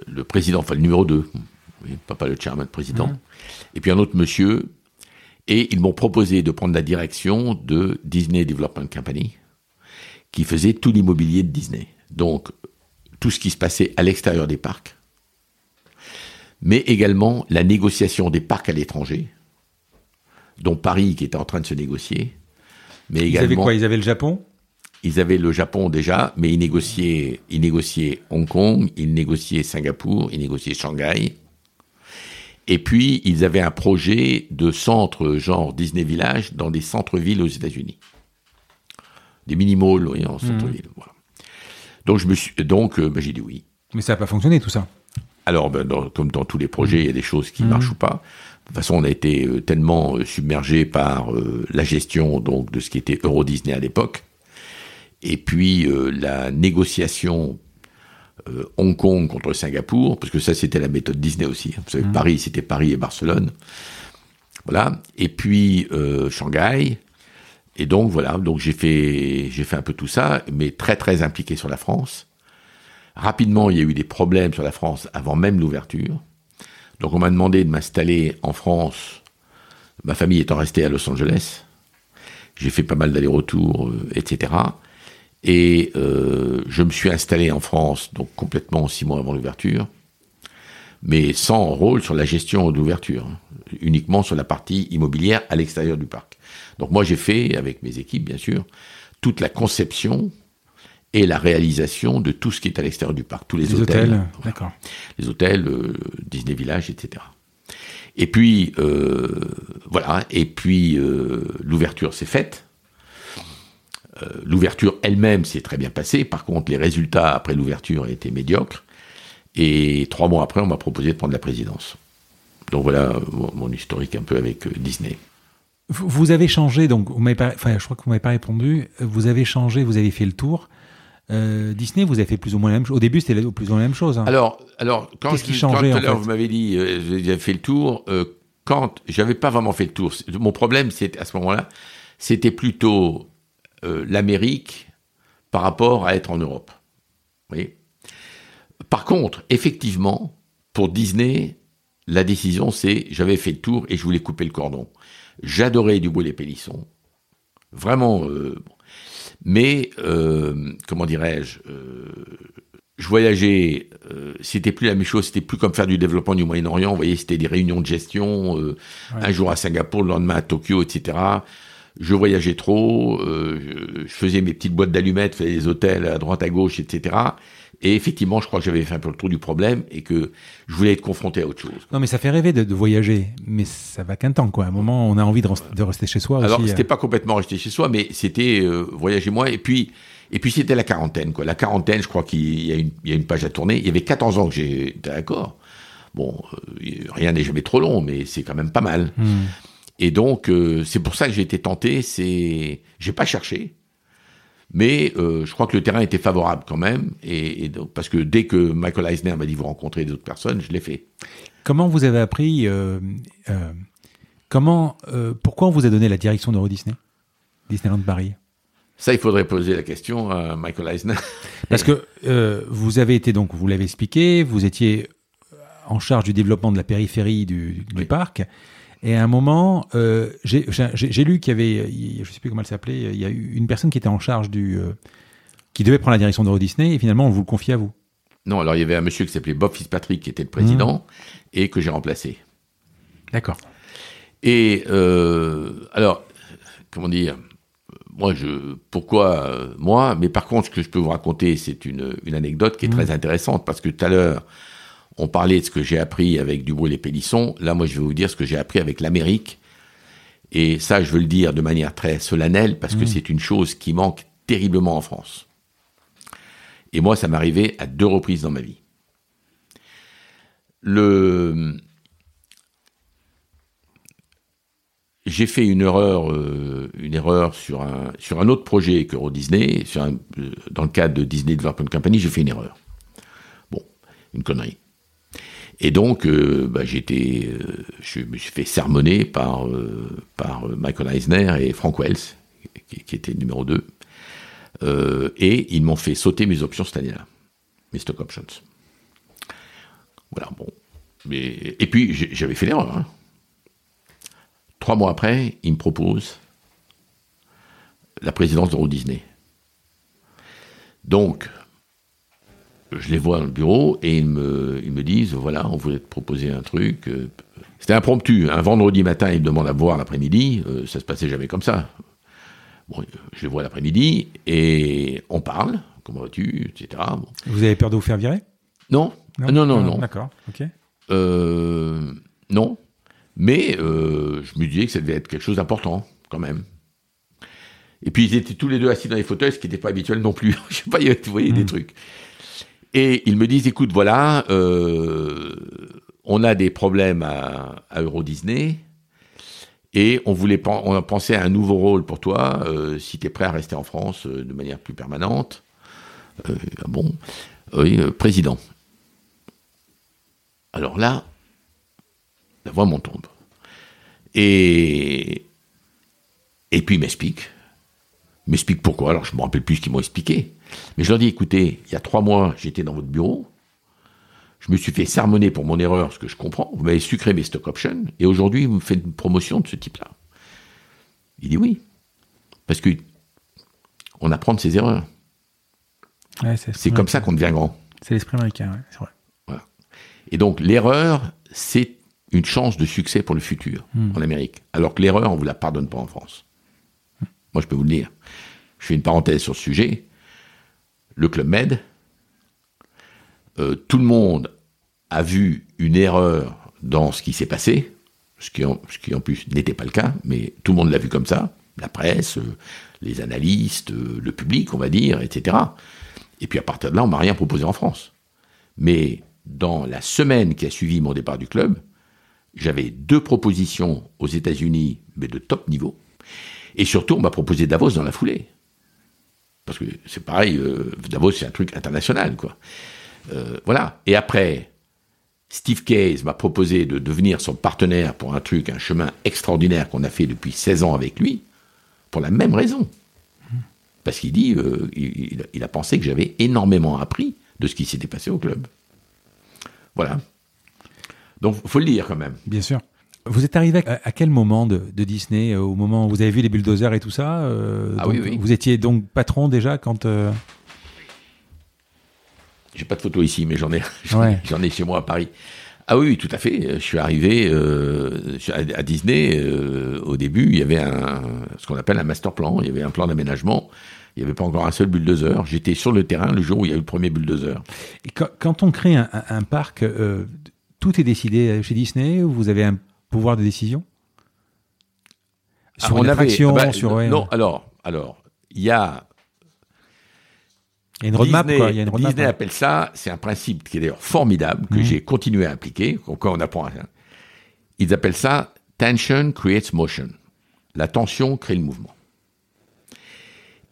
le président, enfin le numéro 2, pas, le chairman, président. Mmh. Et puis un autre monsieur. Et ils m'ont proposé de prendre la direction de Disney Development Company, qui faisait tout l'immobilier de Disney. Donc, tout ce qui se passait à l'extérieur des parcs, mais également la négociation des parcs à l'étranger, dont Paris qui était en train de se négocier. Mais ils avaient quoi Ils avaient le Japon? Ils avaient le Japon déjà, mais ils négociaient, ils négociaient Hong Kong, ils négociaient Singapour, ils négociaient Shanghai. Et puis, ils avaient un projet de centre genre Disney Village dans des centres-villes aux États-Unis. Des mini-malls, oui, en centre-ville. Mmh. Voilà. Donc, je me suis, donc, euh, ben, j'ai dit oui. Mais ça n'a pas fonctionné, tout ça. Alors, ben, comme dans tous les projets, il y a des choses qui ne mmh. marchent ou pas. De toute façon, on a été euh, tellement euh, submergé par la gestion donc de ce qui était Euro Disney à l'époque. Et puis la négociation Hong Kong contre Singapour, parce que ça c'était la méthode Disney aussi. Vous savez, mmh. Paris c'était Paris et Barcelone. Voilà. Et puis Shanghai. Et donc voilà, donc j'ai fait j'ai fait un peu tout ça, mais très très impliqué sur la France. Rapidement, il y a eu des problèmes sur la France avant même l'ouverture. Donc on m'a demandé de m'installer en France, ma famille étant restée à Los Angeles. J'ai fait pas mal d'allers-retours, euh, etc. Et euh, je me suis installé en France, donc complètement six mois avant l'ouverture, mais sans rôle sur la gestion d'ouverture, uniquement sur la partie immobilière à l'extérieur du parc. Donc moi j'ai fait, avec mes équipes bien sûr, toute la conception et la réalisation de tout ce qui est à l'extérieur du parc, tous les, hôtels, les hôtels, euh, Disney Village, etc. Et puis euh, voilà, et puis l'ouverture s'est faite. L'ouverture elle-même s'est très bien passée. Par contre, les résultats après l'ouverture étaient médiocres. Et trois mois après, on m'a proposé de prendre la présidence. Donc voilà mon historique un peu avec Disney. Vous avez changé, donc vous pas, enfin, je crois que vous m'avez pas répondu. Vous avez changé, vous avez fait le tour. Euh, Disney, vous avez fait plus ou moins la même chose. Au début, c'était plus ou moins la même chose. Hein. Alors, alors quand, Qu'est-ce qui changeait, tout à l'heure vous m'avez dit, euh, avez fait le tour. Euh, quand j'avais pas vraiment fait le tour, mon problème, c'était à ce moment-là, c'était plutôt euh, l'Amérique par rapport à être en Europe. Vous voyez? Par contre, effectivement, pour Disney, la décision, c'est j'avais fait le tour et je voulais couper le cordon. J'adorais Dubois les Pélissons. Vraiment. Euh, mais, euh, comment dirais-je je voyageais, c'était plus la même chose, c'était plus comme faire du développement du Moyen-Orient, vous voyez, c'était des réunions de gestion, un jour à Singapour, le lendemain à Tokyo, etc. Je voyageais trop, je faisais mes petites boîtes d'allumettes, faisais des hôtels à droite à gauche, etc. Et effectivement, je crois que j'avais fait un peu le tour du problème et que je voulais être confronté à autre chose. Non, mais ça fait rêver de, voyager, mais ça va qu'un temps, quoi. À un moment, on a envie de, de rester chez soi. Alors, c'était euh. pas complètement rester chez soi, mais c'était euh, voyager moi. Et puis, et puis c'était la quarantaine, quoi. La quarantaine, je crois qu'il y, a une, il y a une page à tourner. Il y avait 14 ans que j'étais d'accord. Bon, euh, rien n'est jamais trop long, mais c'est quand même pas mal. Hmm. Et donc, c'est pour ça que j'ai été tenté. C'est, j'ai pas cherché. Mais euh, je crois que le terrain était favorable quand même, et, donc, parce que dès que Michael Eisner m'a dit vous rencontrez d'autres personnes, je l'ai fait. Comment vous avez appris euh, euh, Comment Pourquoi on vous a donné la direction d'Euro Disney, Disneyland Paris ça, il faudrait poser la question à Michael Eisner. Parce que vous avez été donc, vous l'avez expliqué, vous étiez en charge du développement de la périphérie du, du parc. Et à un moment, euh, j'ai lu qu'il y avait, je ne sais plus comment elle s'appelait, il y a eu une personne qui était en charge du, euh, qui devait prendre la direction d'Euro Disney, et finalement on vous le confie à vous. Non, alors il y avait un monsieur qui s'appelait Bob Fitzpatrick qui était le président mmh. et que j'ai remplacé. D'accord. Et euh, alors, comment dire moi, je, pourquoi moi Mais par contre, ce que je peux vous raconter, c'est une, une anecdote qui est mmh. très intéressante parce que tout à l'heure, on parlait de ce que j'ai appris avec Dubois et les Pélissons. Là, moi, je vais vous dire ce que j'ai appris avec l'Amérique. Et ça, je veux le dire de manière très solennelle parce que mmh. c'est une chose qui manque terriblement en France. Et moi, ça m'est arrivé à deux reprises dans ma vie. Le... J'ai fait une erreur, euh, une erreur sur un, sur un autre projet qu'Euro Disney, sur euh, dans le cadre de Disney Development Company, j'ai fait une erreur. Bon, une connerie. Et donc, euh, bah, euh, je me suis fait sermonner par, euh, par Michael Eisner et Frank Wells, qui, qui était numéro 2. et ils m'ont fait sauter mes options cette année-là, mes stock options. Voilà, bon. Mais, et puis, j'avais fait l'erreur. Hein. Trois mois après, ils me proposent la présidence de Walt Disney. Donc, je les vois dans le bureau et ils me, ils me disent voilà, on voulait te proposer un truc. Euh, c'était impromptu. Un vendredi matin, ils me demandent à voir l'après-midi. Euh, ça se passait jamais comme ça. Bon, je les vois l'après-midi et on parle. Comment vas-tu etc. Vous avez peur de vous faire virer? Non. non? Non, non, non. D'accord, ok. Euh, non. Mais je me disais que ça devait être quelque chose d'important, quand même. Et puis ils étaient tous les deux assis dans les fauteuils, ce qui n'était pas habituel non plus. je sais pas, vous voyez des hmm. trucs. Et ils me disent, écoute, voilà, euh, on a des problèmes à, Euro Disney, Et on voulait, on a pensé à un nouveau rôle pour toi, euh, si tu es prêt à rester en France euh, de manière plus permanente. Ah bon, oui, président. Alors là, la voix m'en tombe. Et, puis il m'explique. M'explique pourquoi. Alors je ne me rappelle plus ce qu'ils m'ont expliqué. Mais je leur dis, écoutez, il y a trois mois, j'étais dans votre bureau. Je me suis fait sermonner pour mon erreur, ce que je comprends. Vous m'avez sucré mes stock options. Et aujourd'hui, vous me faites une promotion de ce type-là. Il dit oui. Parce que on apprend de ses erreurs. c'est comme ça qu'on devient grand. C'est l'esprit américain, c'est vrai. Et donc l'erreur, c'est une chance de succès pour le futur hmm. en Amérique. Alors que l'erreur, on ne vous la pardonne pas en France. Moi, je peux vous le dire. Je fais une parenthèse sur ce sujet. Le Club Med, euh, tout le monde a vu une erreur dans ce qui s'est passé, ce qui, en, plus n'était pas le cas, mais tout le monde l'a vu comme ça, la presse, euh, les analystes, euh, le public, on va dire, etc. Et puis à partir de là, on m'a rien proposé en France. Mais dans la semaine qui a suivi mon départ du club, j'avais deux propositions aux États-Unis, mais de top niveau. Et surtout, on m'a proposé Davos dans la foulée. Parce que c'est pareil, euh, Davos, c'est un truc international, quoi. Euh, voilà. Et après, Steve Case m'a proposé de devenir son partenaire pour un truc, un chemin extraordinaire qu'on a fait depuis 16 ans avec lui, pour la même raison. Parce qu'il dit, euh, il, a pensé que j'avais énormément appris de ce qui s'était passé au club. Voilà. Donc, faut le dire quand même. Bien sûr. Vous êtes arrivé à, quel moment de, Disney euh, Au moment où vous avez vu les bulldozers et tout ça euh, Ah oui, oui. Vous étiez donc patron déjà quand. Euh... J'ai pas de photo ici, mais j'en ai, j'en ai chez moi à Paris. Ah oui, tout à fait. Je suis arrivé euh, à, Disney. au début, il y avait un, ce qu'on appelle un master plan. Il y avait un plan d'aménagement. Il n'y avait pas encore un seul bulldozer. J'étais sur le terrain le jour où il y a eu le premier bulldozer. Et quand, on crée un, un parc, tout est décidé chez Disney Vous avez un pouvoir de décision Sur une attraction, bah, sur... Non, alors, alors, il y a... Il y a une roadmap, Disney, quoi. Il y a une roadmap, Disney appelle ça, c'est un principe qui est d'ailleurs formidable, que mhm. j'ai continué à appliquer, quand on apprend à... Ils appellent ça tension creates motion. La tension crée le mouvement.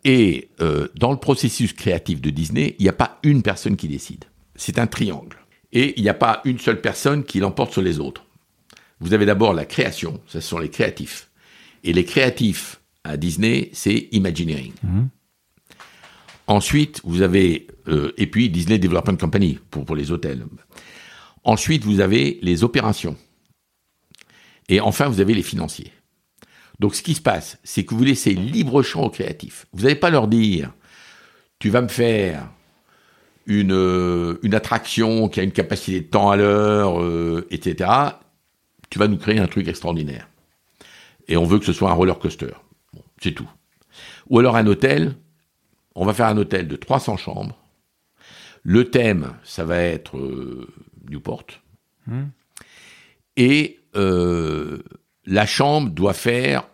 Et euh, dans le processus créatif de Disney, il n'y a pas une personne qui décide. C'est un triangle. Et il n'y a pas une seule personne qui l'emporte sur les autres. Vous avez d'abord la création, ce sont les créatifs. Et les créatifs à Disney, c'est Imagineering. Mhm. Ensuite, vous avez, euh, et puis Disney Development Company pour, pour les hôtels. Ensuite, vous avez les opérations. Et enfin, vous avez les financiers. Donc, ce qui se passe, c'est que vous laissez libre champ aux créatifs. Vous n'allez pas leur dire, tu vas me faire une, euh, une attraction qui a une capacité de temps à l'heure, euh, etc tu vas nous créer un truc extraordinaire. Et on veut que ce soit un roller coaster. c'est tout. Ou alors un hôtel, on va faire un hôtel de 300 chambres. Le thème, ça va être euh, Newport. Hmm. Et euh, la chambre doit faire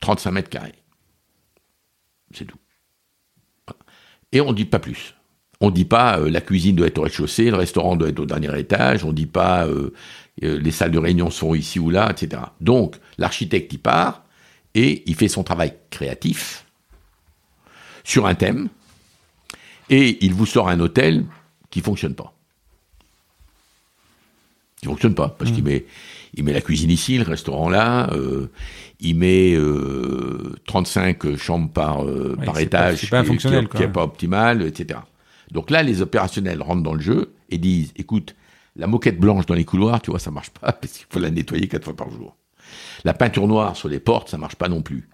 35 mètres carrés. C'est tout. Et on ne dit pas plus. On ne dit pas euh, la cuisine doit être au rez-de-chaussée, le restaurant doit être au dernier étage, on ne dit pas euh, les salles de réunion sont ici ou là, etc. Donc, l'architecte y part et il fait son travail créatif sur un thème et il vous sort un hôtel qui fonctionne pas. Qui fonctionne pas parce qu'il hmm. met il met la cuisine ici, le restaurant là, euh, il met 35 euh, chambres par, par étage, pas, qui n'est pas optimal, etc. Donc là, les opérationnels rentrent dans le jeu et disent, écoute, la moquette blanche dans les couloirs, tu vois, ça marche pas parce qu'il faut la nettoyer quatre fois par jour. La peinture noire sur les portes, ça marche pas non plus.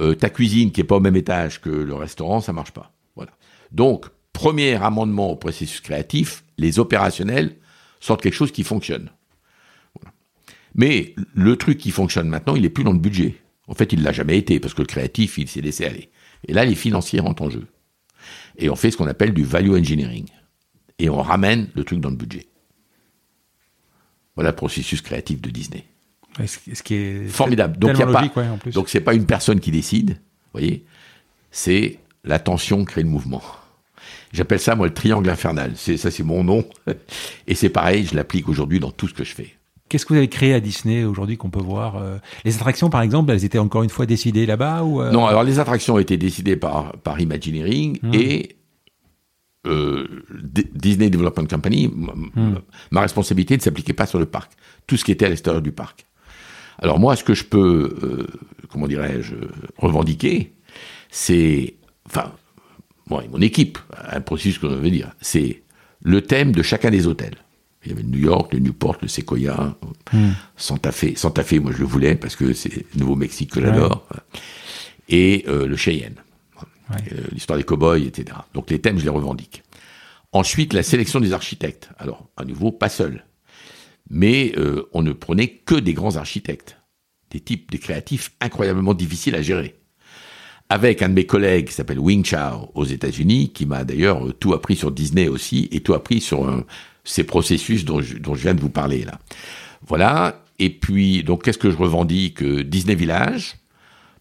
Euh, ta cuisine qui est pas au même étage que le restaurant, ça marche pas. Voilà. Donc, premier amendement au processus créatif, les opérationnels sortent quelque chose qui fonctionne. Mais le truc qui fonctionne maintenant, il est plus dans le budget. En fait, il l'a jamais été parce que le créatif, il s'est laissé aller. Et là, les financiers rentrent en jeu. Et on fait ce qu'on appelle du value engineering. Et on ramène le truc dans le budget. Voilà le processus créatif de Disney. Ce qui est formidable. Donc il a pas, donc c'est pas une personne qui décide, vous voyez, c'est la tension crée le mouvement. J'appelle ça moi le triangle infernal. C'est ça, c'est mon nom, et c'est pareil, je l'applique aujourd'hui dans tout ce que je fais. Qu'est-ce que vous avez créé à Disney aujourd'hui qu'on peut voir Les attractions, par exemple, elles étaient encore une fois décidées là-bas ou Non, alors les attractions ont été décidées par, par Imagineering mmh. et Disney Development Company, mmh. ma responsabilité ne s'appliquait pas sur le parc. Tout ce qui était à l'extérieur du parc. Alors moi, ce que je peux, euh, comment dirais-je, revendiquer, c'est, enfin, moi et mon équipe, un processus que je veux dire, c'est le thème de chacun des hôtels. Il y avait le New York, le Newport, le Sequoia, hmm. Santa Fe. Santa Fe, moi je le voulais parce que c'est Nouveau-Mexique que j'adore. Et euh, le Cheyenne. Euh, l'histoire des cow-boys, etc. Donc les thèmes, je les revendique. Ensuite, la sélection des architectes. Alors, à nouveau, pas seul mais euh, on ne prenait que des grands architectes, des types, des créatifs incroyablement difficiles à gérer. Avec un de mes collègues qui s'appelle Wing Chao aux États-Unis, qui m'a d'ailleurs euh, tout appris sur Disney aussi, et tout appris sur ces processus dont je, viens de vous parler là. Voilà. Et puis, donc, qu'est-ce que je revendique Disney Village,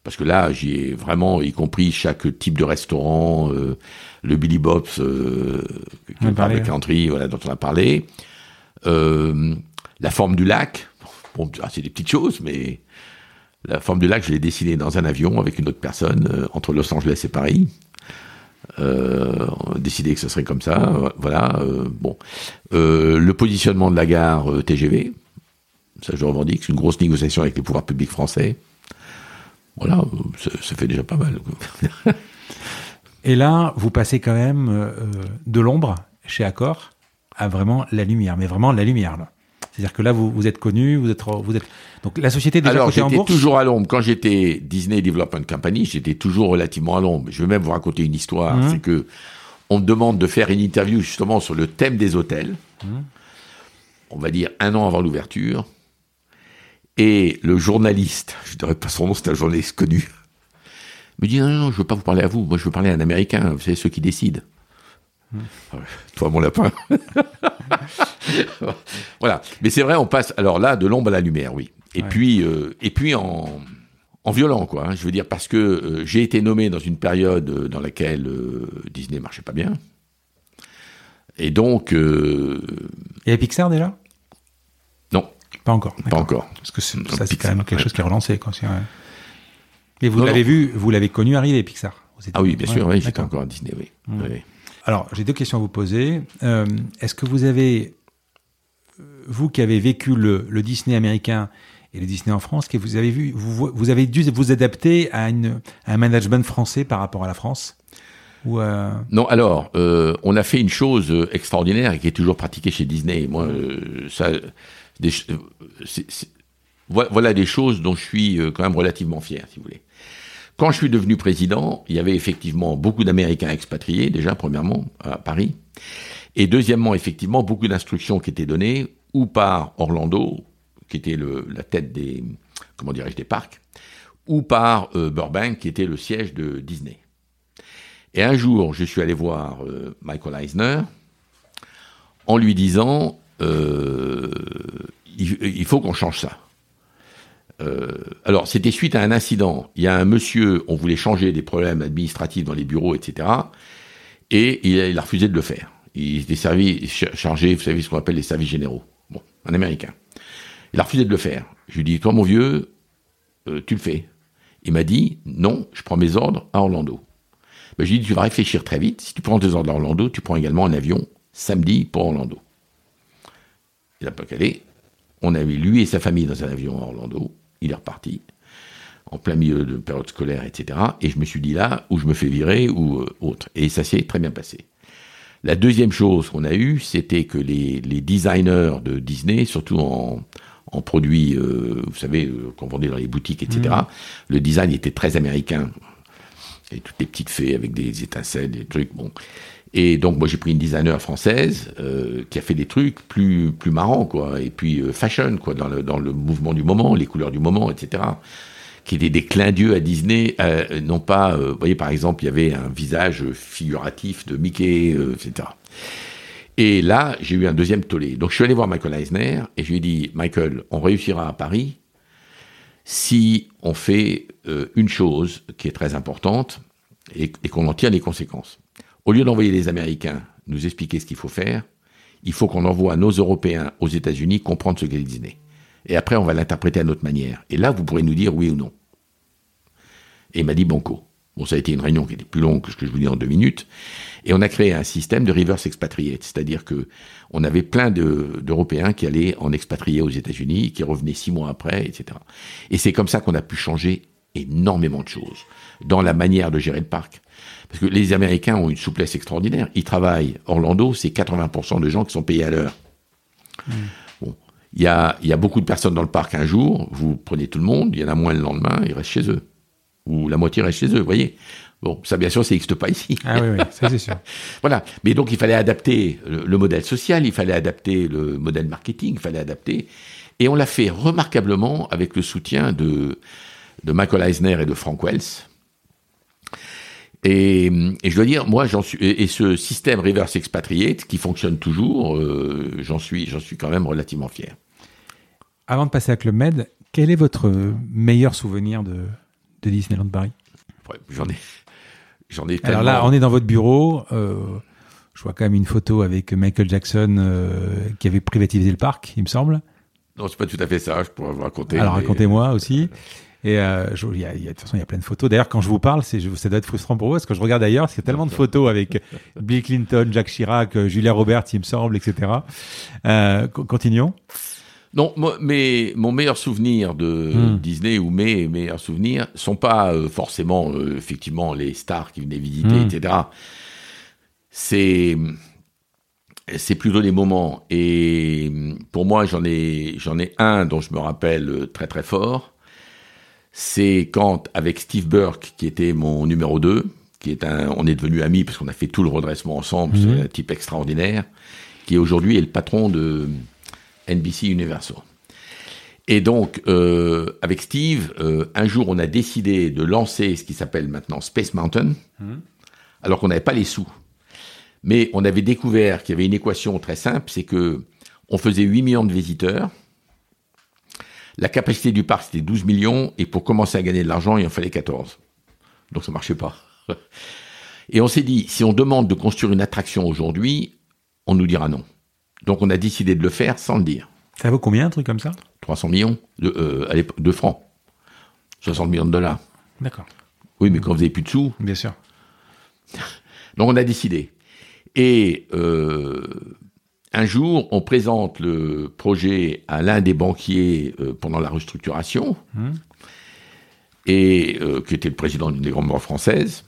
parce que là, j'y ai vraiment, y compris chaque type de restaurant, le Billy Bob's, euh, Country, voilà, dont on a parlé. Euh, la forme du lac, bon, ah, c'est des petites choses, mais la forme du lac, je l'ai dessinée dans un avion avec une autre personne euh, entre Los Angeles et Paris. Euh, on a décidé que ce serait comme ça, euh, voilà. bon, le positionnement de la gare TGV, ça je revendique, c'est une grosse négociation avec les pouvoirs publics français. Voilà, ça, fait déjà pas mal. et là, vous passez quand même de l'ombre chez Accor à vraiment la lumière, mais vraiment la lumière là. C'est-à-dire que là, vous, vous êtes connu, vous êtes, vous êtes. Donc la société déjà Alors j'étais toujours à l'ombre. Quand j'étais Disney Development Company, j'étais toujours relativement à l'ombre. Je vais même vous raconter une histoire. Mmh. C'est que on me demande de faire une interview justement sur le thème des hôtels. Mmh. On va dire un an avant l'ouverture. Et le journaliste, je ne dirais pas son nom, c'est un journaliste connu, me dit non, non, non, je veux pas vous parler à vous. Moi, je veux parler à un Américain. Vous savez ceux qui décident. Toi, mon lapin. voilà. Mais c'est vrai, on passe, alors là, de l'ombre à la lumière, oui. Et puis, euh, et puis en, en violent, quoi. Hein. je veux dire, parce que euh, j'ai été nommé dans une période euh, dans laquelle Disney marchait pas bien. Et donc. Et Pixar déjà? Pas encore. Pas encore. Parce que ça, c'est quand même quelque chose qui est relancé, quoi. Et vous l'avez vu, vous l'avez connu arriver, Pixar Ah oui, bien sûr, oui, j'étais encore à Disney, oui. Mmh. oui. Alors, j'ai deux questions à vous poser. Euh, est-ce que vous avez, vous qui avez vécu le, Disney américain et le Disney en France, que vous avez vu, vous, avez dû vous adapter à, un management français par rapport à la France? Ou Non, alors, euh, on a fait une chose extraordinaire et qui est toujours pratiquée chez Disney. Moi, euh, ça, voilà des choses dont je suis quand même relativement fier, si vous voulez. Quand je suis devenu président, il y avait effectivement beaucoup d'Américains expatriés, déjà, premièrement, à Paris. Et deuxièmement, effectivement, beaucoup d'instructions qui étaient données, ou par Orlando, qui était la tête des, comment des parcs, ou par euh, Burbank, qui était le siège de Disney. Et un jour, je suis allé voir euh, Michael Eisner en lui disant, euh, il faut qu'on change ça. Euh, alors, c'était suite à un incident. Il y a un monsieur, on voulait changer des problèmes administratifs dans les bureaux, etc. Et il a, refusé de le faire. Il était servi, chargé, vous savez ce qu'on appelle les services généraux. Bon, un Américain. Il a refusé de le faire. Je lui ai dit, toi mon vieux, euh, tu le fais. Il m'a dit, non, je prends mes ordres à Orlando. Ben, je lui ai tu vas réfléchir très vite. Si tu prends tes ordres à Orlando, tu prends également un avion samedi pour Orlando. Il n'a pas calé. On avait lui et sa famille dans un avion à Orlando il est reparti en plein milieu de période scolaire, etc. Et je me suis dit là, où je me fais virer ou euh, autre. Et ça s'est très bien passé. La deuxième chose qu'on a eue, c'était que les, designers de Disney, surtout en, produits, euh, vous savez, euh, qu'on vendait dans les boutiques, etc., mmh. le design était très américain. Et toutes les petites fées avec des étincelles, des trucs, bon. Et donc moi j'ai pris une designer française euh, qui a fait des trucs plus plus marrants quoi, et puis euh, fashion quoi dans le dans le mouvement du moment, les couleurs du moment, etc. Qui étaient des clins d'yeux à Disney, euh, non pas, vous voyez par exemple il y avait un visage figuratif de Mickey, etc. Et là j'ai eu un deuxième tollé. Donc je suis allé voir Michael Eisner et je lui ai dit Michael, on réussira à Paris si on fait une chose qui est très importante et, et qu'on en tire les conséquences. Au lieu d'envoyer les Américains nous expliquer ce qu'il faut faire, il faut qu'on envoie nos Européens aux États-Unis comprendre ce qu'est Disney. Et après, on va l'interpréter à notre manière. Et là, vous pourrez nous dire oui ou non. Et il m'a dit banco. Bon, ça a été une réunion qui était plus longue que ce que je vous dis en deux minutes. Et on a créé un système de reverse expatriate, c'est-à-dire que on avait plein d'Européens qui allaient en expatrier aux États-Unis, qui revenaient six mois après, etc. Et c'est comme ça qu'on a pu changer énormément de choses dans la manière de gérer le parc. Parce que les Américains ont une souplesse extraordinaire. Ils travaillent. Orlando, c'est 80% de gens qui sont payés à l'heure. Hmm. Bon. Il y a, il y a beaucoup de personnes dans le parc un jour, vous prenez tout le monde, il y en a moins le lendemain, ils restent chez eux. Ou la moitié reste chez eux, vous voyez. Bon, ça bien sûr, ça n'existe pas ici. Ah oui, oui, ça c'est sûr. voilà. Mais donc il fallait adapter le, modèle social, il fallait adapter le modèle marketing, il fallait adapter. Et on l'a fait remarquablement avec le soutien de, de Michael Eisner et de Frank Wells. Et, je dois dire, moi, j'en suis, et, ce système reverse expatriate qui fonctionne toujours, euh, j'en suis, j'en suis quand même relativement fier. Avant de passer à Club Med, quel est votre meilleur souvenir de, de Disneyland Paris? J'en ai, j'en ai. Alors là, on est dans votre bureau. Euh, je vois quand même une photo avec Michael Jackson euh, qui avait privatisé le parc, il me semble. Non, c'est pas tout à fait ça. Je pourrais vous raconter. Alors racontez-moi aussi. Et euh, il y a, de toute façon, il y a plein de photos. D'ailleurs, quand je vous parle, c'est, ça doit être frustrant pour vous, parce que je regarde ailleurs, parce qu'il y a tellement de photos avec Bill Clinton, Jacques Chirac, euh, Julia Roberts, il me semble, etc. Euh, continuons. Non, mais mon meilleur souvenir de hmm. Disney ou mes meilleurs souvenirs sont pas euh, forcément effectivement les stars qui venaient visiter, hmm. etc. C'est c'est plutôt des moments. Et pour moi, j'en ai j'en ai un dont je me rappelle très très fort c'est quand, avec Steve Burke, qui était mon numéro 2, qui est un, on est devenu amis parce qu'on a fait tout le redressement ensemble, c'est mhm. un type extraordinaire, qui aujourd'hui est le patron de NBC Universal. Et donc, euh, avec Steve, euh, un jour, on a décidé de lancer ce qui s'appelle maintenant Space Mountain, mhm. alors qu'on n'avait pas les sous. Mais on avait découvert qu'il y avait une équation très simple, c'est que on faisait 8 millions de visiteurs, la capacité du parc, c'était 12 millions, et pour commencer à gagner de l'argent, il en fallait 14. Donc ça marchait pas. Et on s'est dit, si on demande de construire une attraction aujourd'hui, on nous dira non. Donc on a décidé de le faire sans le dire. Ça vaut combien un truc comme ça? 300 millions de, euh, de francs. 60 millions de dollars. D'accord. Oui, mais quand vous n'avez plus de sous. Bien sûr. Donc on a décidé. Et euh, un jour, on présente le projet à l'un des banquiers euh, pendant la restructuration, mmh. et euh, qui était le président d'une des grandes banques françaises,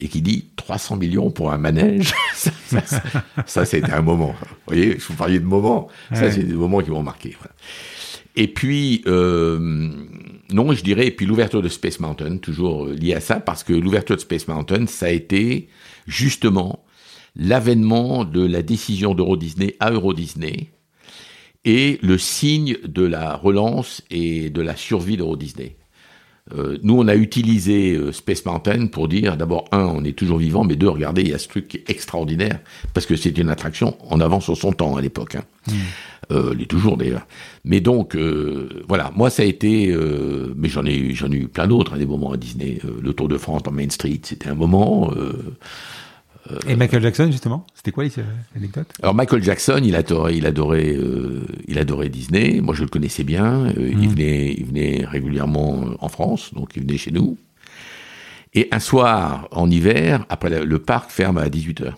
et qui dit 300 millions pour un manège. ça, c'était un moment. Vous voyez, je vous parlais de moments. Ça, c'est des moments qui m'ont marqué. Et puis, euh, non, je dirais, et puis l'ouverture de Space Mountain, toujours lié à ça, parce que l'ouverture de Space Mountain, ça a été justement l'avènement de la décision d'Euro Disney à Euro Disney et le signe de la relance et de la survie d'Euro Disney. Euh, nous, on a utilisé euh, Space Mountain pour dire, d'abord, un, on est toujours vivant, mais deux, regardez, il y a ce truc extraordinaire, parce que c'était une attraction en avance sur son temps à l'époque. Hein. Hmm. Euh, il est toujours d'ailleurs. Mais donc, euh, voilà, moi, ça a été, mais j'en ai, j'en ai eu plein d'autres, hein, des moments à Disney. le Tour de France dans Main Street, c'était un moment. Et Michael Jackson, justement, c'était quoi l'anecdote? Alors Michael Jackson, il adorait, il adorait, euh, il adorait Disney. Moi, je le connaissais bien. Euh, il, hmm. venait, il venait régulièrement en France, donc il venait chez nous. Et un soir, en hiver, après le parc ferme à 18h.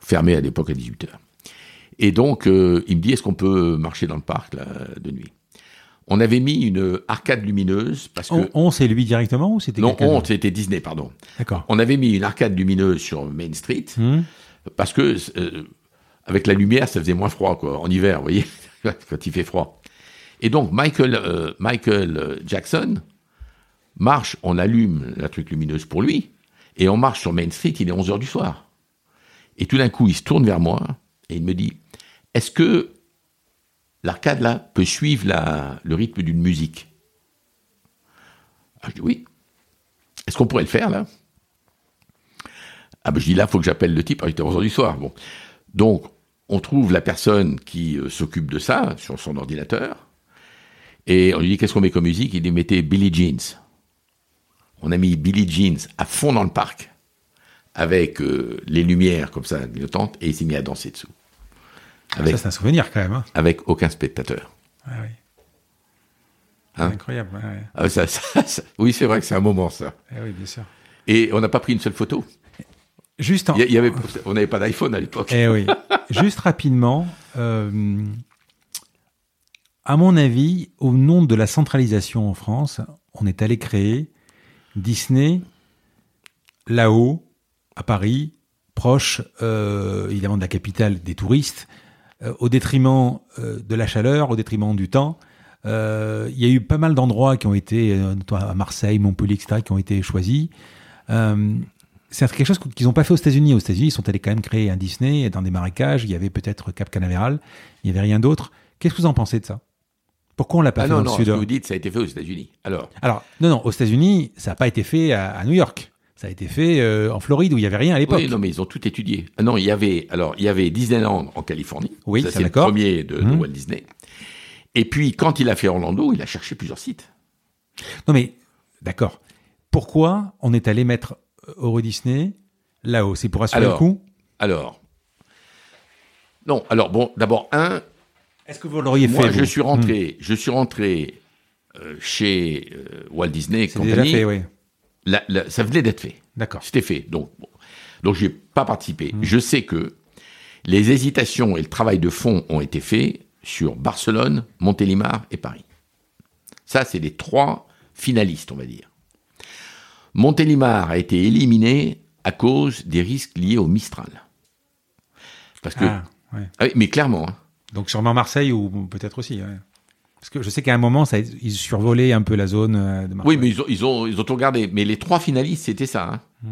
Fermé à l'époque à 18h. Et donc, euh, il me dit, est-ce qu'on peut marcher dans le parc là, de nuit? On avait mis une arcade lumineuse parce que on, c'est lui directement ou c'était non on c'était Disney pardon. D'accord. On avait mis une arcade lumineuse sur Main Street hmm. parce que euh, avec la lumière ça faisait moins froid quoi en hiver vous voyez quand il fait froid. Et donc Michael euh, Michael Jackson marche on allume la truc lumineuse pour lui et on marche sur Main Street il est 11 heures du soir. Et tout d'un coup il se tourne vers moi et il me dit est-ce que l'arcade là peut suivre le rythme d'une musique. Ah, je dis oui. Est-ce qu'on pourrait le faire là? Ah ben je dis là, il faut que j'appelle le type, à 11h du soir. Bon. Donc, on trouve la personne qui euh, s'occupe de ça sur son ordinateur, et on lui dit qu'est-ce qu'on met comme musique? Il dit mettez Billy Jeans. On a mis Billy Jeans à fond dans le parc, avec euh, les lumières comme ça et il s'est mis à danser dessous. Ah, ça, c'est un souvenir quand même. Hein. Avec aucun spectateur. Ah oui. Hein incroyable. Ah, ça, ça, ça, oui, c'est vrai que c'est un moment, ça. Eh oui, bien sûr. Et on n'a pas pris une seule photo? Juste en... Il y avait, on n'avait pas d'iPhone à l'époque. Eh oui. Juste rapidement, euh, à mon avis, au nom de la centralisation en France, on est allé créer Disney là-haut, à Paris, proche euh, évidemment de la capitale des touristes, au détriment euh, de la chaleur, au détriment du temps. Euh, Il y a eu pas mal d'endroits qui ont été, euh, à Marseille, Montpellier, etc., qui ont été choisis. Euh, c'est quelque chose qu'ils n'ont pas fait aux États-Unis. Aux États-Unis, ils sont allés quand même créer un Disney dans des marécages. Il y avait peut-être Cap Canaveral. Il n'y avait rien d'autre. Qu'est-ce que vous en pensez de ça? Pourquoi on l'a pas ah fait non, dans non, le sud? ce que vous dites, ça a été fait aux États-Unis. Alors, Alors, non, non, aux États-Unis, ça n'a pas été fait à, à New York. Ça a été fait euh, en Floride où il n'y avait rien à l'époque. oui, non, mais ils ont tout étudié. Ah non, il y avait, alors, il y avait Disneyland en Californie. Oui, ça c'est le premier de, de Mhm. Walt Disney. Et puis, quand il a fait Orlando, il a cherché plusieurs sites. Non, mais d'accord. Pourquoi on est allé mettre Euro Disney là-haut? C'est pour assurer Alors, le coup Alors, non, alors bon, d'abord, un, Est-ce que vous l'auriez moi, fait je vous? suis rentré, je suis rentré euh, chez euh, Walt Disney C'est Company. déjà fait, oui. La- la- ça venait d'être fait. D'accord. C'était fait. Donc, bon. donc j'ai pas participé. Hmm. Je sais que les hésitations et le travail de fond ont été faits sur Barcelone, Montélimar et Paris. Ça, c'est les trois finalistes, on va dire. Montélimar a été éliminé à cause des risques liés au Mistral. Parce que, Ah, ouais. Ah oui, mais clairement, hein. Donc sûrement Marseille ou peut-être aussi. ouais. Parce que je sais qu'à un moment, ça, ils survolaient un peu la zone euh, de Marseille. Oui, mais ils ont, ils ont, ils ont tout regardé. Mais les trois finalistes, c'était ça. hein.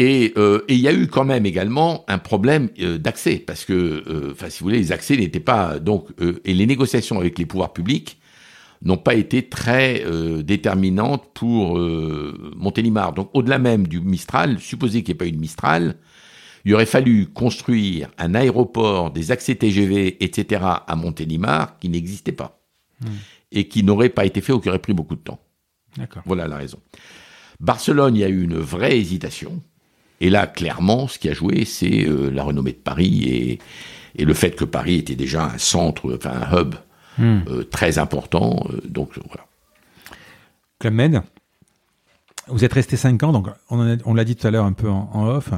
Et euh, et il y a eu quand même également un problème euh, d'accès, parce que, euh, enfin, si vous voulez, les accès n'étaient pas donc et les négociations avec les pouvoirs publics n'ont pas été très déterminantes pour Montélimar. Donc, au-delà même du Mistral, supposé qu'il n'y ait pas eu de Mistral, il aurait fallu construire un aéroport, des accès TGV, etc. à Montélimar qui n'existait pas et qui n'aurait pas été fait ou qui aurait pris beaucoup de temps. D'accord. Voilà la raison. Barcelone, il y a eu une vraie hésitation. Et là, clairement, ce qui a joué, c'est euh, la renommée de Paris et, et le fait que Paris était déjà un centre, enfin un hub Hmm. euh, très important. euh, donc voilà. Club Med, vous êtes resté 5 ans, donc on, l'a dit tout à l'heure un peu en, en off.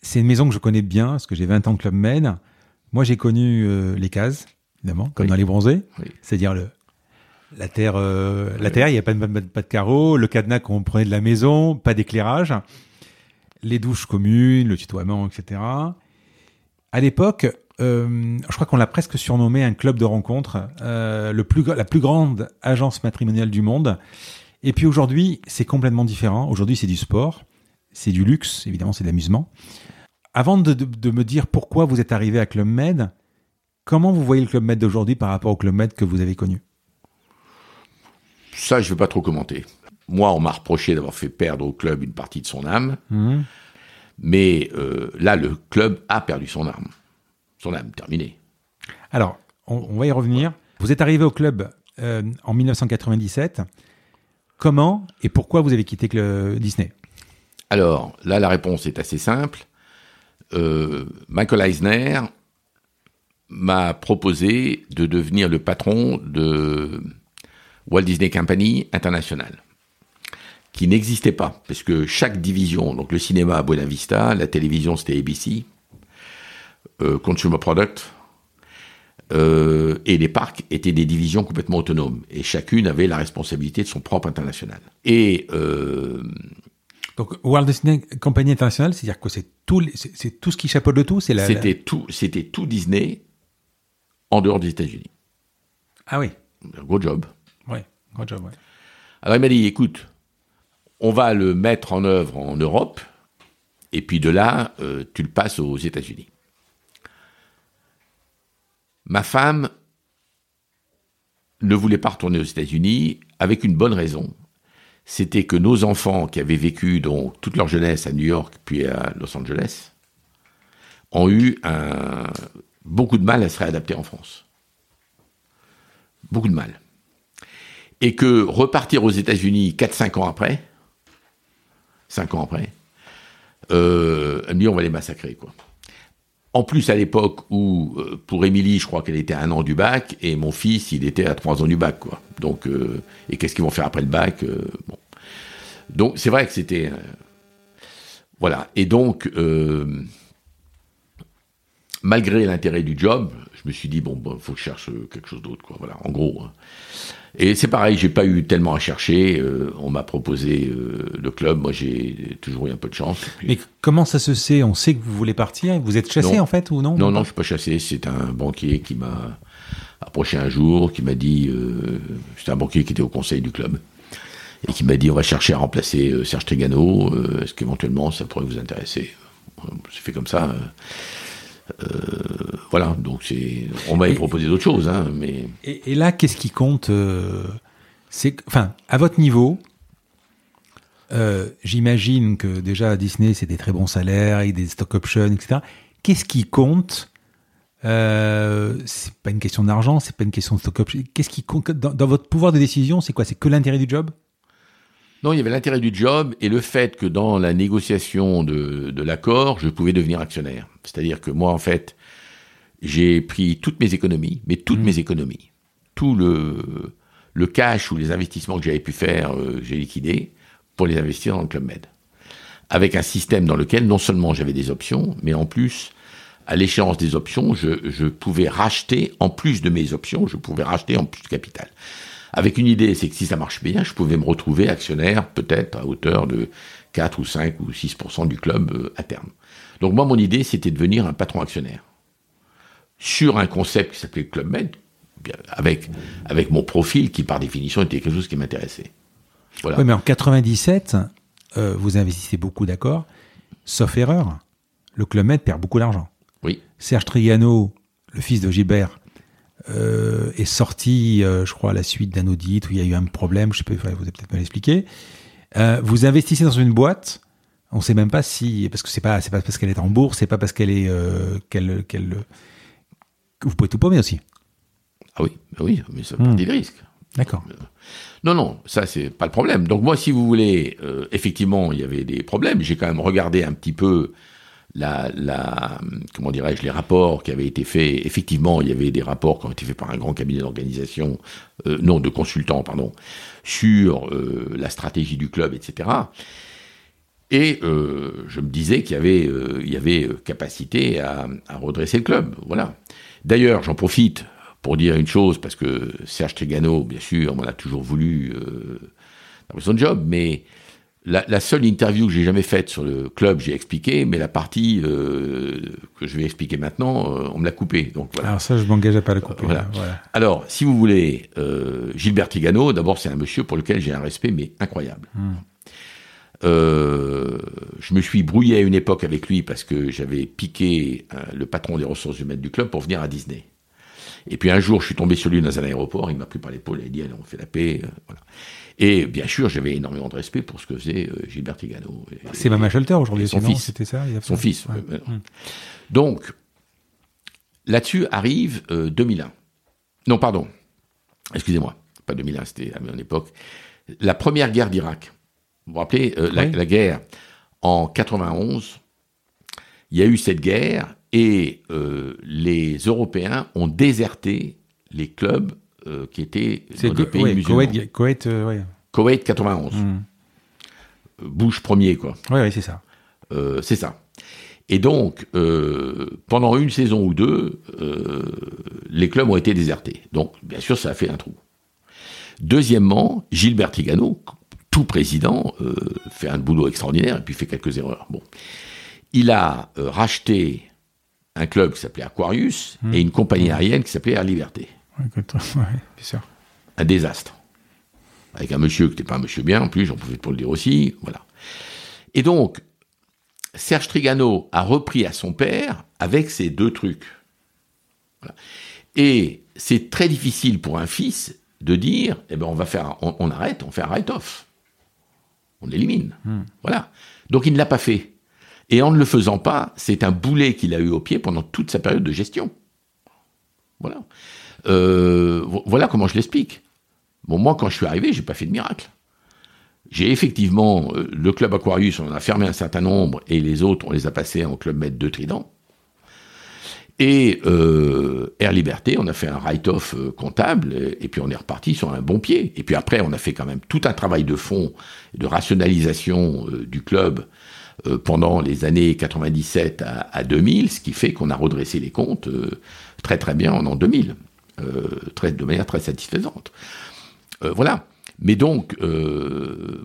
C'est une maison que je connais bien, parce que j'ai 20 ans de Club Med. Moi, j'ai connu les cases, évidemment, comme Oui. dans les bronzés. Oui. C'est-à-dire le, la terre, euh, la terre, il n'y a pas de, pas de- pas de carreaux, le cadenas qu'on prenait de la maison, pas d'éclairage, les douches communes, le tutoiement, etc. À l'époque, euh, je crois qu'on l'a presque surnommé un club de rencontres, euh, le plus, la plus grande agence matrimoniale du monde. Et puis aujourd'hui, c'est complètement différent. Aujourd'hui, c'est du sport, c'est du luxe, évidemment, c'est de l'amusement. Avant de, de- de me dire pourquoi vous êtes arrivé à Club Med, comment vous voyez le Club Med d'aujourd'hui par rapport au Club Med que vous avez connu? Ça, je ne vais pas trop commenter. Moi, on m'a reproché d'avoir fait perdre au club une partie de son âme, Mhm. mais euh, là, le club a perdu son âme. Son âme, terminée. Alors, on, on va y revenir. Vous êtes arrivé au club euh, en 1997. Comment et pourquoi vous avez quitté le Disney? Alors, là, la réponse est assez simple. Euh, Michael Eisner m'a proposé de devenir le patron de Walt Disney Company International, qui n'existait pas, parce que chaque division, donc le cinéma à Buena Vista, la télévision c'était ABC, euh, Consumer Product, euh, et les parcs étaient des divisions complètement autonomes, et chacune avait la responsabilité de son propre international. Et euh, Donc, Walt Disney Company International, c'est-à-dire que c'est tout, c'est tout ce qui chapeaute le tout c'est la, la- C'était tout, c'était tout Disney en dehors des États-Unis. Ah oui, Un Gros job. ouais, gros job, ouais. Alors il m'a dit, écoute, on va le mettre en œuvre en Europe, et puis de là, euh, tu le passes aux États-Unis. Ma femme ne voulait pas retourner aux États-Unis avec une bonne raison. C'était que nos enfants qui avaient vécu donc toute leur jeunesse à New York puis à Los Angeles ont eu un- beaucoup de mal à se réadapter en France. Beaucoup de mal et que repartir aux États-Unis 4-5 ans après, 5 ans après, elle me dit on va les massacrer quoi. En plus, à l'époque où, euh, pour Émilie, je crois qu'elle était à un an du bac, et mon fils, il était à trois ans du bac, quoi. Donc, euh, et qu'est-ce qu'ils vont faire après le bac euh. Donc, c'est vrai que c'était. voilà. Et donc, malgré l'intérêt du job, je me suis dit, bon, il faut que je cherche quelque chose d'autre, quoi. Voilà, en gros. Hein. Et c'est pareil, j'ai pas eu tellement à chercher. Euh, on m'a proposé euh, le club. Moi, j'ai toujours eu un peu de chance. Mais comment ça se sait? On sait que vous voulez partir. Vous êtes chassé en fait ou non? Non, non, je suis pas chassé. C'est un banquier qui m'a approché un jour, qui m'a dit. Euh, C'était un banquier qui était au conseil du club et qui m'a dit on va chercher à remplacer euh, Serge Trigano. Est-ce qu'éventuellement ça pourrait vous intéresser? C'est fait comme ça. Euh, voilà, donc c'est, on m'avait proposé d'autres choses, hein, mais. Et, là, qu'est-ce qui compte euh, C'est, enfin, à votre niveau, euh, j'imagine que déjà à Disney, c'est des très bons salaires et des stock options, etc. Qu'est-ce qui compte euh, C'est pas une question d'argent, c'est pas une question de stock options. Qu'est-ce qui compte dans, dans, votre pouvoir de décision C'est quoi? C'est que l'intérêt du job? Non, il y avait l'intérêt du job et le fait que dans la négociation de, de l'accord, je pouvais devenir actionnaire. C'est-à-dire que moi, en fait, j'ai pris toutes mes économies, mais toutes mmh. mes économies, tout le, le cash ou les investissements que j'avais pu faire, euh, j'ai liquidé pour les investir dans le Club Med. Avec un système dans lequel non seulement j'avais des options, mais en plus, à l'échéance des options, je, je pouvais racheter, en plus de mes options, je pouvais racheter en plus de capital avec une idée, c'est que si ça marche bien, je pouvais me retrouver actionnaire peut-être à hauteur de 4 ou 5 ou 6% du club euh, à terme. Donc moi, mon idée, c'était de devenir un patron actionnaire. Sur un concept qui s'appelait Club Med, avec, avec mon profil qui, par définition, était quelque chose qui m'intéressait. Voilà. Oui, mais en 97, euh, vous investissez beaucoup, d'accord Sauf erreur, le Club Med perd beaucoup d'argent. Oui. Serge Trigano, le fils de Gilbert, euh, est sorti, euh, je crois, à la suite d'un audit où il y a eu un problème, je sais pas, vous avez peut-être mal expliqué. Euh, vous investissez dans une boîte, on sait même pas si, parce que c'est pas, c'est pas parce qu'elle est en bourse, c'est pas parce qu'elle est, qu'elle, qu'elle, vous pouvez tout paumer aussi. Ah oui, oui, mais ça hmm. des risques. D'accord. Non, non, ça c'est pas le problème. Donc moi, si vous voulez, effectivement, il y avait des problèmes. J'ai quand même regardé un petit peu la, comment dirais-je, les rapports qui avaient été faits. Effectivement, il y avait des rapports qui ont été faits par un grand cabinet d'organisation, euh, non, de consultants, pardon, sur euh, la stratégie du club, etc. Et euh, je me disais qu'il y avait, il y avait capacité à, redresser le club. Voilà. D'ailleurs, j'en profite pour dire une chose, parce que Serge Trigano, bien sûr, m'en a toujours voulu dans son job, mais la, seule interview que j'ai jamais faite sur le club, j'ai expliqué, mais la partie euh, que je vais expliquer maintenant, euh, on me l'a coupée. Donc voilà. Alors ça, je m'engage à pas le couper. Voilà. Alors, si vous voulez, euh, Gilbert Tigano, d'abord, c'est un monsieur pour lequel j'ai un respect mais incroyable. Hmm. je me suis brouillé à une époque avec lui parce que j'avais piqué le patron des ressources humaines du club pour venir à Disney. Et puis un jour, je suis tombé sur lui dans un aéroport, il m'a pris par l'épaule et il a dit allez, on fait la paix. voilà. Et bien sûr, j'avais énormément de respect pour ce que faisait euh, Gilbert Tigano. C'est Mama Shelter aujourd'hui, son fils. C'était ça Son fils. Donc, là-dessus arrive 2001. Euh, non, pardon. Excusez-moi. Pas 2001, c'était à mon époque. La première guerre d'Irak. Vous vous rappelez, euh, la, la, guerre en 91, il y a eu cette guerre et les Européens ont déserté les clubs euh, qui était dans des pays musulmans. Koweït, euh, Koweït 91. Hmm. Bush premier, quoi. Oui, oui c'est ça. Euh, c'est ça. Et donc, pendant une saison ou deux, les clubs ont été désertés. Donc, bien sûr, ça a fait un trou. Deuxièmement, Gilbert Tigano, tout président, fait un boulot extraordinaire et puis fait quelques erreurs. Bon. Il a racheté un club qui s'appelait Aquarius hmm. et une compagnie aérienne qui s'appelait Air Liberté. Un désastre. Avec un monsieur qui n'était pas un monsieur bien, en plus, j'en profite pour le dire aussi. Voilà. Et donc, Serge Trigano a repris à son père avec ces deux trucs. Et c'est très difficile pour un fils de dire, eh ben on va faire, on, arrête, on fait un write-off, on élimine, hmm. voilà. Donc il ne l'a pas fait. Et en ne le faisant pas, c'est un boulet qu'il a eu au pied pendant toute sa période de gestion. Voilà. Euh, voilà comment je l'explique. Bon, moi, quand je suis arrivé, j'ai pas fait de miracle. J'ai effectivement, euh, le club Aquarius, on a fermé un certain nombre et les autres, on les a passés en club maître de Trident. Et euh, Air Liberté, on a fait un write-off comptable, et, puis on est reparti sur un bon pied. Et puis après, on a fait quand même tout un travail de fond, de rationalisation du club pendant les années 97 à, 2000, ce qui fait qu'on a redressé les comptes très très bien en an 2000, très, de manière très satisfaisante. voilà. Mais donc,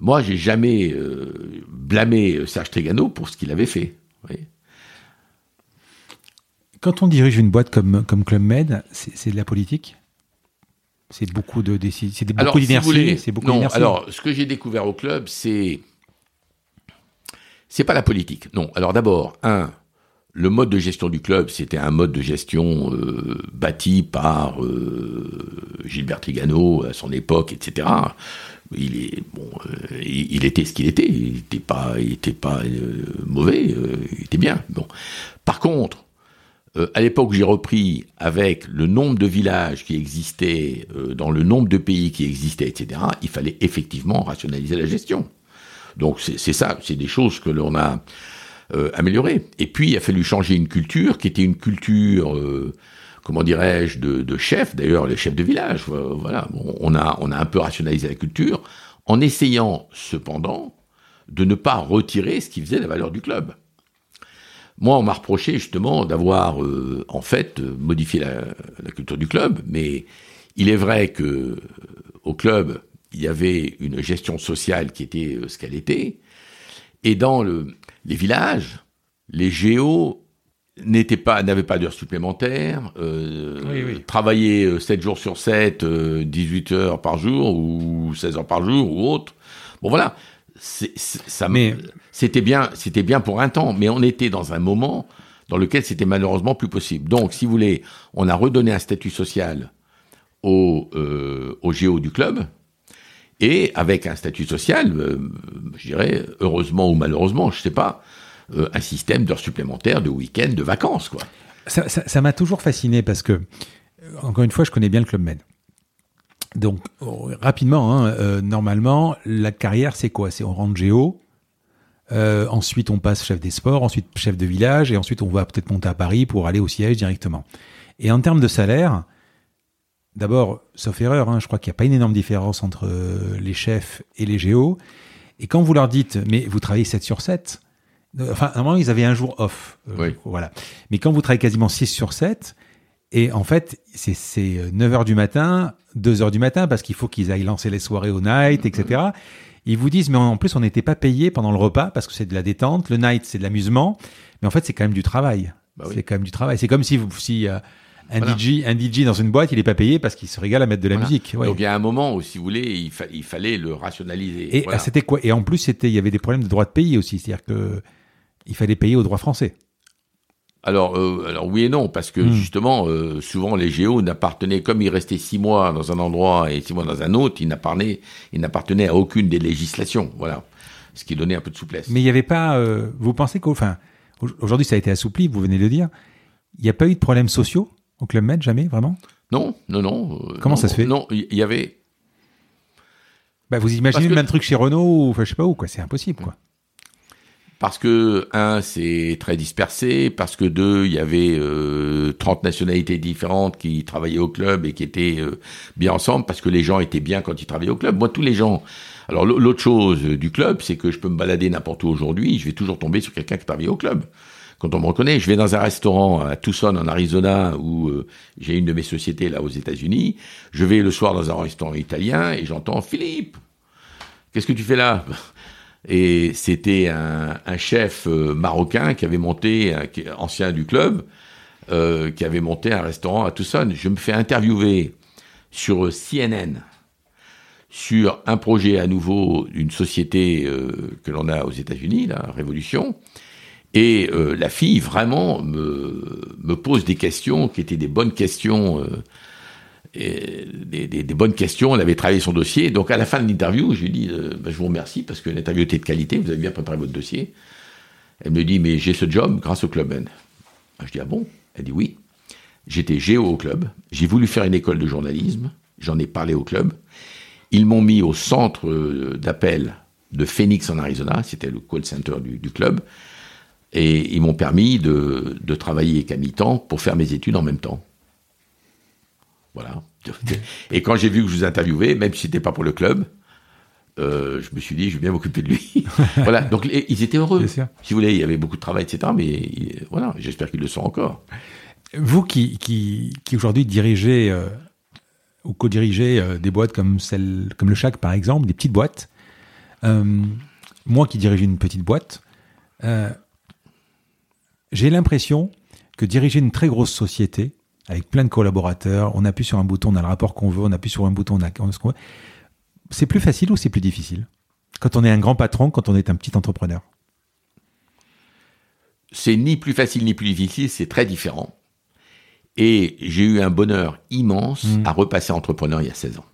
moi, j'ai jamais blâmé Serge Trigano pour ce qu'il avait fait. Quand on dirige une boîte comme, comme Club Med, c'est de la politique? C'est beaucoup de c'est beaucoup d'inertie. non, alors ce que j'ai découvert au club, c'est c'est pas la politique. Non. Alors d'abord, un, le mode de gestion du club, c'était un mode de gestion euh, bâti par euh, Gilbert Trigano à son époque, etc. Il est bon, euh, il, était ce qu'il était. Il n'était pas, il était pas mauvais. il était bien. Bon. Par contre, euh, à l'époque j'ai repris avec le nombre de villages qui existaient, euh, dans le nombre de pays qui existaient, etc., il fallait effectivement rationaliser la gestion. Donc c'est ça, c'est des choses que l'on a euh. Et puis il a fallu changer une culture qui était une culture, comment dirais-je, de, chef, d'ailleurs les chefs de village. voilà, on, a, un peu rationalisé la culture en essayant cependant de ne pas retirer ce qui faisait la valeur du club. Moi, on m'a reproché justement d'avoir, euh, en fait, modifié la, culture du club, mais il est vrai que euh, au club, il y avait une gestion sociale qui était euh, ce qu'elle était, et dans le, les villages, les géos n'étaient pas, n'avaient pas d'heures supplémentaires, euh, travaillaient 7 jours sur 7, 18 heures par jour, ou 16 heures par jour, ou autre. Bon voilà, ça, mais c'était bien, c'était bien pour un temps, mais on était dans un moment dans lequel c'était malheureusement plus possible. Donc, si vous voulez, on a redonné un statut social au, euh, au géo du club, et avec un statut social, euh, je dirais, heureusement ou malheureusement, je sais pas, euh, un système d'heures supplémentaires, de week-end, de vacances, quoi. Ça m'a toujours fasciné parce que, encore une fois, je connais bien le Club Med. Donc, oh, rapidement, hein, euh, normalement, la carrière, c'est quoi? C'est on rentre géo, euh, ensuite on passe chef des sports, ensuite chef de village, et ensuite on va peut-être monter à Paris pour aller au siège directement. Et en termes de salaire, d'abord, sauf erreur, hein, je crois qu'il n'y a pas une énorme différence entre euh, les chefs et les géos. Et quand vous leur dites, mais vous travaillez 7 sur 7, enfin, normalement, ils avaient un jour off. oui. Voilà. Mais quand vous travaillez quasiment 6 sur 7, et en fait, c'est 9 h du matin, 2 h du matin, parce qu'il faut qu'ils aillent lancer les soirées au night, etc. Ils vous disent, mais en plus, on n'était pas payé pendant le repas, parce que c'est de la détente. Le night, c'est de l'amusement. Mais en fait, c'est quand même du travail. Bah c'est quand même du travail. C'est comme si, si euh, un, DJ, un DJ dans une boîte, il n'est pas payé parce qu'il se régale à mettre de la musique. Donc il y a un moment où, si vous voulez, il, il fallait le rationaliser. Et c'était quoi? Et en plus, c'était, il y avait des problèmes de droit de pays aussi. C'est-à-dire que il fallait payer au droit français. Alors, euh, alors oui et non, parce que hmm. justement, euh, souvent les géos n'appartenaient, comme ils restaient six mois dans un endroit et six mois dans un autre, ils n'appartenaient, ils n'appartenaient à aucune des législations. Voilà, ce qui donnait un peu de souplesse. Mais il n'y avait pas. Euh, vous pensez qu'au, enfin, aujourd'hui ça a été assoupli, vous venez de le dire. Il n'y a pas eu de problèmes sociaux? Au Club Med, jamais, vraiment? Non, non, non. Comment ça se fait? Non, il y, avait. Bah, vous imaginez le même truc chez Renault ou enfin, je sais pas où, quoi. C'est impossible, quoi parce que, un, c'est très dispersé, parce que, deux, il y avait euh, 30 nationalités différentes qui travaillaient au club et qui étaient euh, bien ensemble, parce que les gens étaient bien quand ils travaillaient au club. Moi, tous les gens... Alors, l'autre chose du club, c'est que je peux me balader n'importe où aujourd'hui, je vais toujours tomber sur quelqu'un qui travaille au club. Quand on me reconnaît, je vais dans un restaurant à Tucson, en Arizona, où euh, j'ai une de mes sociétés là aux États-Unis. Je vais le soir dans un restaurant italien et j'entends Philippe. Qu'est-ce que tu fais là? Et c'était un, chef euh, marocain qui avait monté, ancien du club, euh, qui avait monté un restaurant à Tucson. Je me fais interviewer sur CNN sur un projet à nouveau d'une société euh, que l'on a aux États-Unis, la Révolution. Et euh, la fille vraiment me, me, pose des questions qui étaient des bonnes questions euh, des, des, bonnes questions. Elle avait travaillé son dossier. Donc à la fin de l'interview, je lui dis euh, bah, Je vous remercie parce que l'interview était de qualité, vous avez bien préparé votre dossier. Elle me dit Mais j'ai ce job grâce au Club N. Ah, je dis Ah bon? Elle dit Oui. J'étais géo au club. J'ai voulu faire une école de journalisme. J'en ai parlé au club. Ils m'ont mis au centre euh, d'appel de Phoenix en Arizona. C'était le call center du, du club. Et ils m'ont permis de, de travailler qu'à mi-temps pour faire mes études en même temps. Voilà. Et quand j'ai vu que je vous interviewais, même si c'était pas pour le club, euh, je me suis dit, je vais bien m'occuper de lui. voilà. Donc, ils étaient heureux. Si vous voulez, il y avait beaucoup de travail, etc. Mais voilà, j'espère qu'ils le sont encore. Vous qui, qui, qui aujourd'hui dirigez euh, ou co-dirigez euh, des boîtes comme celle, comme le Chac, par exemple, des petites boîtes, moi qui dirige une petite boîte, j'ai l'impression que diriger une très grosse société, avec plein de collaborateurs, on appuie sur un bouton, on a le rapport qu'on veut, on appuie sur un bouton, on a ce qu'on veut c'est plus facile ou c'est plus difficile Quand on est un grand patron, quand on est un petit entrepreneur? C'est ni plus facile ni plus difficile, c'est très différent. Et j'ai eu un bonheur immense mmh. à repasser entrepreneur il y a 16 ans.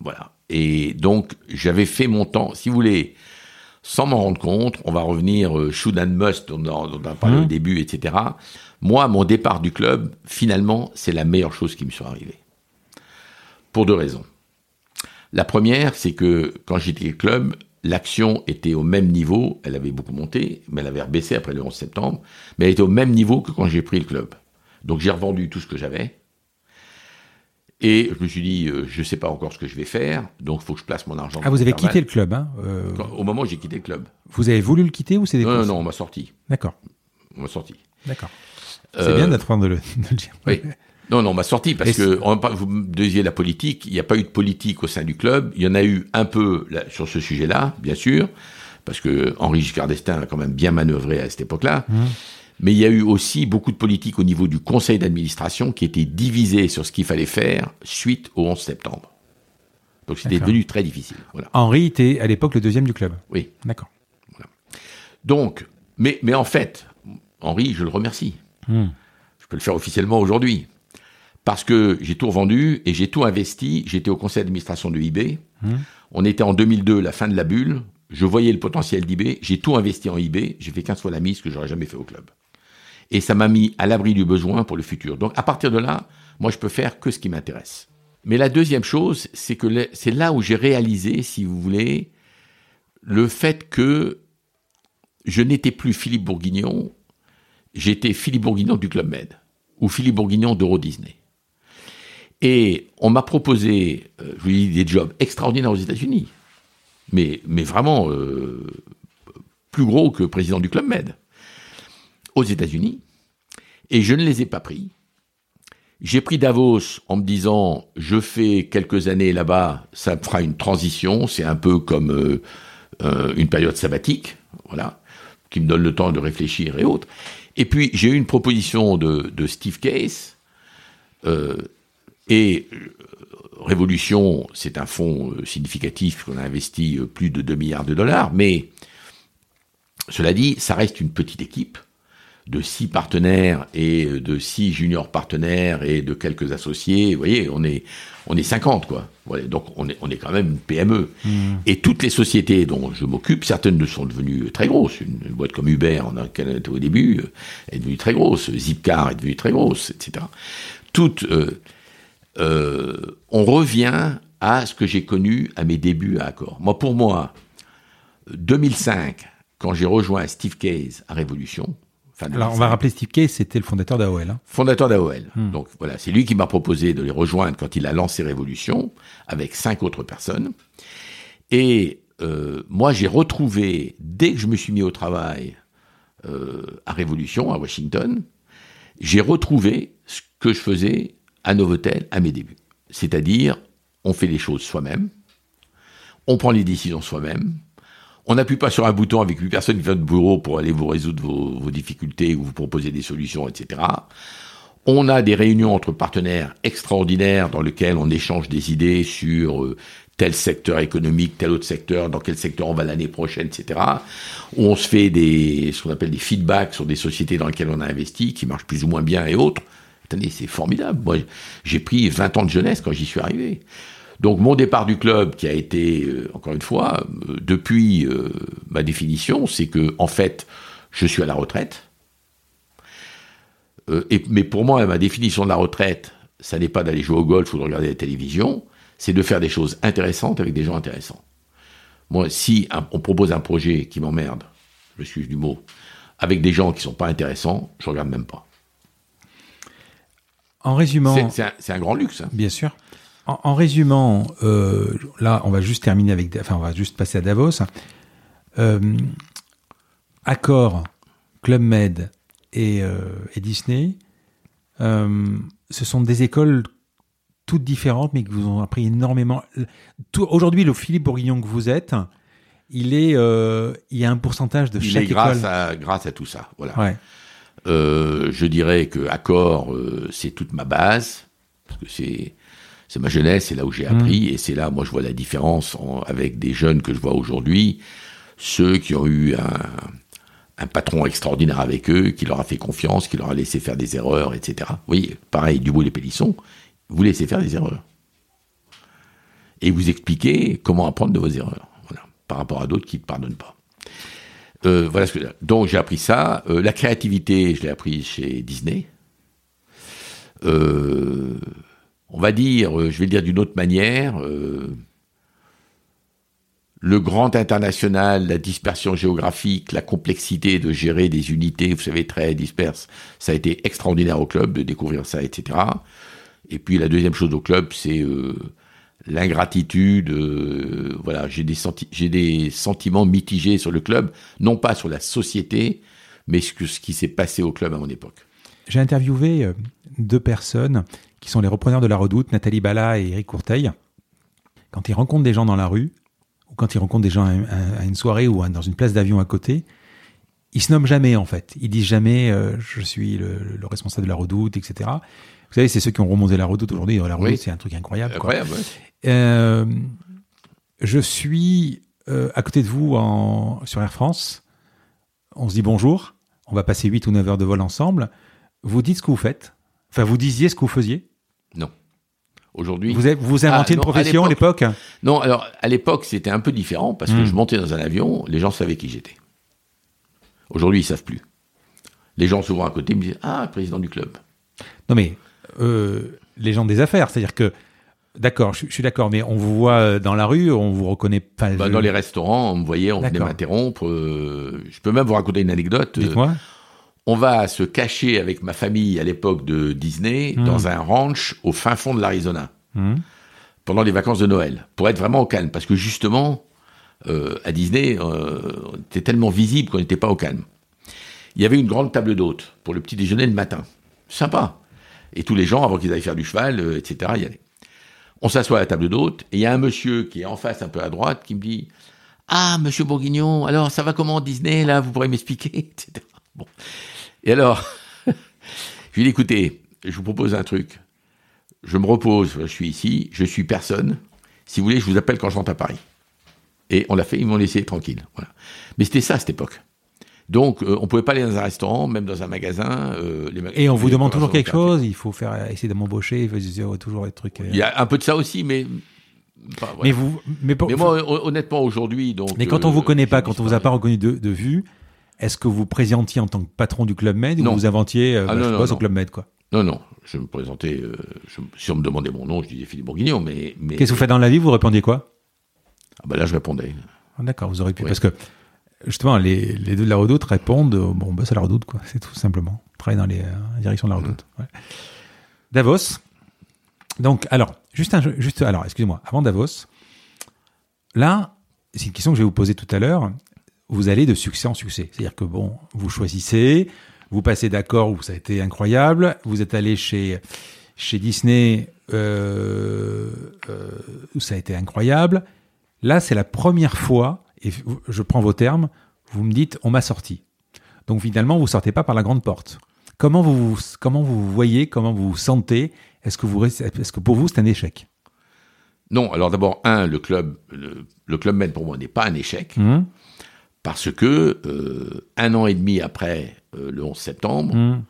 Voilà. Et donc, j'avais fait mon temps, si vous voulez, sans m'en rendre compte, on va revenir euh, should and must, on, on a parlé au mmh. début, etc. Moi, mon départ du club, finalement, c'est la meilleure chose qui me soit arrivée. Pour deux raisons. La première, c'est que quand j'étais au club, l'action était au même niveau, elle avait beaucoup monté, mais elle avait baissé après le 11 septembre, mais elle était au même niveau que quand j'ai pris le club. Donc j'ai revendu tout ce que j'avais. Et je me suis dit, euh, je ne sais pas encore ce que je vais faire, donc il faut que je place mon argent. Ah, vous avez quitté le club, hein euh, Au moment où j'ai quitté le club. Vous avez voulu le quitter ou c'est des Non, non, non, on m'a sorti. D'accord. On m'a sorti. D'accord. C'est bien d'être de, de le dire. Oui. Non, non, on m'a sorti parce que vous me disiez la politique. Il n'y a pas eu de politique au sein du club. Il y en a eu un peu sur ce sujet-là, bien sûr, parce que Henri Giscard d'Estaing a quand même bien manœuvré à cette époque-là. Mmh. Mais il y a eu aussi beaucoup de politique au niveau du conseil d'administration qui était divisé sur ce qu'il fallait faire suite au 11 septembre. Donc c'était devenu très difficile. Henri était à l'époque le deuxième du club. Oui. D'accord. Donc, mais, mais en fait, Henri, je le remercie. Mmh. Je peux le faire officiellement aujourd'hui parce que j'ai tout revendu et j'ai tout investi. J'étais au conseil d'administration de eBay. Hum. On était en 2002, la fin de la bulle. Je voyais le potentiel d'eBay. J'ai tout investi en eBay. J'ai fait 15 fois la mise que j'aurais jamais fait au club. Et ça m'a mis à l'abri du besoin pour le futur. Donc à partir de là, moi je peux faire que ce qui m'intéresse. Mais la deuxième chose, c'est que c'est là où j'ai réalisé, si vous voulez, le fait que je n'étais plus Philippe Bourguignon, j'étais Philippe Bourguignon du Club Med, ou Philippe Bourguignon d'Euro Disney. Et on m'a proposé, euh, je vous dis, des jobs extraordinaires aux États-Unis, mais, mais vraiment euh, plus gros que président du Club Med, aux États-Unis, et je ne les ai pas pris. J'ai pris Davos en me disant, je fais quelques années là-bas, ça fera une transition, c'est un peu comme euh, une période sabbatique, voilà, qui me donne le temps de réfléchir et autres. Et puis j'ai eu une proposition de, Steve Case, et euh, Révolution, c'est un fonds euh, significatif qu'on a investi euh, plus de 2 milliards de dollars, mais cela dit, ça reste une petite équipe de six partenaires et de six juniors partenaires et de quelques associés. Vous voyez, on est, on est 50, quoi. Voilà, donc on est, on est quand même une PME. Mmh. Et toutes les sociétés dont je m'occupe, certaines ne sont devenues très grosses. Une, boîte comme Uber, on a, au début, est devenue très grosse. Zipcar est devenue très grosse, etc. Toutes, euh, on revient à ce que j'ai connu à mes débuts à Accor. Moi, pour moi, 2005, quand j'ai rejoint Steve Case à Révolution. Alors, on va rappeler Steve Case, c'était le fondateur d'AOL. Hein. Fondateur d'AOL. Hmm. Donc voilà, c'est lui qui m'a proposé de les rejoindre quand il a lancé Révolution, avec cinq autres personnes. Et euh, moi, j'ai retrouvé, dès que je me suis mis au travail euh, à Révolution, à Washington, j'ai retrouvé ce que je faisais à Novotel à mes débuts. C'est-à-dire, on fait les choses soi-même, on prend les décisions soi-même, on n'appuie pas sur un bouton avec une personne qui vient de bureau pour aller vous résoudre vos, difficultés ou vous proposer des solutions, etc. On a des réunions entre partenaires extraordinaires dans lesquelles on échange des idées sur euh, tel secteur économique, tel autre secteur, dans quel secteur on va l'année prochaine, etc. On se fait des, ce qu'on appelle des feedbacks sur des sociétés dans lesquelles on a investi, qui marchent plus ou moins bien et autres. Attendez, c'est formidable. Moi, j'ai pris 20 ans de jeunesse quand j'y suis arrivé. Donc mon départ du club, qui a été, euh, encore une fois, euh, depuis euh, ma définition, c'est que, en fait, je suis à la retraite. Et, mais pour moi, ma définition de la retraite, ça n'est pas d'aller jouer au golf ou de regarder la télévision, c'est de faire des choses intéressantes avec des gens intéressants. Moi, si on propose un projet qui m'emmerde, je suis du mot, avec des gens qui sont pas intéressants, je regarde même pas. En résumant, c'est un, grand luxe. Hein. Bien sûr. En, résumant, euh, là, on va juste terminer avec, enfin, on va juste passer à Davos. Euh, Accor, Club Med et, euh, Disney, ce sont des écoles toutes différentes, mais qui vous ont appris énormément. Aujourd'hui, le Philippe Bourguignon que vous êtes, il est, il y a un pourcentage de chaque grâce À, grâce à tout ça, voilà. Ouais. Euh, je dirais que Accor, euh, c'est toute ma base, parce que c'est c'est ma jeunesse, c'est là où j'ai appris, mm. et c'est là, moi, je vois la différence avec des jeunes que je vois aujourd'hui, ceux qui ont eu un, un, patron extraordinaire avec eux, qui leur a fait confiance, qui leur a laissé faire des erreurs, etc. Oui, pareil, Dubois et Pélisson, vous laissez faire des erreurs. Et vous expliquez comment apprendre de vos erreurs, voilà, par rapport à d'autres qui ne pardonnent pas. Euh, voilà ce que donc j'ai appris ça. Euh, la créativité, je l'ai appris chez Disney. Euh, on va dire, je vais le dire d'une autre manière, le grand international, la dispersion géographique, la complexité de gérer des unités, vous savez, très disperses, ça a été extraordinaire au club de découvrir ça, etc. Et puis la deuxième chose au club, c'est l'ingratitude, euh, voilà, j'ai des, sentiments mitigés sur le club, non pas sur la société, mais ce, qui s'est passé au club à mon époque. J'ai interviewé euh, deux personnes qui sont les repreneurs de la Redoute, Nathalie Bala et Eric Courteil. Quand ils rencontrent des gens dans la rue, ou quand ils rencontrent des gens à, une soirée ou dans une place d'avion à côté, ils se nomment jamais en fait. Ils disent jamais euh, je suis le, le, responsable de la Redoute, etc. Vous savez, c'est ceux qui ont remonté la redoute aujourd'hui. La redoute, c'est un truc incroyable. Incroyable, euh, je suis euh, à côté de vous en, sur Air France. On se dit bonjour. On va passer 8 ou 9 heures de vol ensemble. Vous dites ce que vous faites. Enfin, vous disiez ce que vous faisiez. Aujourd'hui. Vous, avez, vous inventiez ah, une profession à l'époque Non, alors à l'époque, c'était un peu différent parce que hmm. je montais dans un avion, les gens savaient qui j'étais. Aujourd'hui, ils savent plus. Les gens souvent à côté me disent Ah, président du club. Non, mais euh, les gens des affaires. C'est-à-dire que, d'accord, je, suis d'accord, mais on vous voit euh, dans la rue, on vous reconnaît pas. Bah, Dans les restaurants, on me voyait, on venait m'interrompre. Euh, je peux même vous raconter une anecdote. Dites-moi. On va se cacher avec ma famille à l'époque de Disney hmm. dans un ranch au fin fond de l'Arizona hmm. pendant les vacances de Noël pour être vraiment au calme parce que justement à Disney on était tellement visible qu'on n'était pas au calme. Il y avait une grande table d'hôtes pour le petit déjeuner le matin. Sympa. Et tous les gens, avant qu'ils aillent faire du cheval, euh, etc., y allaient. On s'assoit à la table d'hôte, et il y a un monsieur qui est en face, un peu à droite, qui me dit Ah, monsieur Bourguignon, alors ça va comment Disney, là, vous pourrez m'expliquer, etc. Bon. Et alors, je lui dis Écoutez, je vous propose un truc. Je me repose, je suis ici, je suis personne. Si vous voulez, je vous appelle quand je rentre à Paris. Et on l'a fait, ils m'ont laissé tranquille. Voilà. Mais c'était ça, à cette époque. Donc, euh, on pouvait pas aller dans un restaurant, même dans un magasin. Euh, et on vous demande toujours quelque chose. Il faut faire essayer de m'embaucher. Il faut toujours des trucs. Euh. Il y a un peu de ça aussi, mais. Mais vous, mais, moi, honnêtement, aujourd'hui, donc. Mais quand on vous connaît pas, quand on vous a pas reconnu de, de vue, est-ce que vous présentiez en tant que patron du club Med ou vous inventiez ah, bah, je non, au club Med quoi? Non, non. Je me présentais. si on me demandait mon nom, je disais Philippe Bourguignon, mais. mais Qu'est-ce que vous faites dans la vie? Vous répondiez quoi? Ah bah là, je répondais. Ah, d'accord, vous auriez pu parce que justement, les, les, deux de la redoute répondent bon, bah, c'est la redoute, quoi. C'est tout simplement. Travailler dans les euh, directions de la redoute. Mmh. Davos. Donc, alors, juste un, juste, alors, excusez-moi, avant Davos, là, c'est une question que je vais vous poser tout à l'heure. Vous allez de succès en succès. C'est-à-dire que, bon, vous choisissez, vous passez d'accord où ça a été incroyable, vous êtes allé chez, chez Disney euh, euh, où ça a été incroyable. Là, c'est la première fois et je prends vos termes, vous me dites on m'a sorti. Donc finalement, vous sortez pas par la grande porte. Comment vous comment vous voyez, comment vous vous sentez? Est-ce que vous est-ce que pour vous c'est un échec? Non. Alors d'abord un, le club le, club Med pour moi n'est pas un échec mmh. Parce que euh, un an et demi après euh, le 11 septembre, mmh.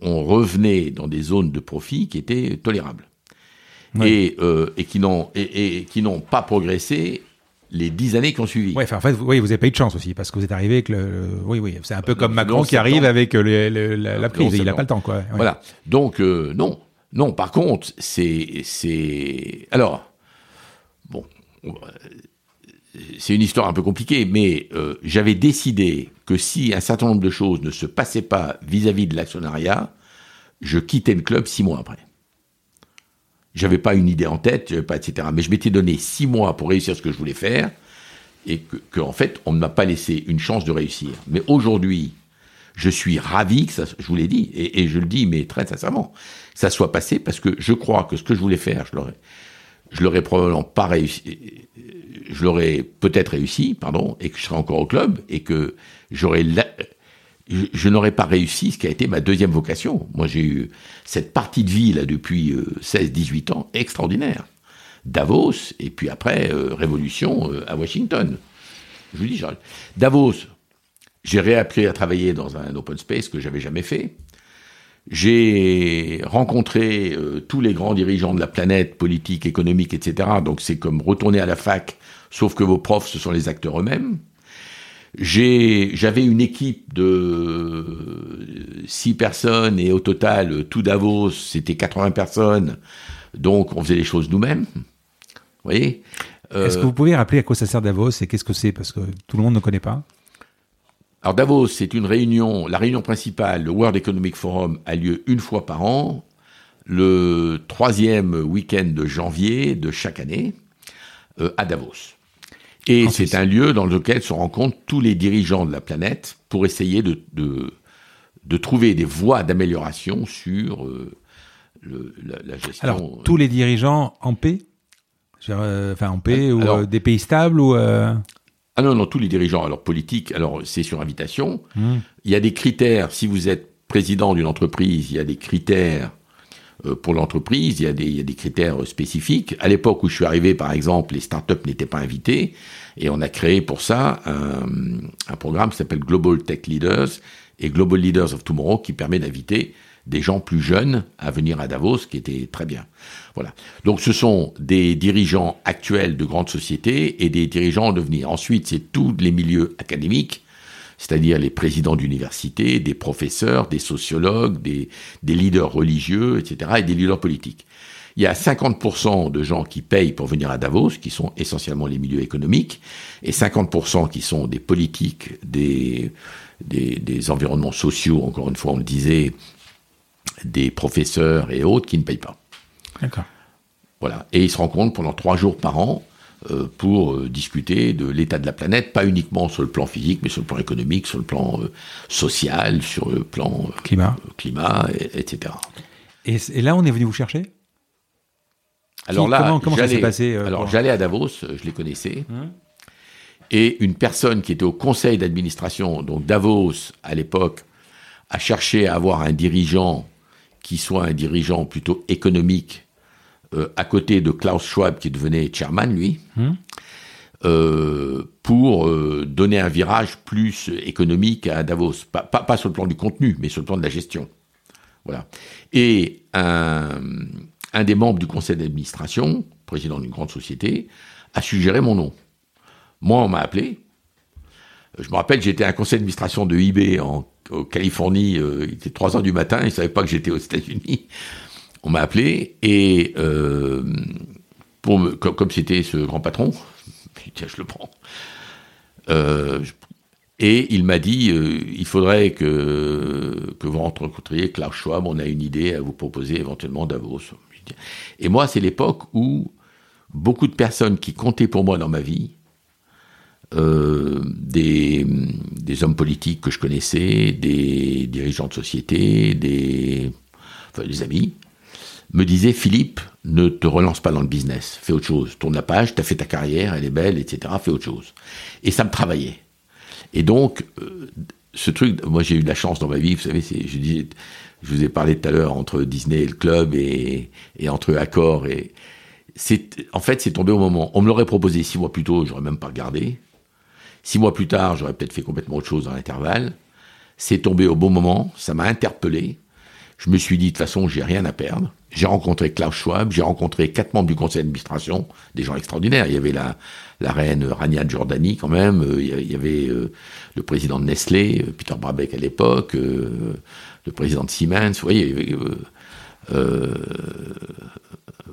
on, revenait dans des zones de profit qui étaient tolérables. Et, euh, et, qui n'ont et, et, qui n'ont pas progressé les dix années qui ont suivi. Ouais, en fait, vous, oui, vous avez pas eu de chance aussi parce que vous êtes arrivé avec le, oui, oui, c'est un peu comme Macron qui arrive avec le, la, prise, il a pas le temps, quoi. Voilà. Donc non, non. Par contre, c'est, c'est, alors, bon, c'est une histoire un peu compliquée, mais j'avais décidé que si un certain nombre de choses ne se passaient pas vis-à-vis de l'actionnariat, je quittais le club six mois après. J'avais pas une idée en tête, pas etc. Mais je m'étais donné six mois pour réussir ce que je voulais faire, et que, en fait, on ne m'a pas laissé une chance de réussir. Mais aujourd'hui, je suis ravi que ça, je vous l'ai dit, et, je le dis, mais très sincèrement, ça soit passé parce que je crois que ce que je voulais faire, je je l'aurais probablement pas réussi, je l'aurais peut-être réussi, pardon, et que je serais encore au club, et que j'aurais, je, n'aurais pas réussi ce qui a été ma deuxième vocation. Moi, j'ai eu cette partie de vie là depuis 16-18 euh, ans extraordinaire. Davos, et puis après, euh, Révolution euh, à Washington. Je vous dis, Davos, j'ai réappris à travailler dans un open space que j'avais jamais fait. J'ai rencontré tous les grands dirigeants de la planète, politique, économique, etc. Donc c'est comme retourner à la fac, sauf que vos profs, ce sont les acteurs eux-mêmes. J'avais une équipe de six personnes et au total, tout Davos, c'était 80 personnes. Donc on faisait les choses nous-mêmes. Vous voyez? Est-ce que vous pouvez rappeler à quoi ça sert Davos et qu'est-ce que c'est? Parce que tout le monde ne connaît pas. Alors Davos, c'est une réunion, la réunion principale, le World Economic Forum, a lieu une fois par an, le troisième week-end de janvier de chaque année, euh, à Davos. Et c'est un lieu dans lequel se rencontrent tous les dirigeants de la planète pour essayer de, de, trouver des voies d'amélioration sur euh, la, gestion. Alors, tous les dirigeants en paix Enfin, en paix, ou euh, des pays stables ou ah non, non, tous les dirigeants, alors politiques, alors c'est sur invitation. Hmm. Il y a des critères, si vous êtes président d'une entreprise, il y a des critères euh, pour l'entreprise, il, il y a des critères spécifiques. À l'époque où je suis arrivé, par exemple, les startups n'étaient pas invités, et on a créé pour ça un, un programme qui s'appelle Global Tech Leaders et Global Leaders of Tomorrow, qui permet d'inviter des gens plus jeunes à venir à Davos, qui était très bien. Voilà. Donc ce sont des dirigeants actuels de grandes sociétés et des dirigeants en devenir. Ensuite, c'est tous les milieux académiques, c'est-à-dire les présidents d'université, des professeurs, des sociologues, des, des leaders religieux, etc., et des leaders politiques. Il y a 50% de gens qui payent pour venir à Davos, qui sont essentiellement les milieux économiques, et 50% qui sont des politiques, des, des, des, environnements sociaux, encore une fois, on le disait, des professeurs et autres qui ne payent pas. D'accord. Voilà. Et ils se rencontrent pendant trois jours par an pour euh, discuter de l'état de la planète, pas uniquement sur le plan physique, mais sur le plan économique, sur le plan euh, social, sur le plan climat, climat etc. Et, là, on est venu vous chercher? Alors là, comment, ça s'est passé Alors j'allais à Davos, je les connaissais, hein? Et une personne qui était au conseil d'administration, donc Davos à l'époque, a cherché à avoir un dirigeant qui soit un dirigeant plutôt économique, euh, à côté de Klaus Schwab, qui devenait chairman, lui, hmm. euh, pour euh, donner un virage plus économique à Davos. Pas, pas, sur le plan du contenu, mais sur le plan de la gestion. Voilà. Et un, un des membres du conseil d'administration, président d'une grande société, a suggéré mon nom. Moi, on m'a appelé. Je me rappelle, j'étais à un conseil d'administration de eBay en en Californie, il était 3 heures du matin, ils ne savaient pas que j'étais aux États-Unis. On m'a appelé et euh, pour me, comme c'était ce grand patron, tiens, je le prends. Euh, et il m'a dit, il faudrait que, que vous rencontriez Klaus Schwab, on a une idée à vous proposer éventuellement Davos. Et moi, c'est l'époque où beaucoup de personnes qui comptaient pour moi dans ma vie euh, des, des, hommes politiques que je connaissais, des dirigeants de société, des, enfin, des amis, me disaient Philippe, ne te relance pas dans le business, fais autre chose, tourne la page, t'as fait ta carrière, elle est belle, etc., fais autre chose. Et ça me travaillait. Et donc, euh, ce truc, moi j'ai eu de la chance dans ma vie, vous savez, je, je vous ai parlé tout à l'heure entre Disney et le club et, entre Accor et en fait c'est tombé au moment. On me l'aurait proposé six mois plus tôt, j'aurais même pas regardé. Six mois plus tard, j'aurais peut-être fait complètement autre chose dans l'intervalle. C'est tombé au bon moment, ça m'a interpellé. Je me suis dit, de toute façon, j'ai rien à perdre. J'ai rencontré Klaus Schwab, j'ai rencontré quatre membres du conseil d'administration, des gens extraordinaires. Il y avait la, la reine Rania Giordani quand même, euh, il y avait euh, le président de Nestlé, euh, Peter Brabeck à l'époque, le président de Siemens, vous voyez,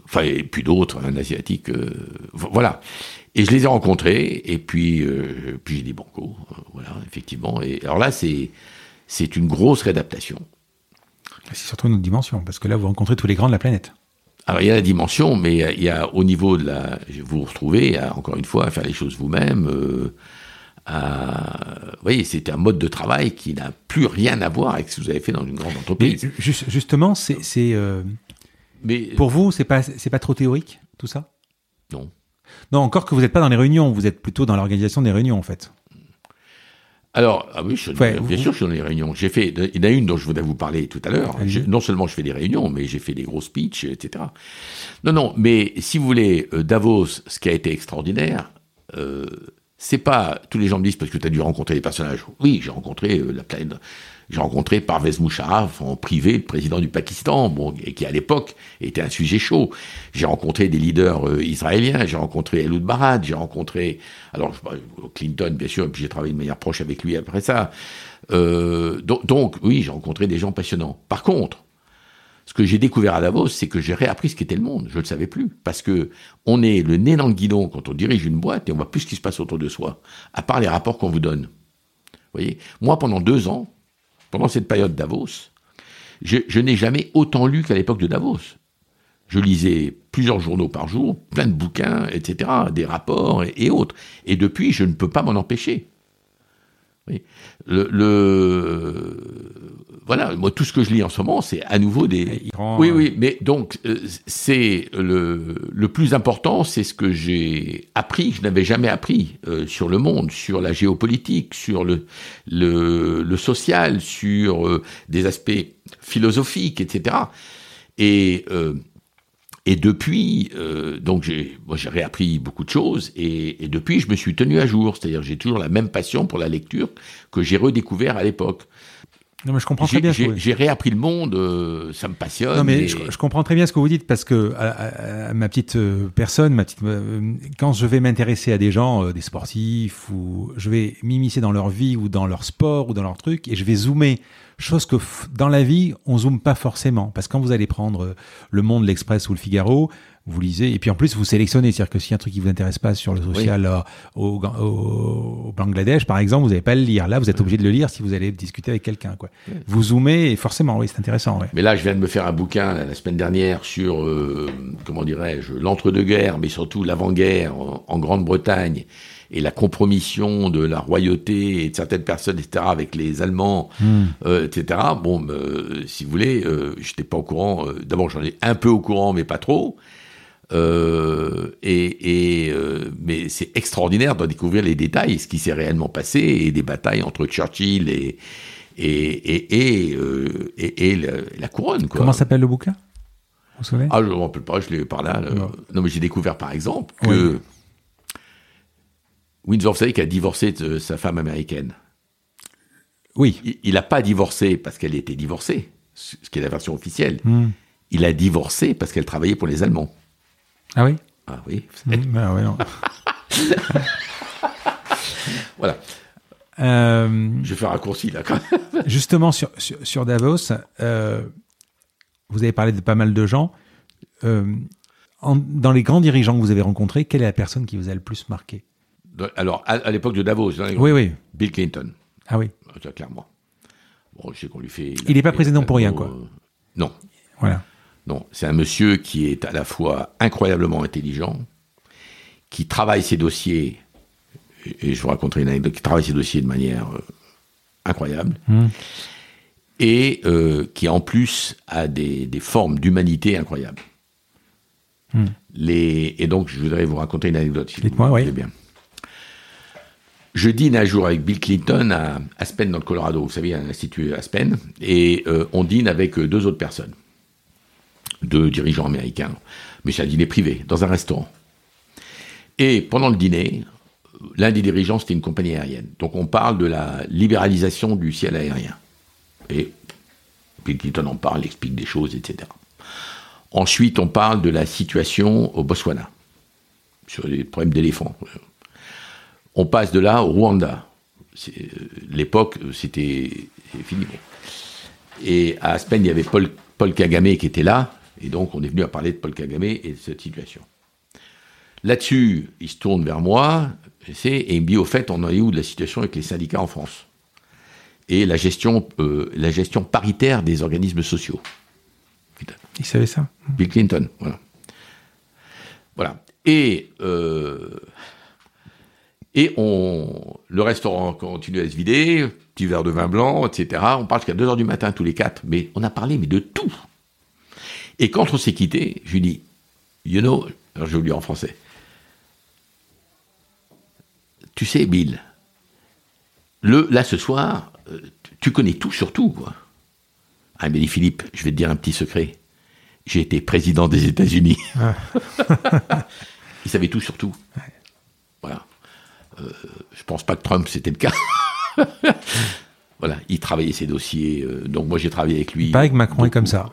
enfin, et puis d'autres, un asiatique, voilà. Et je les ai rencontrés, et puis, puis j'ai dit banco, voilà, effectivement. Et alors là, c'est, c'est une grosse réadaptation. C'est surtout une autre dimension, parce que là, vous rencontrez tous les grands de la planète. Alors il y a la dimension, mais il y a au niveau de la, vous vous retrouvez encore une fois à faire les choses vous-même. Euh, vous voyez, c'est un mode de travail qui n'a plus rien à voir avec ce que vous avez fait dans une grande entreprise. justement, c'est, euh, mais pour vous, c'est pas, c'est pas trop théorique tout ça? Non. Non, encore que vous n'êtes pas dans les réunions, vous êtes plutôt dans l'organisation des réunions en fait. Alors, ah oui, bien sûr, je suis dans les réunions. J'ai fait, il y en a une dont je voudrais vous parler tout à l'heure. Non seulement je fais des réunions, mais j'ai fait des gros speeches, etc. Non, non, mais si vous voulez, euh, Davos, ce qui a été extraordinaire, euh, c'est pas tous les gens me disent parce que tu as dû rencontrer des personnages. Oui, j'ai rencontré euh, la planète. J'ai rencontré Parvez Musharraf en privé, le président du Pakistan, bon, et qui à l'époque était un sujet chaud. J'ai rencontré des leaders euh, israéliens, j'ai rencontré Eloud Barat, j'ai rencontré, alors Clinton bien sûr, et puis j'ai travaillé de manière proche avec lui après ça. Euh, donc, donc, oui, j'ai rencontré des gens passionnants. Par contre, ce que j'ai découvert à Davos, c'est que j'ai réappris ce qu'était le monde. Je ne le savais plus. Parce que on est le nez dans le guidon quand on dirige une boîte et on voit plus ce qui se passe autour de soi, à part les rapports qu'on vous donne. Vous voyez? Moi, pendant deux ans, pendant cette période Davos, je, n'ai jamais autant lu qu'à l'époque de Davos. Je lisais plusieurs journaux par jour, plein de bouquins, etc., des rapports et, autres. Et depuis, je ne peux pas m'en empêcher. Le, voilà, moi tout ce que je lis en ce moment, c'est à nouveau des. oui, oui, mais donc euh, c'est le, le plus important, c'est ce que j'ai appris, que je n'avais jamais appris euh, sur le monde, sur la géopolitique, sur le le, le social, sur euh, des aspects philosophiques, etc. Et et depuis, donc j'ai, moi j'ai réappris beaucoup de choses et, et, depuis je me suis tenu à jour, c'est-à-dire j'ai toujours la même passion pour la lecture que j'ai redécouvert à l'époque. Non, mais je comprends très bien. J'ai réappris le monde, euh, ça me passionne. Non, mais je, comprends très bien ce que vous dites parce que à, ma petite euh, personne, ma petite, euh, quand je vais m'intéresser à des gens, des sportifs, ou je vais m'immiscer dans leur vie ou dans leur sport ou dans leur truc, et je vais zoomer. Chose que dans la vie, on zoome pas forcément. Parce que quand vous allez prendre Le Monde, l'Express ou le Figaro, vous lisez, et puis en plus vous sélectionnez, c'est-à-dire que si un truc qui vous intéresse pas sur le social euh, au, au, Bangladesh par exemple, vous n'allez pas le lire. Là, vous êtes obligé de le lire si vous allez discuter avec quelqu'un. Quoi. Vous zoomez et forcément, oui, c'est intéressant. Mais là, je viens de me faire un bouquin la semaine dernière sur, euh, comment dirais-je, l'entre-deux-guerres, mais surtout l'avant-guerre en, Grande-Bretagne et la compromission de la royauté et de certaines personnes, etc., avec les Allemands, hmm. euh, etc. Bon, si vous voulez, euh, j'étais pas au courant. D'abord, j'en ai un peu au courant, mais pas trop. Euh, et, et euh, mais c'est extraordinaire de découvrir les détails, ce qui s'est réellement passé, et des batailles entre Churchill et, et, et, euh, et, la, couronne. Quoi. Comment s'appelle le bouquin? Vous savez Ah, je ne me rappelle pas, je l'ai eu par là. Non. mais j'ai découvert par exemple que Windsor, vous savez, qui a divorcé de sa femme américaine. Oui. Il n'a pas divorcé parce qu'elle était divorcée, ce qui est la version officielle. Hmm. Il a divorcé parce qu'elle travaillait pour les Allemands. Ah oui? Ah oui. Mmh, bah ouais, voilà. Euh, je fais un raccourci là. Quand justement, sur, sur, Davos, euh, vous avez parlé de pas mal de gens. Euh, dans les grands dirigeants que vous avez rencontrés, quelle est la personne qui vous a le plus marqué? Alors, à, l'époque de Davos, oui, oui. Bill Clinton. Ah oui. Clairement. Bon, je sais qu'on lui fait. Il n'est pas président pour rien, quoi. non. Voilà. Non, c'est un monsieur qui est à la fois incroyablement intelligent, qui travaille ses dossiers, et je vous raconterai une anecdote, qui travaille ses dossiers de manière euh, incroyable, hmm. et euh, qui en plus a des, formes d'humanité incroyables. Hmm. Les, et donc, je voudrais vous raconter une anecdote, si Dites-moi, oui. bien. Je dîne un jour avec Bill Clinton à Aspen, dans le Colorado. Vous savez, un institut Aspen. Et euh, on dîne avec deux autres personnes de dirigeants américains. Mais c'est un dîner privé, dans un restaurant. Et pendant le dîner, l'un des dirigeants, c'était une compagnie aérienne. Donc on parle de la libéralisation du ciel aérien. Et Bill Clinton en parle, explique des choses, etc. Ensuite, on parle de la situation au Botswana, sur les problèmes d'éléphants. On passe de là au Rwanda. L'époque, c'était fini. Et à Aspen, il y avait Paul Paul Kagame qui était là, et donc on est venu à parler de Paul Kagame et de cette situation. Là-dessus, il se tourne vers moi, et il me dit, au fait, on en est où de la situation avec les syndicats en France? Et la gestion, euh, la gestion paritaire des organismes sociaux. Il savait ça Bill Clinton, voilà. Voilà. Et, euh, et on, le restaurant continue à se vider, petit verre de vin blanc, etc. On parle jusqu'à 2h du matin tous les quatre, mais on a parlé mais de tout. Et quand on s'est quitté, je lui dis, you know, alors je dis en français, tu sais, Bill, le, là ce soir, euh, tu connais tout sur tout, quoi. Ah, mais Philippe, je vais te dire un petit secret. J'ai été président des États-Unis. Ah. il savait tout sur tout. Euh, je pense pas que Trump c'était le cas. voilà, il travaillait ses dossiers. Euh, donc moi j'ai travaillé avec lui. Pas avec Macron est comme ça.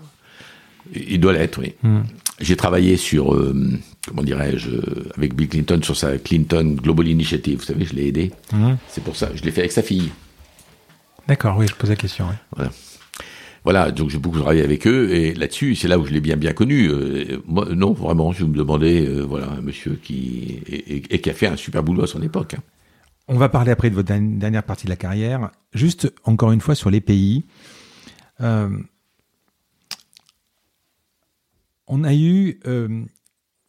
Il doit l'être, oui. Hmm. J'ai travaillé sur, euh, comment dirais-je, avec Bill Clinton sur sa Clinton Global Initiative. Vous savez, je l'ai aidé. Hmm. C'est pour ça. Je l'ai fait avec sa fille. D'accord, oui, je pose la question. Voilà. Voilà, donc j'ai beaucoup travaillé avec eux et là-dessus, c'est là où je l'ai bien bien connu. Euh, moi, non, vraiment, je me demandais, euh, voilà, un monsieur qui et, qui a fait un super boulot à son époque. Hein. On va parler après de votre dernière partie de la carrière. Juste encore une fois sur les pays. Euh, on a eu,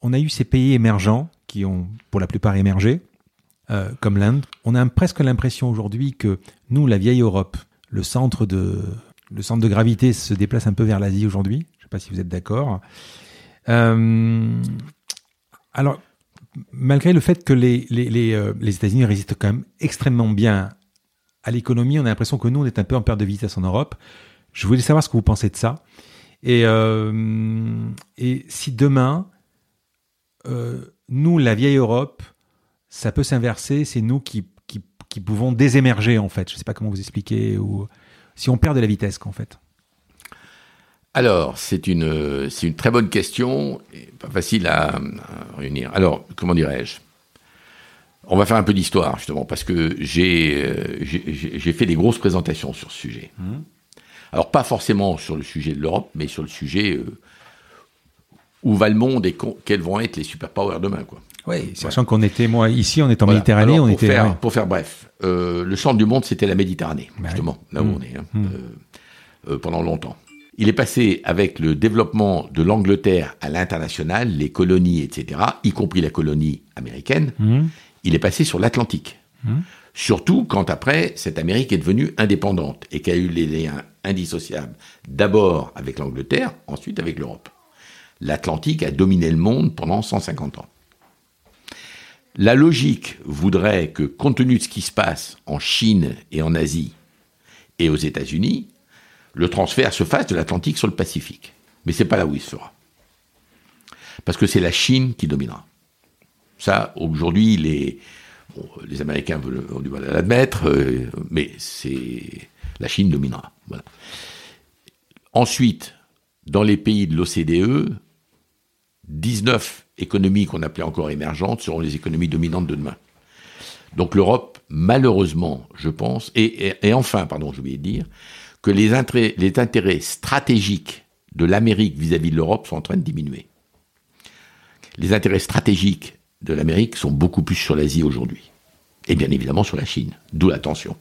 on a eu ces pays émergents qui ont, pour la plupart, émergé, comme l'Inde. On a presque l'impression aujourd'hui que nous, la vieille Europe, le centre de le centre de gravité se déplace un peu vers l'Asie aujourd'hui. Je ne sais pas si vous êtes d'accord. Euh, alors, malgré le fait que euh, les, États-Unis résistent quand même extrêmement bien à l'économie, on a l'impression que nous, on est un peu en perte de vitesse en Europe. Je voulais savoir ce que vous pensez de ça. Et, euh, si demain, nous, la vieille Europe, ça peut s'inverser, c'est nous qui, qui, qui, pouvons désémerger, en fait. Je ne sais pas comment vous expliquer. Ou si on perd de la vitesse, qu'en fait alors, c'est une, c'est une très bonne question, et pas facile à, réunir. Alors, comment dirais-je? On va faire un peu d'histoire, justement, parce que j'ai, euh, j'ai, fait des grosses présentations sur ce sujet. Mmh. Alors, pas forcément sur le sujet de l'Europe, mais sur le sujet euh, où va le monde et quels vont être les superpowers demain, quoi. Oui, sachant qu'on était, moi, ici, on est en Méditerranée, on pour était. Faire, Pour faire bref, euh, le centre du monde, c'était la Méditerranée, bah justement, là où mmh. on est, hein, mmh. euh, euh, pendant longtemps. Il est passé avec le développement de l'Angleterre à l'international, les colonies, etc., y compris la colonie américaine, mmh. il est passé sur l'Atlantique. Surtout quand après, cette Amérique est devenue indépendante et qu'a eu les liens indissociables d'abord avec l'Angleterre, ensuite avec l'Europe. L'Atlantique a dominé le monde pendant 150 ans. La logique voudrait que, compte tenu de ce qui se passe en Chine et en Asie et aux États-Unis, le transfert se fasse de l'Atlantique sur le Pacifique. Mais c'est pas là où il se fera. Parce que c'est la Chine qui dominera. Ça, aujourd'hui, les, les Américains ont du mal à l'admettre, euh, mais c'est la Chine dominera. Ensuite, dans les pays de l'OCDE, 19 économies qu'on appelait encore émergentes seront les économies dominantes de demain. Donc l'Europe, malheureusement, je pense, et, enfin, pardon, je voulais dire, que les intérêts, les intérêts stratégiques de l'Amérique vis-à-vis de l'Europe sont en train de diminuer. Les intérêts stratégiques de l'Amérique sont beaucoup plus sur l'Asie aujourd'hui. Et bien évidemment sur la Chine, d'où la tension.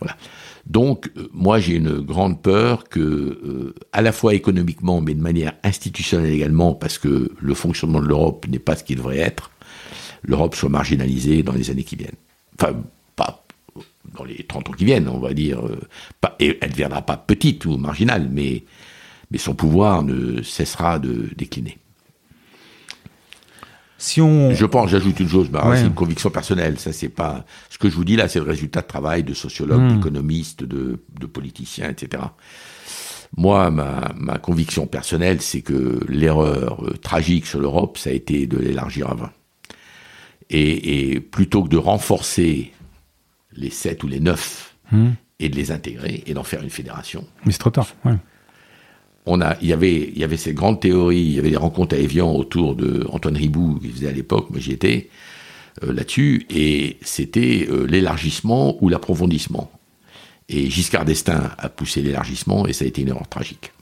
Voilà. Donc, euh, moi, j'ai une grande peur que, euh, à la fois économiquement, mais de manière institutionnelle également, parce que le fonctionnement de l'Europe n'est pas ce qu'il devrait être, l'Europe soit marginalisée dans les années qui viennent. Enfin, pas dans les 30 ans qui viennent, on va dire. Euh, elle ne deviendra pas petite ou marginale, mais son pouvoir ne cessera de décliner. Je pense, j'ajoute une chose, bah, c'est une conviction personnelle. Ça, c'est pas ce que je vous dis là, c'est le résultat de travail de sociologues, hmm. d'économistes, de, politiciens, etc. Moi, ma, conviction personnelle, c'est que l'erreur euh, tragique sur l'Europe, ça a été de l'élargir à 20. Et, plutôt que de renforcer les 7 ou les 9 hmm. et de les intégrer et d'en faire une fédération. Mais c'est trop tard. Ouais on a, il y avait, il y avait ces grandes théories, il y avait des rencontres à Evian autour de Antoine Ribou, qui faisait à l'époque, moi j'y étais, euh, là-dessus, et c'était euh, l'élargissement ou l'approfondissement. Et Giscard d'Estaing a poussé l'élargissement, et ça a été une erreur tragique.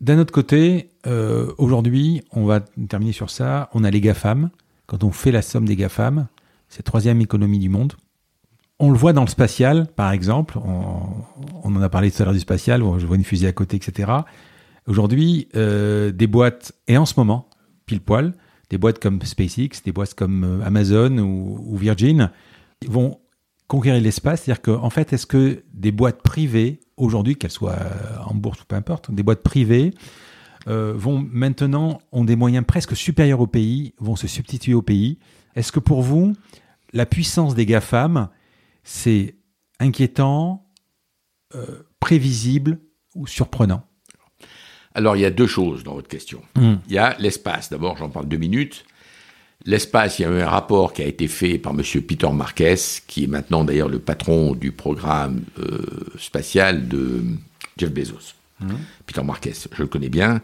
d'un autre côté, euh, aujourd'hui, on va terminer sur ça, on a les GAFAM. Quand on fait la somme des GAFAM, c'est la troisième économie du monde. On le voit dans le spatial, par exemple. On, en a parlé tout à l'heure du spatial, où je vois une fusée à côté, etc. Aujourd'hui, euh, des boîtes, et en ce moment, pile poil, des boîtes comme SpaceX, des boîtes comme euh, Amazon ou, Virgin vont conquérir l'espace. C'est-à-dire qu'en en fait, est-ce que des boîtes privées, aujourd'hui, qu'elles soient en bourse ou peu importe, des boîtes privées euh, vont maintenant, ont des moyens presque supérieurs au pays, vont se substituer au pays. Est-ce que pour vous, la puissance des GAFAM, c'est inquiétant, euh, prévisible ou surprenant Alors, il y a deux choses dans votre question. Hmm. Il y a l'espace. D'abord, j'en parle deux minutes. L'espace, il y a eu un rapport qui a été fait par M. Peter Marquez, qui est maintenant d'ailleurs le patron du programme euh, spatial de Jeff Bezos. Peter Marquez, je le connais bien.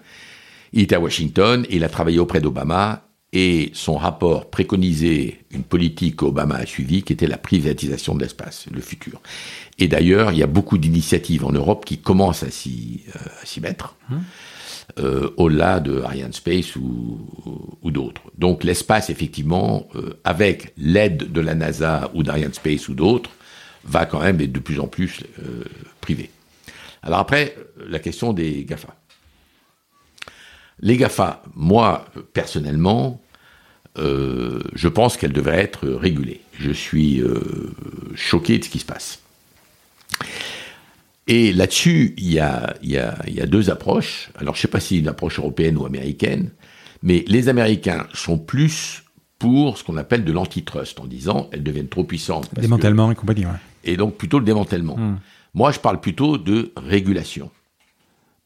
Il était à Washington, il a travaillé auprès d'Obama, et son rapport préconisait une politique qu'Obama a suivie, qui était la privatisation de l'espace, le futur. Et d'ailleurs, il y a beaucoup d'initiatives en Europe qui commencent à s'y euh, mettre, euh, au-delà de Ariane Space ou, ou d'autres. Donc l'espace, effectivement, euh, avec l'aide de la NASA ou d'Ariane Space ou d'autres, va quand même être de plus en plus privé. Alors après, la question des GAFA. Les GAFA, moi, personnellement, euh, je pense qu'elles devraient être régulées. Je suis euh, choqué de ce qui se passe. Et là-dessus, il y a, y, y deux approches. Alors, je ne sais pas si une approche européenne ou américaine, mais les Américains sont plus pour ce qu'on appelle de l'antitrust, en disant elles deviennent trop puissantes. parce que- Démantèlement et compagnie, ouais. et donc plutôt le démantèlement. Hmm. Moi, je parle plutôt de régulation.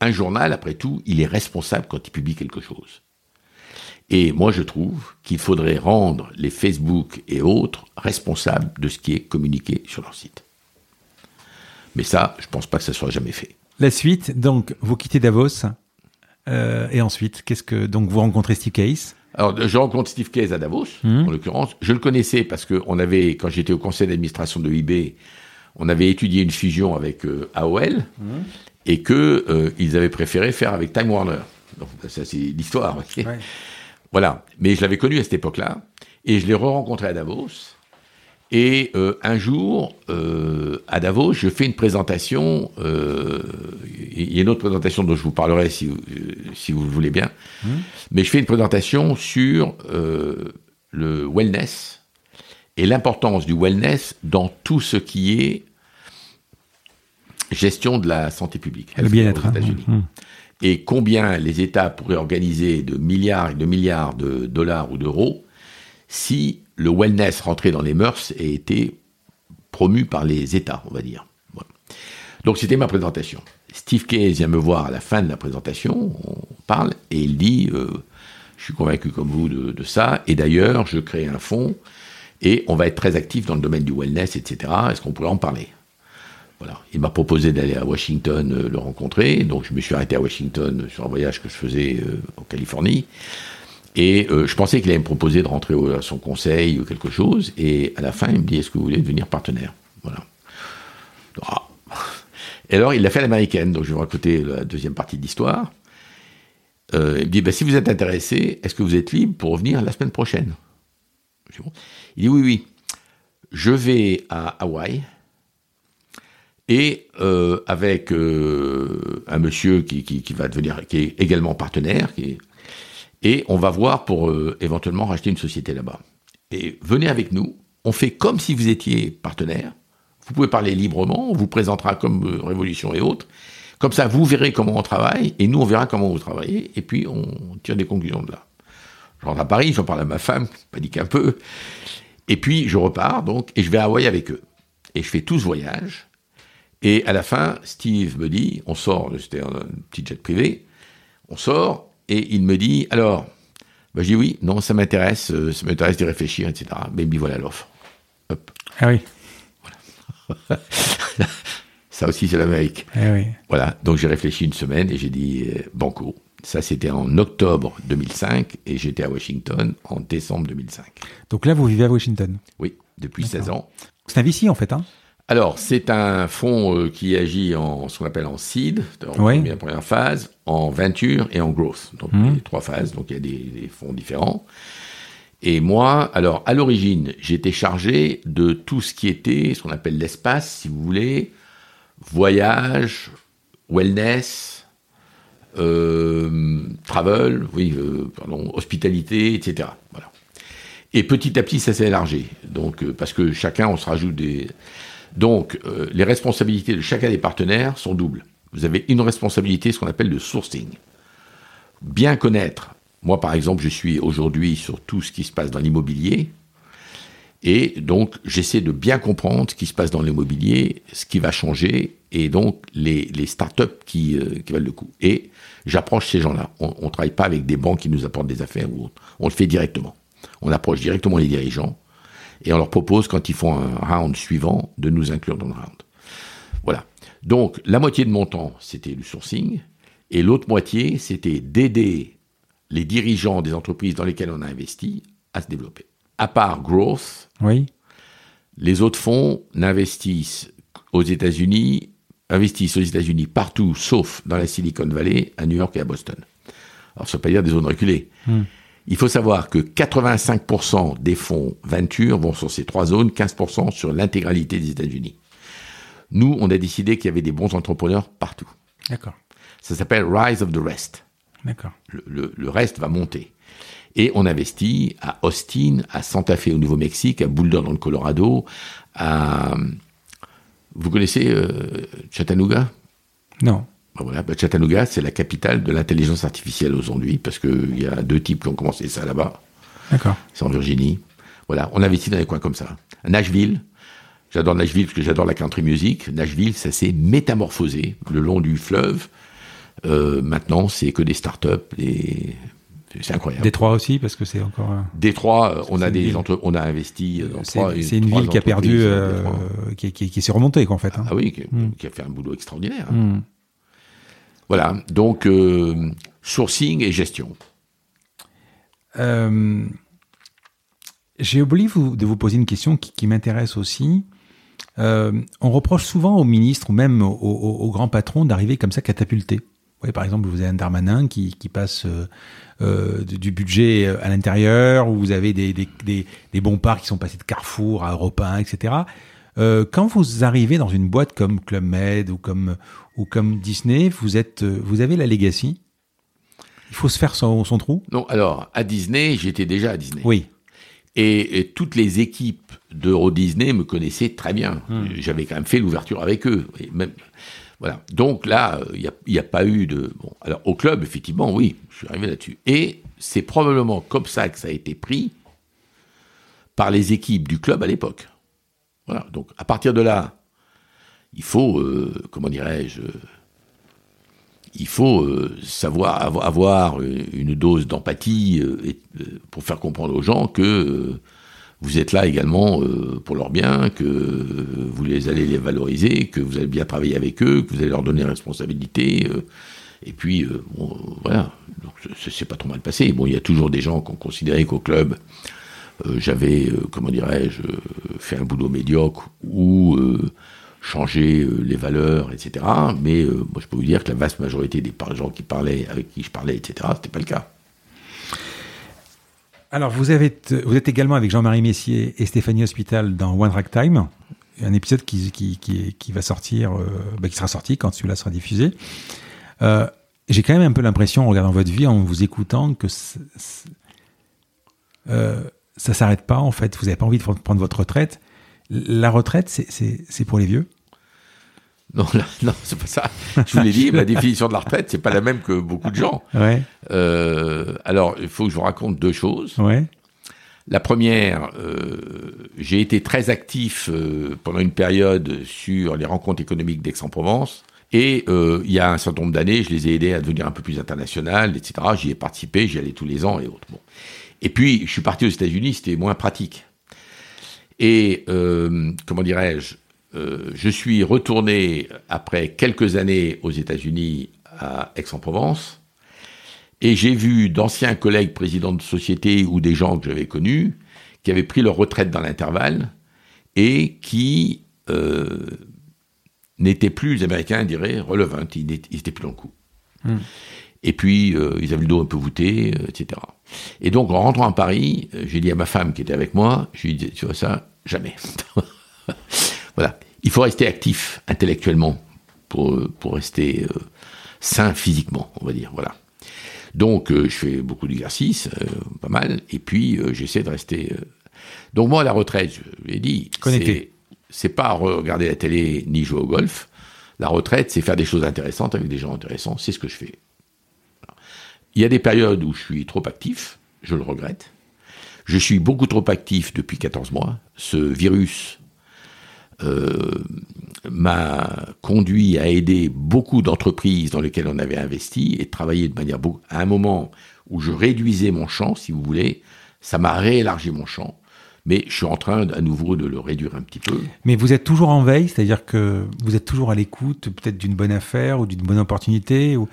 Un journal, après tout, il est responsable quand il publie quelque chose. Et moi, je trouve qu'il faudrait rendre les Facebook et autres responsables de ce qui est communiqué sur leur site. Mais ça, je pense pas que ça soit jamais fait. La suite, donc, vous quittez Davos. euh, et ensuite, qu'est-ce que. Donc, vous rencontrez Steve Case? Alors, je rencontre Steve Case à Davos, Mhm. en l'occurrence. Je le connaissais parce que on avait, quand j'étais au conseil d'administration de eBay, on avait étudié une fusion avec euh, AOL et que euh, ils avaient préféré faire avec Time Warner. Donc, ça, c'est l'histoire. Voilà. Mais je l'avais connu à cette époque-là et je l'ai re-rencontré à Davos. Et euh, un jour, euh, à Davos, je fais une présentation. euh, Il y a une autre présentation dont je vous parlerai si, vous- si vous le voulez bien. Mais je fais une présentation sur le wellness et l'importance du wellness dans tout ce qui est gestion de la santé publique. Le bien-être. aux hein. États-Unis. Hmm. Et combien les États pourraient organiser de milliards et de milliards de dollars ou d'euros si le wellness rentré dans les mœurs et été promu par les États, on va dire. Voilà. Donc c'était ma présentation. Steve Case vient me voir à la fin de la présentation, on parle, et il dit, euh, je suis convaincu comme vous de, de ça, et d'ailleurs, je crée un fonds, et on va être très actif dans le domaine du wellness, etc. Est-ce qu'on pourrait en parler? Il m'a proposé d'aller à Washington euh, le rencontrer, donc je me suis arrêté à Washington sur un voyage que je faisais euh, en Californie. Et euh, je pensais qu'il allait me proposer de rentrer à son conseil ou quelque chose. Et à la fin, il me dit Est-ce que vous voulez devenir partenaire? Voilà. Ah. Et alors, il l'a fait à l'américaine. Donc, je vais vous raconter la deuxième partie de l'histoire. Il me dit bah, Si vous êtes intéressé, est-ce que vous êtes libre pour revenir la semaine prochaine? Il dit Oui, oui. Je vais à Hawaï. Et euh, avec euh, un monsieur qui, va devenir, qui est également partenaire, et on va voir pour euh, éventuellement racheter une société là-bas. Et venez avec nous, on fait comme si vous étiez partenaire, vous pouvez parler librement, on vous présentera comme Révolution et autres, comme ça vous verrez comment on travaille, et nous on verra comment vous travaillez, et puis on tire des conclusions de là. Je rentre à Paris, j'en parle à ma femme, qui panique un peu, et puis je repars donc, et je vais à Hawaï avec eux. Et je fais tout ce voyage, et à la fin, Steve me dit, on sort, c'était un, petit jet privé, on sort, et il me dit, alors, bah, je dis oui, non, ça m'intéresse, euh, ça m'intéresse d'y réfléchir, etc. Mais il me dit, voilà l'offre. Hop. Ah oui. Ça aussi, c'est l'Amérique. Ah oui. Voilà, donc j'ai réfléchi une semaine et j'ai dit, euh, banco. Ça, c'était en octobre 2005, et j'étais à Washington en décembre 2005. Donc là, vous vivez à Washington? Oui, depuis 16 ans. C'est un VC, en fait. Hein? Alors, c'est un fonds euh, qui agit en ce qu'on appelle en seed, en première, première, phase, en venture et en growth. Donc, mmh. les trois phases. Donc, il y a des, fonds différents. Et moi, alors, à l'origine, j'étais chargé de tout ce qui était ce qu'on appelle l'espace, si vous voulez, voyage, wellness, euh, travel, oui, euh, pardon, hospitalité, etc. Voilà. Et petit à petit, ça s'est élargi. Donc, parce que chacun, on se rajoute des. Donc, euh, les responsabilités de chacun des partenaires sont doubles. Vous avez une responsabilité, ce qu'on appelle le sourcing. Bien connaître. Moi, par exemple, je suis aujourd'hui sur tout ce qui se passe dans l'immobilier. Et donc, j'essaie de bien comprendre ce qui se passe dans l'immobilier, ce qui va changer, et donc les, startups qui, euh, qui valent le coup. Et j'approche ces gens-là. On ne travaille pas avec des banques qui nous apportent des affaires, ou on le fait directement. On approche directement les dirigeants et on leur propose, quand ils font un round suivant, de nous inclure dans le round. Voilà. Donc, la moitié de mon temps, c'était le sourcing, et l'autre moitié, c'était d'aider les dirigeants des entreprises dans lesquelles on a investi à se développer. À part growth, oui. les autres fonds n'investissent aux États-Unis, investissent aux États-Unis partout, sauf dans la Silicon Valley, à New York et à Boston. Alors, ça ne veut pas dire des zones reculées. Hmm. Il faut savoir que 85% des fonds Venture vont sur ces trois zones, 15% sur l'intégralité des États-Unis. Nous, on a décidé qu'il y avait des bons entrepreneurs partout. D'accord. Ça s'appelle Rise of the Rest. D'accord. Le, reste va monter. Et on investit à Austin, à Santa Fe au Nouveau-Mexique, à Boulder dans le Colorado, à... Vous connaissez euh, Chattanooga? Non. Ben voilà, ben Chattanooga, c'est la capitale de l'intelligence artificielle aujourd'hui, parce qu'il y a deux types qui ont commencé ça là-bas. D'accord. C'est en Virginie. Voilà, on investit dans des coins comme ça. Nashville, j'adore Nashville parce que j'adore la country music. Nashville, ça s'est métamorphosé le long du fleuve. Euh, maintenant, c'est que des startups, des... c'est incroyable. Détroit aussi, parce que c'est encore. Détroit, euh, on a des entre... on a investi dans C'est une ville qui a perdu, euh, qui, qui, qui s'est remontée, en fait. Hein. Ah oui, hmm. qui, a fait un boulot extraordinaire. Hein. Voilà, donc euh, sourcing et gestion. Euh, j'ai oublié de vous poser une question qui, m'intéresse aussi. Euh, on reproche souvent aux ministres ou même aux, grands patrons d'arriver comme ça catapultés. par exemple, vous avez un Darmanin qui, passe du budget à l'intérieur, ou vous avez des, bons parts qui sont passés de Carrefour à Europe 1, etc. quand vous arrivez dans une boîte comme Club Med ou comme, ou comme Disney, vous, êtes, euh, vous avez la legacy Il faut se faire son, son trou Non, alors, à Disney, j'étais déjà à Disney. Oui. Et, toutes les équipes d'Euro Disney me connaissaient très bien. Hmm. J'avais quand même fait l'ouverture avec eux. même, voilà. Donc là, il n'y a, a, pas eu de. Bon, alors au club, effectivement, oui, je suis arrivé là-dessus. Et c'est probablement comme ça que ça a été pris par les équipes du club à l'époque. Voilà. Donc à partir de là, il faut, euh, comment dirais-je, il faut euh, savoir avoir une dose d'empathie euh, pour faire comprendre aux gens que vous êtes là également pour leur bien, que vous allez les valoriser, que vous allez bien travailler avec eux, que vous allez leur donner responsabilité. et puis, bon, voilà, c'est pas trop mal passé. Bon, il y a toujours des gens qui ont considéré qu'au club, j'avais, comment dirais-je, fait un boulot médiocre ou changer euh, les valeurs, etc. Mais euh, moi, je peux vous dire que la vaste majorité des gens qui parlaient, avec qui je parlais, etc., c'était pas le cas. Alors, vous, avez vous êtes également avec Jean-Marie Messier et Stéphanie Hospital dans One Rack Time, un épisode qui, qui, qui, va sortir, euh, bah, qui sera sorti quand celui-là sera diffusé. J'ai quand même un peu l'impression, en regardant votre vie, en vous écoutant, que euh, ça s'arrête pas, en fait. Vous n'avez pas envie de prendre votre retraite la retraite, c'est pour les vieux? Non, non, c'est pas ça. Je vous l'ai dit, ma définition de la retraite, c'est pas la même que beaucoup de gens. Ouais. Euh, alors, il faut que je vous raconte deux choses. Ouais. La première, euh, j'ai été très actif euh, pendant une période sur les rencontres économiques d'Aix-en-Provence. Et il y a un certain nombre d'années, je les ai aidés à devenir un peu plus international, etc. J'y ai participé, j'y allais tous les ans et autres. Bon. Et puis, je suis parti aux États-Unis, c'était moins pratique. Et, euh, comment dirais-je, euh, je suis retourné après quelques années aux États-Unis à Aix-en-Provence. Et j'ai vu d'anciens collègues présidents de société ou des gens que j'avais connus qui avaient pris leur retraite dans l'intervalle et qui n'étaient plus, les Américains diraient, relevant, ils n'étaient plus dans le coup. Hmm. Et puis, euh, ils avaient le dos un peu voûté, euh, etc. Et donc, en rentrant à Paris, euh, j'ai dit à ma femme qui était avec moi, je lui ai dit, tu vois ça, jamais. voilà. Il faut rester actif intellectuellement pour, pour rester sain physiquement, on va dire. Voilà. Donc, je fais beaucoup d'exercices, pas mal, et puis j'essaie de rester. Donc, moi, à la retraite, je l'ai dit, c'est pas regarder la télé ni jouer au golf. La retraite, c'est faire des choses intéressantes avec des gens intéressants. C'est ce que je fais. Il y a des périodes où je suis trop actif, je le regrette. Je suis beaucoup trop actif depuis 14 mois. Ce virus euh, m'a conduit à aider beaucoup d'entreprises dans lesquelles on avait investi et travailler de manière beaucoup. À un moment où je réduisais mon champ, si vous voulez, ça m'a réélargi mon champ. Mais je suis en train à nouveau de le réduire un petit peu. Mais vous êtes toujours en veille, c'est-à-dire que vous êtes toujours à l'écoute peut-être d'une bonne affaire ou d'une bonne opportunité ou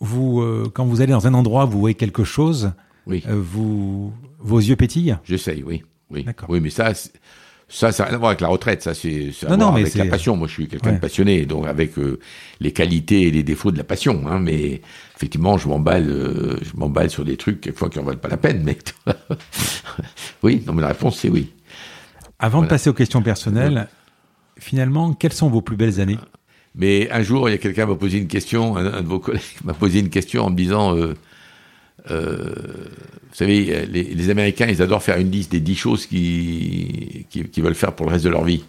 vous, euh, quand vous allez dans un endroit, vous voyez quelque chose, oui. Euh, vous, vos yeux pétillent J'essaye, oui. Oui. oui, mais ça, ça, ça n'a rien à voir avec la retraite, ça, c'est voir avec la passion. Moi, je suis quelqu'un de passionné, donc avec euh, les qualités et les défauts de la passion. Hein, mais effectivement, je m'emballe, je m'emballe sur des trucs quelquefois qui en valent pas la peine. Mais oui, non, mais la réponse c'est oui. Avant de passer aux questions personnelles, finalement, quelles sont vos plus belles années? Mais un jour, il y a quelqu'un m'a posé une question, un, de vos collègues m'a posé une question en me disant, euh, euh, vous savez, les, Américains, ils adorent faire une liste des dix choses qu'ils qui, veulent faire pour le reste de leur vie.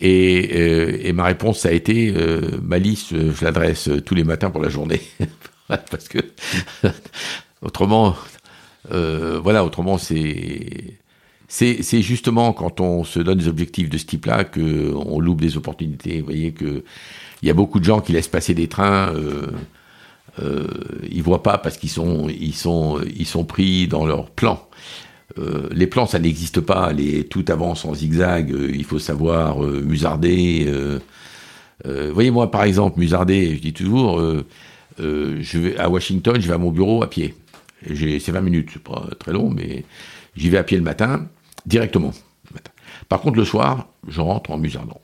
Et, euh, ma réponse, ça a été, ma liste, je l'adresse tous les matins pour la journée. Parce que, autrement, voilà, autrement, c'est c'est justement quand on se donne des objectifs de ce type-là qu'on loupe des opportunités. Vous voyez que il y a beaucoup de gens qui laissent passer des trains. Euh, ils voient pas parce qu'ils sont ils sont ils sont pris dans leur plan. Euh, les plans, ça n'existe pas. Les tout avance en zigzag. Euh, il faut savoir euh, musarder. voyez moi par exemple musarder. Je dis toujours, je vais à Washington, je vais à mon bureau à pied. C'est 20 minutes, c'est pas très long, mais j'y vais à pied le matin directement. Par contre, le soir, je rentre en musardant.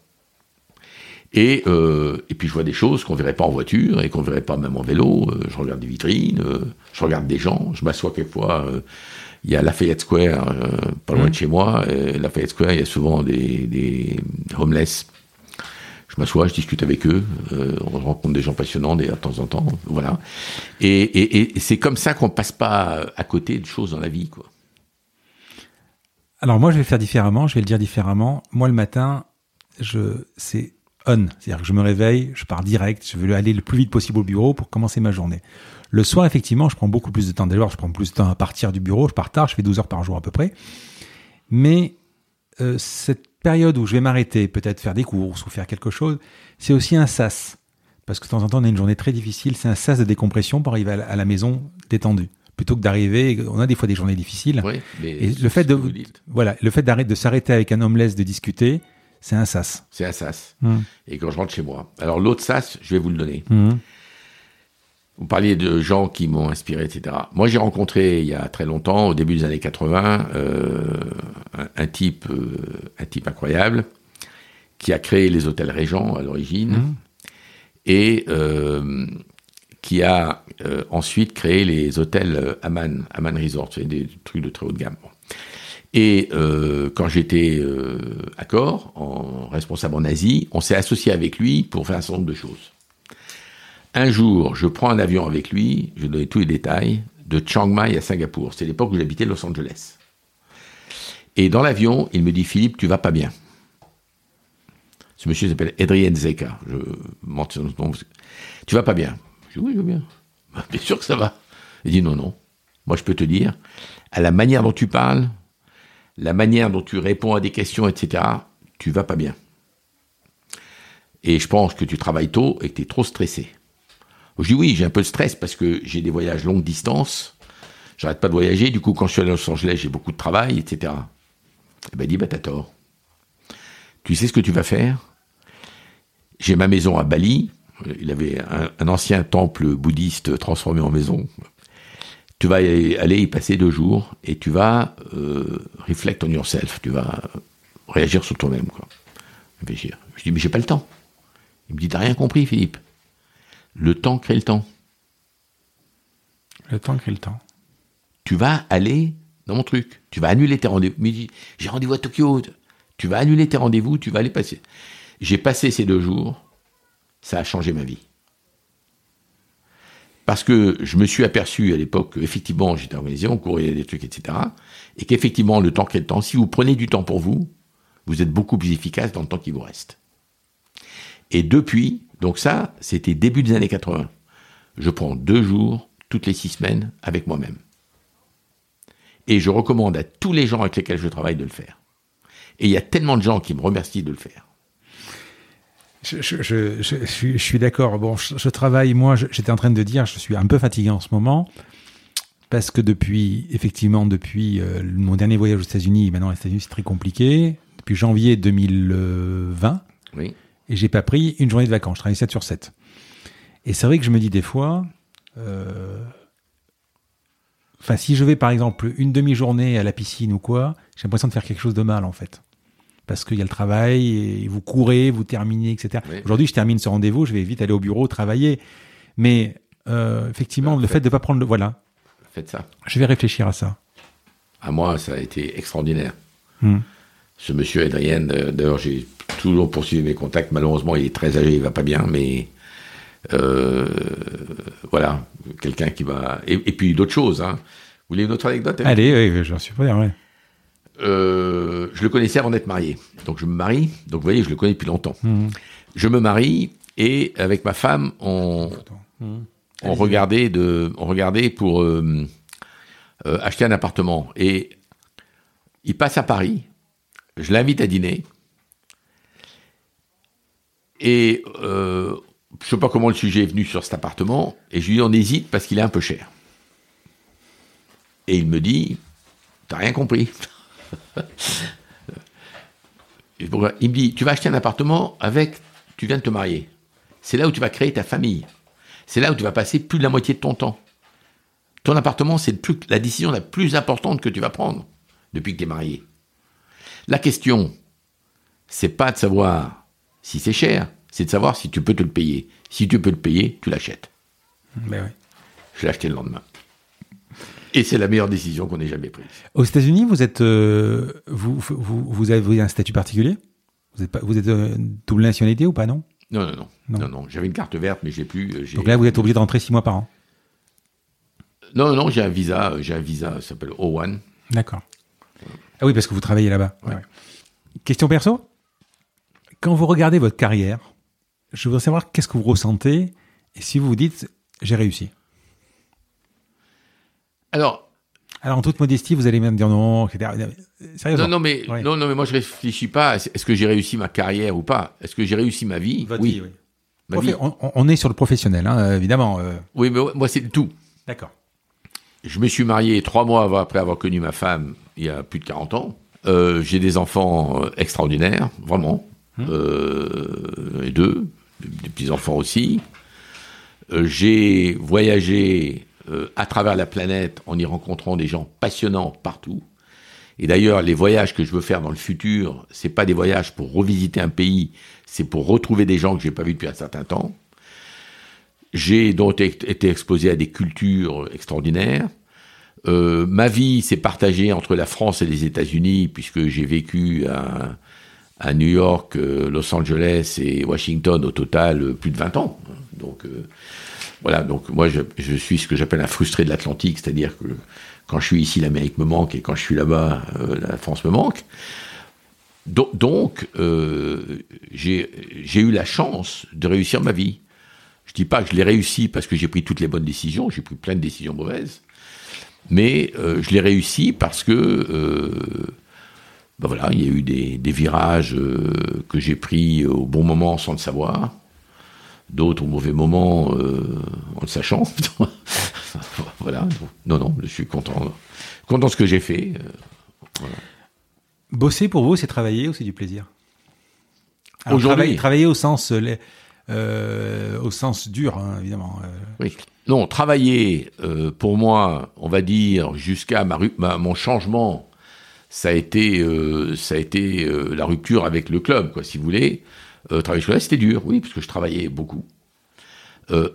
Et, euh, et puis je vois des choses qu'on verrait pas en voiture et qu'on verrait pas même en vélo. Euh, je regarde des vitrines, euh, je regarde des gens. Je m'assois quelquefois. Il y a Lafayette Square, pas loin de mmh. chez moi. Et Lafayette Square, il y a souvent des, des homeless. Je m'assois, je discute avec eux. on rencontre des gens passionnants de temps en temps. Voilà. Et, et, et c'est comme ça qu'on passe pas à côté de choses dans la vie, quoi. Alors moi, je vais faire différemment. Je vais le dire différemment. Moi, le matin, je c'est on, c'est-à-dire que je me réveille, je pars direct, je veux aller le plus vite possible au bureau pour commencer ma journée. Le soir, effectivement, je prends beaucoup plus de temps. D'ailleurs, je prends plus de temps à partir du bureau. Je pars tard, je fais 12 heures par jour à peu près. Mais euh, cette période où je vais m'arrêter, peut-être faire des courses ou faire quelque chose, c'est aussi un sas. Parce que de temps en temps, on a une journée très difficile. C'est un sas de décompression pour arriver à la maison détendu plutôt que d'arriver. On a des fois des journées difficiles. Oui, et le fait de voilà, le fait d'arrêter de s'arrêter avec un homeless de discuter, c'est un sas. C'est un sas. Hmm. Et quand je rentre chez moi, alors l'autre sas, je vais vous le donner. Hmm. Vous parliez de gens qui m'ont inspiré, etc. Moi, j'ai rencontré il y a très longtemps, au début des années 80, euh, un, type, euh, un type incroyable qui a créé les hôtels Régent à l'origine hmm. et euh, qui a ensuite créé les hôtels Aman, Aman Resort, c'est des trucs de très haute gamme. Et euh, quand j'étais euh, à Corps, en responsable en Asie, on s'est associé avec lui pour faire un certain nombre de choses. Un jour, je prends un avion avec lui, je donne tous les détails, de Chiang Mai à Singapour. C'est l'époque où j'habitais Los Angeles. Et dans l'avion, il me dit Philippe, tu vas pas bien. Ce monsieur s'appelle Adrien Zeka. Je mentionne son nom. Tu vas pas bien? Je dis oui, je vais bien. Bah, bien sûr que ça va. Il dit non, non. Moi, je peux te dire, à la manière dont tu parles, la manière dont tu réponds à des questions, etc., tu vas pas bien. Et je pense que tu travailles tôt et que tu es trop stressé. Je dis oui, j'ai un peu de stress parce que j'ai des voyages longue distance. J'arrête pas de voyager. Du coup, quand je suis à Los Angeles, j'ai beaucoup de travail, etc. Et ben, il dit, bah, t'as tort. Tu sais ce que tu vas faire? J'ai ma maison à Bali il avait un, ancien temple bouddhiste transformé en maison. Tu vas aller y passer deux jours et tu vas euh, reflect on yourself. Tu vas réagir sur toi-même, quoi. Réfléchir. Je dis, mais j'ai pas le temps. Il me dit, t'as rien compris, Philippe. Le temps crée le temps. Le temps crée le temps. Tu vas aller dans mon truc. Tu vas annuler tes rendez-vous. Mais j'ai rendez-vous à Tokyo. Tu vas annuler tes rendez-vous, tu vas aller passer. J'ai passé ces deux jours, ça a changé ma vie. Parce que je me suis aperçu à l'époque qu'effectivement j'étais organisé, on courait des trucs, etc. Et qu'effectivement, le temps qu'est le temps, si vous prenez du temps pour vous, vous êtes beaucoup plus efficace dans le temps qui vous reste. Et depuis, donc ça, c'était début des années 80. Je prends deux jours toutes les six semaines avec moi-même. Et je recommande à tous les gens avec lesquels je travaille de le faire. Et il y a tellement de gens qui me remercient de le faire. Je, suis, d'accord. Bon, je, travaille, moi, j'étais en train de dire, je suis un peu fatigué en ce moment, parce que depuis, effectivement, depuis euh, mon dernier voyage aux États-Unis, maintenant les États-Unis c'est très compliqué, depuis janvier 2020, oui. et j'ai pas pris une journée de vacances, je travaille 7 sur 7. Et c'est vrai que je me dis des fois, euh, Enfin, si je vais par exemple une demi-journée à la piscine ou quoi, j'ai l'impression de faire quelque chose de mal en fait. Parce qu'il y a le travail, et vous courez, vous terminez, etc. Aujourd'hui, je termine ce rendez-vous, je vais vite aller au bureau travailler. Mais euh, effectivement, le fait de ne pas prendre le. Voilà. Faites ça. Je vais réfléchir à ça. À moi, ça a été extraordinaire. Hmm. Ce monsieur Adrien, d'ailleurs, j'ai toujours poursuivi mes contacts. Malheureusement, il est très âgé, il va pas bien, mais euh, voilà, quelqu'un qui va. Et, puis d'autres choses. Hein. Vous voulez une autre anecdote Allez, oui, j'en suis pas ouais. Euh, je le connaissais avant d'être marié. Donc je me marie. Donc vous voyez, je le connais depuis longtemps. Mmh. Je me marie et avec ma femme, on, mmh. on regardait de, on regardait pour euh, acheter un appartement. Et il passe à Paris. Je l'invite à dîner. Et je sais pas comment le sujet est venu sur cet appartement, et je lui dis on hésite parce qu'il est un peu cher. Et il me dit, t'as rien compris. il me dit, tu vas acheter un appartement avec, tu viens de te marier. C'est là où tu vas créer ta famille. C'est là où tu vas passer plus de la moitié de ton temps. Ton appartement, c'est la décision la plus importante que tu vas prendre depuis que tu es marié. La question, c'est pas de savoir si c'est cher, c'est de savoir si tu peux te le payer. Si tu peux le payer, tu l'achètes. Ben oui. Je l'ai acheté le lendemain. Et c'est la meilleure décision qu'on ait jamais prise. Aux États-Unis, vous êtes, euh, vous, vous, vous, avez un statut particulier? Vous êtes, pas, vous êtes euh, double nationalité ou pas, non? Non, non, non, non, non. J'avais une carte verte, mais j'ai plus. Euh, Donc là, vous êtes obligé de rentrer six mois par an. Non, non, j'ai un visa, j'ai un visa, ça s'appelle O1. D'accord. Ah oui, parce que vous travaillez là-bas. Question perso? Quand vous regardez votre carrière, je voudrais savoir qu'est-ce que vous ressentez et si vous vous dites j'ai réussi. Alors, alors en toute modestie, vous allez même dire non, etc. Sérieusement. Non, non, mais non, non, mais moi je réfléchis pas. Est-ce que j'ai réussi ma carrière ou pas? Est-ce que j'ai réussi ma vie? Oui. oui. On, est sur le professionnel, hein, évidemment. Euh. Oui, mais moi c'est tout. D'accord. Je me suis marié trois mois après avoir connu ma femme il y a plus de 40 ans. Euh, j'ai des enfants euh, extraordinaires, vraiment. Hum. et deux des petits-enfants aussi. J'ai voyagé euh, à travers la planète en y rencontrant des gens passionnants partout. Et d'ailleurs, les voyages que je veux faire dans le futur, c'est pas des voyages pour revisiter un pays, c'est pour retrouver des gens que j'ai pas vus depuis un certain temps. J'ai donc été exposé à des cultures extraordinaires. Euh, ma vie s'est partagée entre la France et les États-Unis, puisque j'ai vécu à, New York, euh, Los Angeles et Washington au total plus de 20 ans. Donc voilà, donc moi je, suis ce que j'appelle un frustré de l'Atlantique, c'est-à-dire que quand je suis ici, l'Amérique me manque et quand je suis là-bas, la France me manque. donc j'ai eu la chance de réussir ma vie. Je dis pas que je l'ai réussi parce que j'ai pris toutes les bonnes décisions, j'ai pris plein de décisions mauvaises, mais je l'ai réussi parce que ben voilà, il y a eu des, virages euh, que j'ai pris au bon moment sans le savoir, d'autres au mauvais moment euh, en le sachant. voilà, non, non, je suis content, content de ce que j'ai fait. Euh, Bosser pour vous, c'est travailler ou c'est du plaisir Aujourd'hui, travailler, au sens, au sens dur, hein, évidemment. Oui. Non, travailler, pour moi, on va dire, jusqu'à ma, mon changement ça a été, euh, ça a été euh, la rupture avec le club, quoi, si vous voulez. Euh, travailler chez c'était dur, oui, parce que je travaillais beaucoup.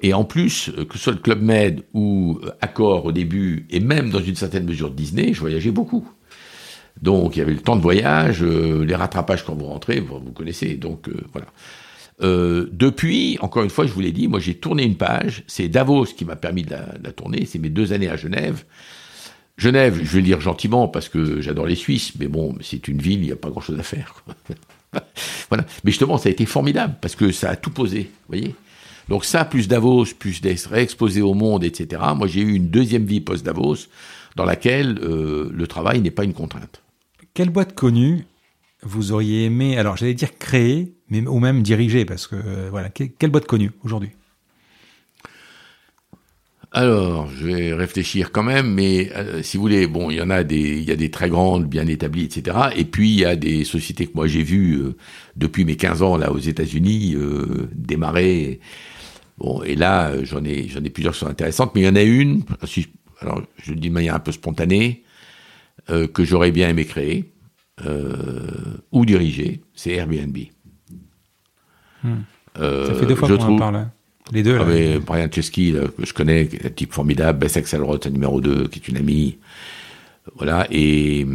et en plus, que ce soit le Club Med ou Accor au début, et même dans une certaine mesure Disney, je voyageais beaucoup. Donc il y avait le temps de voyage, les rattrapages quand vous rentrez, vous, connaissez. Donc voilà. depuis, encore une fois, je vous l'ai dit, moi j'ai tourné une page. C'est Davos qui m'a permis de la tourner. C'est mes deux années à Genève. Genève, je vais le dire gentiment parce que j'adore les Suisses, mais bon, c'est une ville, il n'y a pas grand-chose à faire. voilà. Mais justement, ça a été formidable parce que ça a tout posé, voyez. Donc ça, plus Davos, plus d'être réexposé au monde, etc. Moi, j'ai eu une deuxième vie post-Davos dans laquelle euh, le travail n'est pas une contrainte. Quelle boîte connue vous auriez aimé, alors j'allais dire créer, mais, ou même diriger, parce que euh, voilà, quelle boîte connue aujourd'hui? Alors, je vais réfléchir quand même, mais euh, si vous voulez, bon, il y en a des, il y a des très grandes, bien établies, etc. Et puis il y a des sociétés que moi j'ai vues euh, depuis mes 15 ans là aux États-Unis euh, démarrer. Bon, et là, j'en ai, j'en ai plusieurs qui sont intéressantes, mais il y en a une, alors je le dis de manière un peu spontanée, que j'aurais bien aimé créer ou diriger, c'est Airbnb. Hmm. Ça fait deux fois qu'on en parle. Les deux, là. Ah, Brian Chesky, que je connais, un type formidable, Bess Axelrod, numéro 2, qui est une amie. Voilà, et.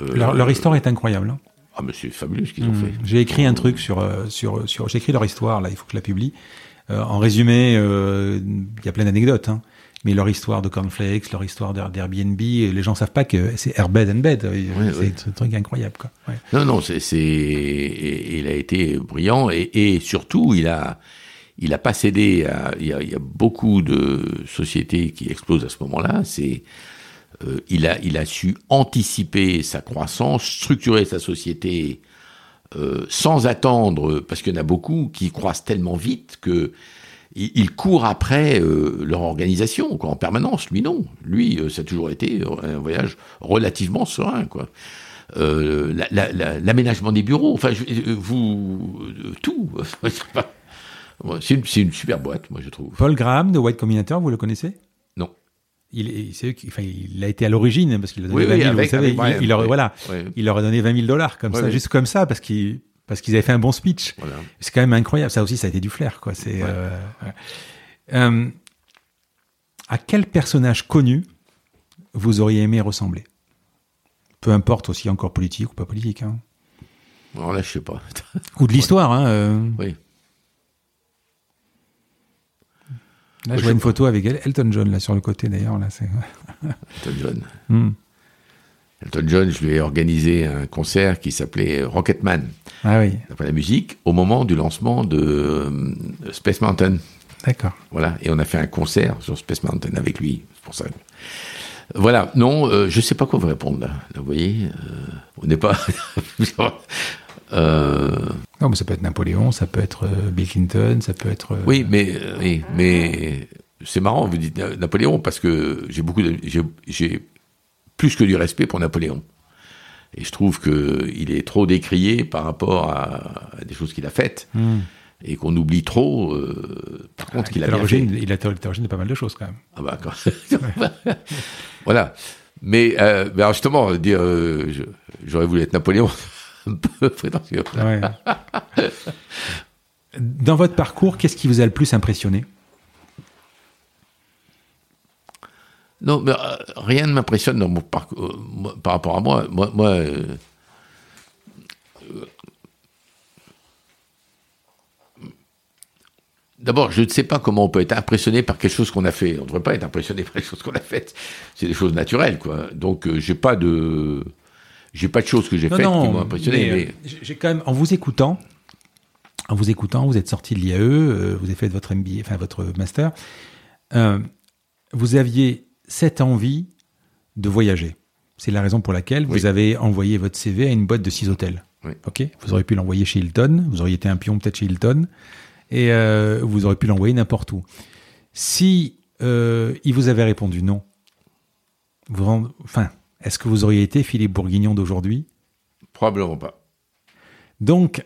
Euh, leur, histoire est incroyable. Hein. Ah, mais c'est fabuleux ce qu'ils ont hmm. fait. J'ai écrit un truc sur. Euh, sur, sur J'ai écrit leur histoire, là, il faut que je la publie. Euh, en résumé, il y a plein d'anecdotes, hein. mais leur histoire de cornflakes, leur histoire d'Airbnb, les gens savent pas que c'est Airbed and Bed. c'est un truc incroyable. Quoi. Non, non, c'est, il a été brillant et, et surtout, il a, il n'a pas cédé à. Il y, a, beaucoup de sociétés qui explosent à ce moment-là. C'est euh, il, a, su anticiper sa croissance, structurer sa société euh, sans attendre, parce qu'il y en a beaucoup qui croissent tellement vite que il, court après euh, leur organisation en permanence. Lui non, lui ça a toujours été un voyage relativement serein. L'aménagement des bureaux, enfin vous tout. C'est une, super boîte, moi, je trouve. Paul Graham de White Combinator, vous le connaissez? Non. Il, enfin, il a été à l'origine, parce qu'il a donné 20 000, vous savez, il, aurait, voilà, il leur a donné 20 000 dollars, comme ça, juste comme ça, parce qu'ils parce qu'ils avaient fait un bon speech. C'est quand même incroyable. Ça aussi, ça a été du flair, quoi. C'est. Euh, euh, à quel personnage connu vous auriez aimé ressembler? Peu importe aussi encore politique ou pas politique. Hein. Alors là, je sais pas. ou de l'histoire, hein. Euh. Oui. Là, je vois une photo avec Elton John, là, sur le côté, d'ailleurs. Là, c'est... Elton John. Hmm. Elton John, je lui ai organisé un concert qui s'appelait Rocketman. Ah oui. Après la musique, au moment du lancement de euh, Space Mountain. D'accord. Voilà. Et on a fait un concert sur Space Mountain avec lui. C'est pour ça. Voilà. Non, je euh, je sais pas quoi vous répondre, là. vous voyez, euh, on n'est pas. Euh, non, mais ça peut être Napoléon, ça peut être euh, Bill Clinton, ça peut être. Euh, oui, mais oui, mais c'est marrant, vous dites Napoléon parce que j'ai beaucoup de, j'ai plus que du respect pour Napoléon. Et je trouve que il est trop décrié par rapport à, des choses qu'il a faites. Hmm. Et qu'on oublie trop, par contre, ah, qu'il a bien fait. Il a été l'origine de pas mal de choses, quand même. Ah bah, quand... voilà. Mais, ben justement, dire, j'aurais voulu être Napoléon un peu prétentieux. Dans votre parcours, qu'est-ce qui vous a le plus impressionné? Non, mais euh, rien ne m'impressionne dans mon parcours, euh, par rapport à moi. Moi, moi euh, D'abord, je ne sais pas comment on peut être impressionné par quelque chose qu'on a fait. On ne devrait pas être impressionné par quelque chose qu'on a fait. C'est des choses naturelles, quoi. Donc, j'ai pas de j'ai pas de choses que j'ai faites qui m'ont impressionné. Mais, euh, J'ai quand même, en vous écoutant, en vous écoutant, vous êtes sorti de l'IAE, euh, vous avez fait votre MBA, enfin votre master. Euh, vous aviez cette envie de voyager. C'est la raison pour laquelle vous avez envoyé votre CV à une boîte de six hôtels. Ok? Vous auriez pu l'envoyer chez Hilton. Vous auriez été un pion peut-être chez Hilton, et vous auriez pu l'envoyer n'importe où. Si il vous avait répondu non, vous, enfin, est-ce que vous auriez été Philippe Bourguignon d'aujourd'hui? Probablement pas. Donc,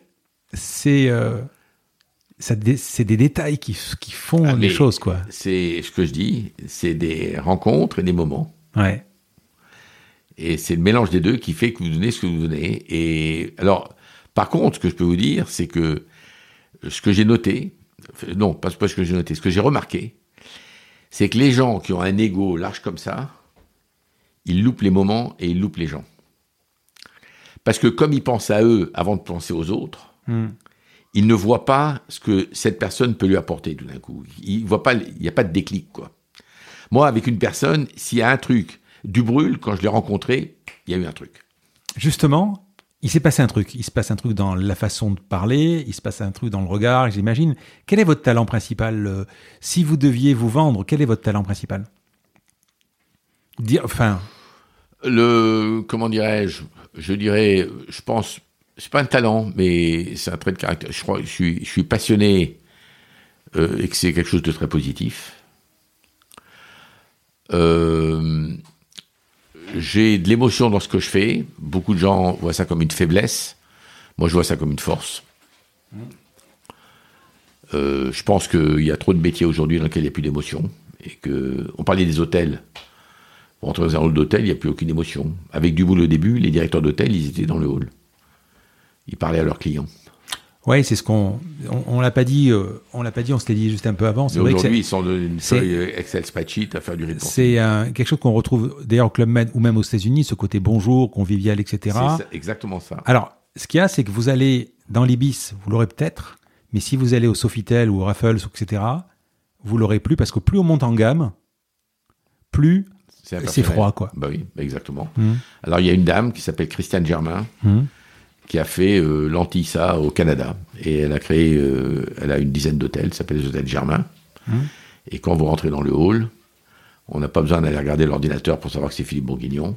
c'est euh, c'est des détails qui, qui font ah, les choses, quoi. C'est ce que je dis, c'est des rencontres et des moments. Ouais. Et c'est le mélange des deux qui fait que vous donnez ce que vous donnez. Et alors, par contre, ce que je peux vous dire, c'est que ce que j'ai noté, non, pas ce que j'ai noté, ce que j'ai remarqué, c'est que les gens qui ont un ego large comme ça, ils loupent les moments et ils loupent les gens. Parce que comme ils pensent à eux avant de penser aux autres, hmm. ils ne voient pas ce que cette personne peut lui apporter tout d'un coup. Ils voient pas, il n'y a pas de déclic, quoi. Moi, avec une personne, s'il y a un truc, du brûle, quand je l'ai rencontré, il y a eu un truc. Justement, il s'est passé un truc. Il se passe un truc dans la façon de parler, il se passe un truc dans le regard, j'imagine. Quel est votre talent principal euh, Si vous deviez vous vendre, quel est votre talent principal? Dire, enfin. Le, comment dirais-je Je dirais, je pense, c'est pas un talent, mais c'est un trait de caractère. Je suis passionné euh, et que c'est quelque chose de très positif. Euh, j'ai de l'émotion dans ce que je fais. Beaucoup de gens voient ça comme une faiblesse. Moi, je vois ça comme une force. Euh, je pense qu'il y a trop de métiers aujourd'hui dans lesquels il n'y a plus d'émotion. Et que, on parlait des hôtels. Pour rentrer dans un hall d'hôtel, il n'y a plus aucune émotion. Avec du boulot au début, les directeurs d'hôtel, ils étaient dans le hall. Ils parlaient à leurs clients. Oui, c'est ce qu'on on, l'a pas dit, euh, on l'a pas dit, on se l'est dit juste un peu avant. Aujourd'hui, ils sont d'une feuille Excel spreadsheet à faire du reporting. C'est quelque chose qu'on retrouve d'ailleurs au Club Med ou même aux États-Unis, ce côté bonjour, convivial, etc. C'est exactement ça. Alors, ce qu'il y a, c'est que vous allez dans l'Ibis, vous l'aurez peut-être, mais si vous allez au Sofitel ou au Raffles, etc., vous l'aurez plus parce que plus on monte en gamme, plus c'est froid, quoi. Bah oui, exactement. Mmh. Alors, il y a une dame qui s'appelle Christiane Germain. Mmh qui a fait euh, l'Antissa au Canada. Et elle a créé, euh, elle a une dizaine d'hôtels, ça s'appelle les hôtels Germain. Hum. Et quand vous rentrez dans le hall, on n'a pas besoin d'aller regarder l'ordinateur pour savoir que c'est Philippe Bourguignon.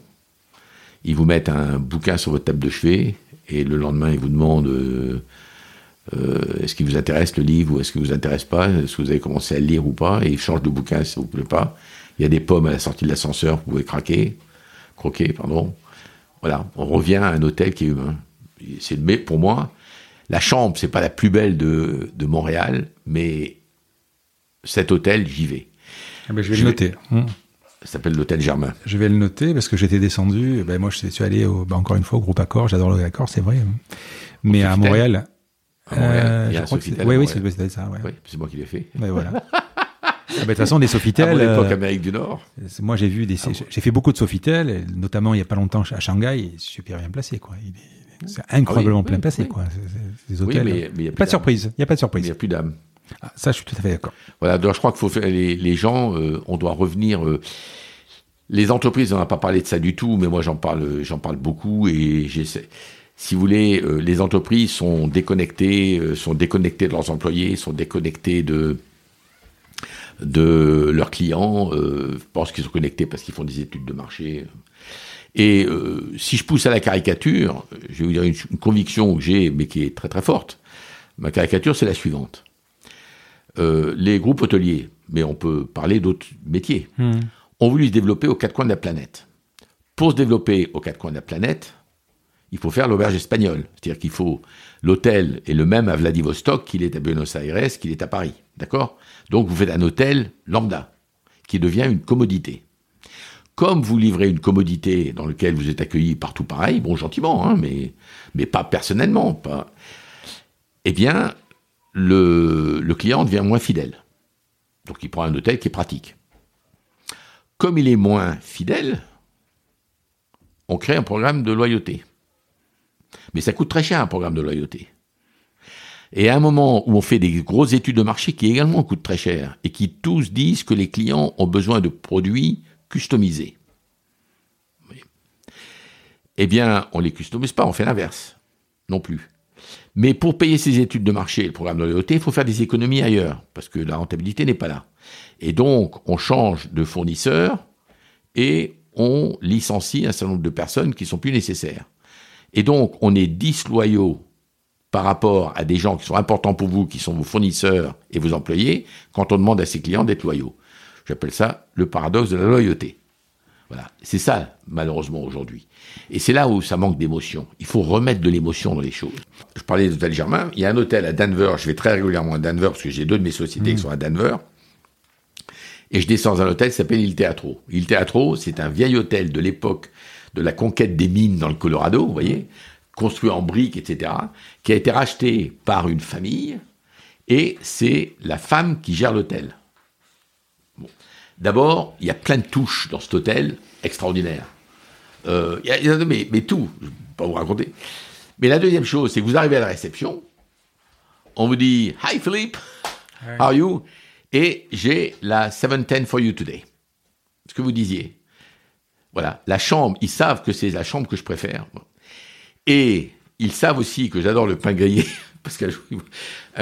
Ils vous mettent un bouquin sur votre table de chevet, et le lendemain, ils vous demandent euh, est-ce qu'il vous intéresse le livre ou est-ce qu'il vous intéresse pas, est-ce que vous avez commencé à le lire ou pas, et ils changent de bouquin si ça vous plaît pas. Il y a des pommes à la sortie de l'ascenseur, vous pouvez craquer, croquer, pardon. Voilà, on revient à un hôtel qui est humain c'est mais pour moi, la chambre, c'est pas la plus belle de, de Montréal, mais cet hôtel, j'y vais. Ah ben, je vais le noter. Hum. Ça s'appelle l'hôtel Germain. Je vais le noter parce que j'étais descendu. Ben moi, je suis allé au, ben encore une fois au groupe Accor. J'adore le Accor, c'est vrai. Mais à Montréal. À Montréal, il y a un Oui, oui, c'est ça. Ouais. Oui, c'est moi qui l'ai fait. Ben voilà. Ah, bah, de toute façon, des Sofitel. À l'époque, euh, Amérique du Nord. Moi, j'ai vu des, ah j'ai fait beaucoup de Sofitel, notamment il y a pas longtemps à Shanghai, il est super bien placé, quoi. Il est, c'est incroyablement plein placé, quoi. Des hôtels. mais, il y a pas de surprise. Il y a pas de surprise. Il n'y a plus d'âme. Ah, ça, je suis tout à fait d'accord. Voilà. Donc, je crois qu'il faut faire les, les gens, euh, on doit revenir. Euh, les entreprises, on n'a pas parlé de ça du tout, mais moi, j'en parle, j'en parle beaucoup et j'essaie si vous voulez, les entreprises sont déconnectées, sont déconnectées de leurs employés, sont déconnectées de de leurs clients, euh, pensent qu'ils sont connectés parce qu'ils font des études de marché. Et euh, si je pousse à la caricature, je vais vous dire une, conviction que j'ai, mais qui est très très forte. Ma caricature, c'est la suivante. Euh, les groupes hôteliers, mais on peut parler d'autres métiers, hmm. ont voulu se développer aux quatre coins de la planète. Pour se développer aux quatre coins de la planète, il faut faire l'auberge espagnole. C'est-à-dire qu'il faut l'hôtel est le même à Vladivostok qu'il est à Buenos Aires, qu'il est à Paris. D'accord? Donc vous faites un hôtel lambda, qui devient une commodité. Comme vous livrez une commodité dans laquelle vous êtes accueilli partout pareil, bon gentiment, hein, mais, pas personnellement, eh bien, le, le client devient moins fidèle. Donc il prend un hôtel qui est pratique. Comme il est moins fidèle, on crée un programme de loyauté. Mais ça coûte très cher un programme de loyauté. Et à un moment où on fait des grosses études de marché qui également coûtent très cher et qui tous disent que les clients ont besoin de produits customisés. Eh bien, on ne les customise pas, on fait l'inverse. Non plus. Mais pour payer ces études de marché et le programme de loyauté, il faut faire des économies ailleurs, parce que la rentabilité n'est pas là. Et donc, on change de fournisseur et on licencie un certain nombre de personnes qui sont plus nécessaires. Et donc, on est disloyaux par rapport à des gens qui sont importants pour vous, qui sont vos fournisseurs et vos employés, quand on demande à ses clients d'être loyaux. J'appelle ça le paradoxe de la loyauté. Voilà, c'est ça malheureusement aujourd'hui. Et c'est là où ça manque d'émotion. Il faut remettre de l'émotion dans les choses. Je parlais des hôtels Germain. Il y a un hôtel à Denver. Je vais très régulièrement à Denver parce que j'ai deux de mes sociétés qui mmh. sont à Denver. Et je descends dans un hôtel qui s'appelle Il Teatro. Il Teatro, c'est un vieil hôtel de l'époque de la conquête des mines dans le Colorado, vous voyez, construit en briques, etc., qui a été racheté par une famille, et c'est la femme qui gère l'hôtel. D'abord, il y a plein de touches dans cet hôtel extraordinaire. Euh, mais, mais, tout, je ne vais pas vous raconter. Mais la deuxième chose, c'est que vous arrivez à la réception, on vous dit Hi Philippe, how are you? Et j'ai la 710 for you today. Ce que vous disiez. Voilà, la chambre, ils savent que c'est la chambre que je préfère. Et ils savent aussi que j'adore le pain grillé. Parce qu'un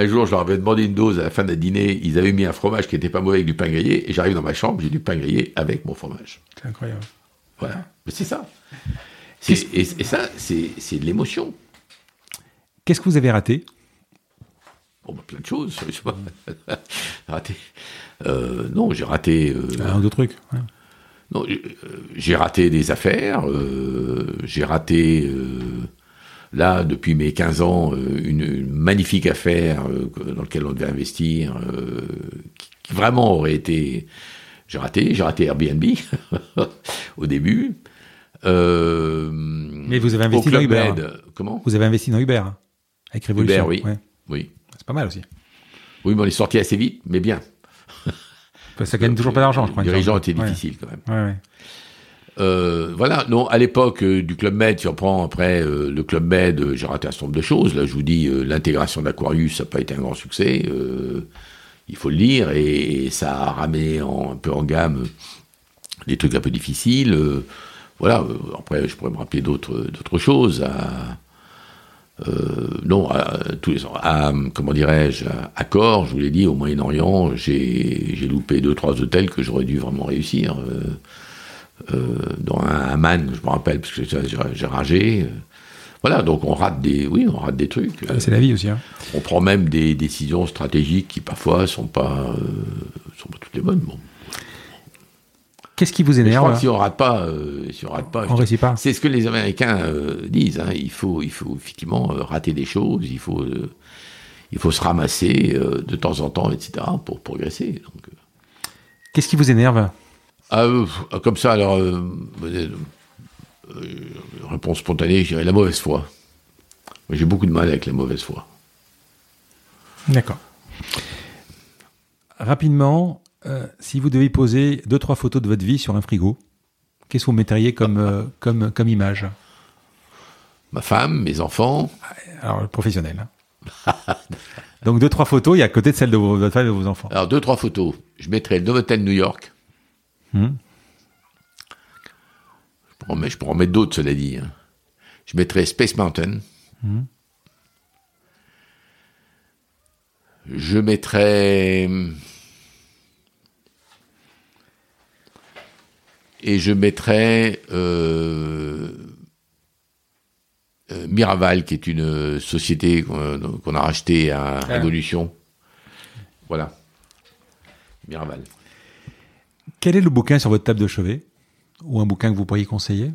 jour, je leur avais demandé une dose à la fin d'un dîner. Ils avaient mis un fromage qui n'était pas mauvais avec du pain grillé. Et j'arrive dans ma chambre, j'ai du pain grillé avec mon fromage. C'est incroyable. Voilà. Mais c'est ça. Et, et, ça, c'est de l'émotion. Qu'est-ce que vous avez raté? Bon, bah, plein de choses. Je sais pas. raté. Euh, non, j'ai raté. Euh, Un ou deux trucs. Non, euh, j'ai raté des affaires. j'ai raté là, depuis mes 15 ans, euh, une, magnifique affaire euh, dans laquelle on devait investir, euh, qui, vraiment aurait été... J'ai raté, j'ai raté Airbnb au début. Mais vous avez investi dans Uber. Hein. Comment? Vous avez investi dans Uber hein, avec Révolution. Uber, oui. oui. C'est pas mal aussi. Oui, mais on est sorti assez vite, mais bien. Ça gagne toujours pas d'argent, je crois. Les dirigeants étaient difficiles quand même. Ouais, euh, voilà, non, à l'époque euh, du Club Med, si après euh, le Club Med, j'ai raté un certain nombre de choses. Là, je vous dis, l'intégration d'Aquarius, ça n'a pas été un grand succès, il faut le dire, et, ça a ramené un peu en gamme des trucs un peu difficiles. voilà, après, je pourrais me rappeler d'autres choses. non, à, tous les, à, comment dirais-je, à Corps, je vous l'ai dit, au Moyen-Orient, j'ai loupé deux, trois hôtels que j'aurais dû vraiment réussir. Euh, dans un, man, je me rappelle, parce que j'ai ragé. Voilà, donc on rate des, oui, on rate des trucs. Ah, c'est la vie aussi. Hein. On prend même des décisions stratégiques qui parfois sont pas, euh, sont pas toutes les bonnes. Bon. Qu'est-ce qui vous énerve Je crois que si on rate pas, euh, si on rate pas, on réussit pas. C'est ce que les Américains disent. Hein. Il faut, il faut effectivement rater des choses. Il faut, il faut se ramasser de temps en temps, etc. pour progresser. Qu'est-ce qui vous énerve ah, euh, comme ça, alors, euh, euh, réponse spontanée, je dirais la mauvaise foi. J'ai beaucoup de mal avec la mauvaise foi. D'accord. Rapidement, si vous devez poser deux, trois photos de votre vie sur un frigo, qu'est-ce que vous mettriez comme, comme, comme image? Ma femme, mes enfants. Alors, professionnel. Hein. Donc, deux, trois photos, il y a à côté de celle de, votre femme et de vos enfants. Alors, deux, trois photos. Je mettrai le Novotel New York. Hmm. Je, pourrais en mettre, d'autres, cela dit. Hein. Je mettrais Space Mountain. Hmm. Je mettrais. Et je mettrais euh, euh, Miraval, qui est une société qu'on a rachetée à ah. Révolution. Voilà. Miraval. Quel est le bouquin sur votre table de chevet Ou un bouquin que vous pourriez conseiller?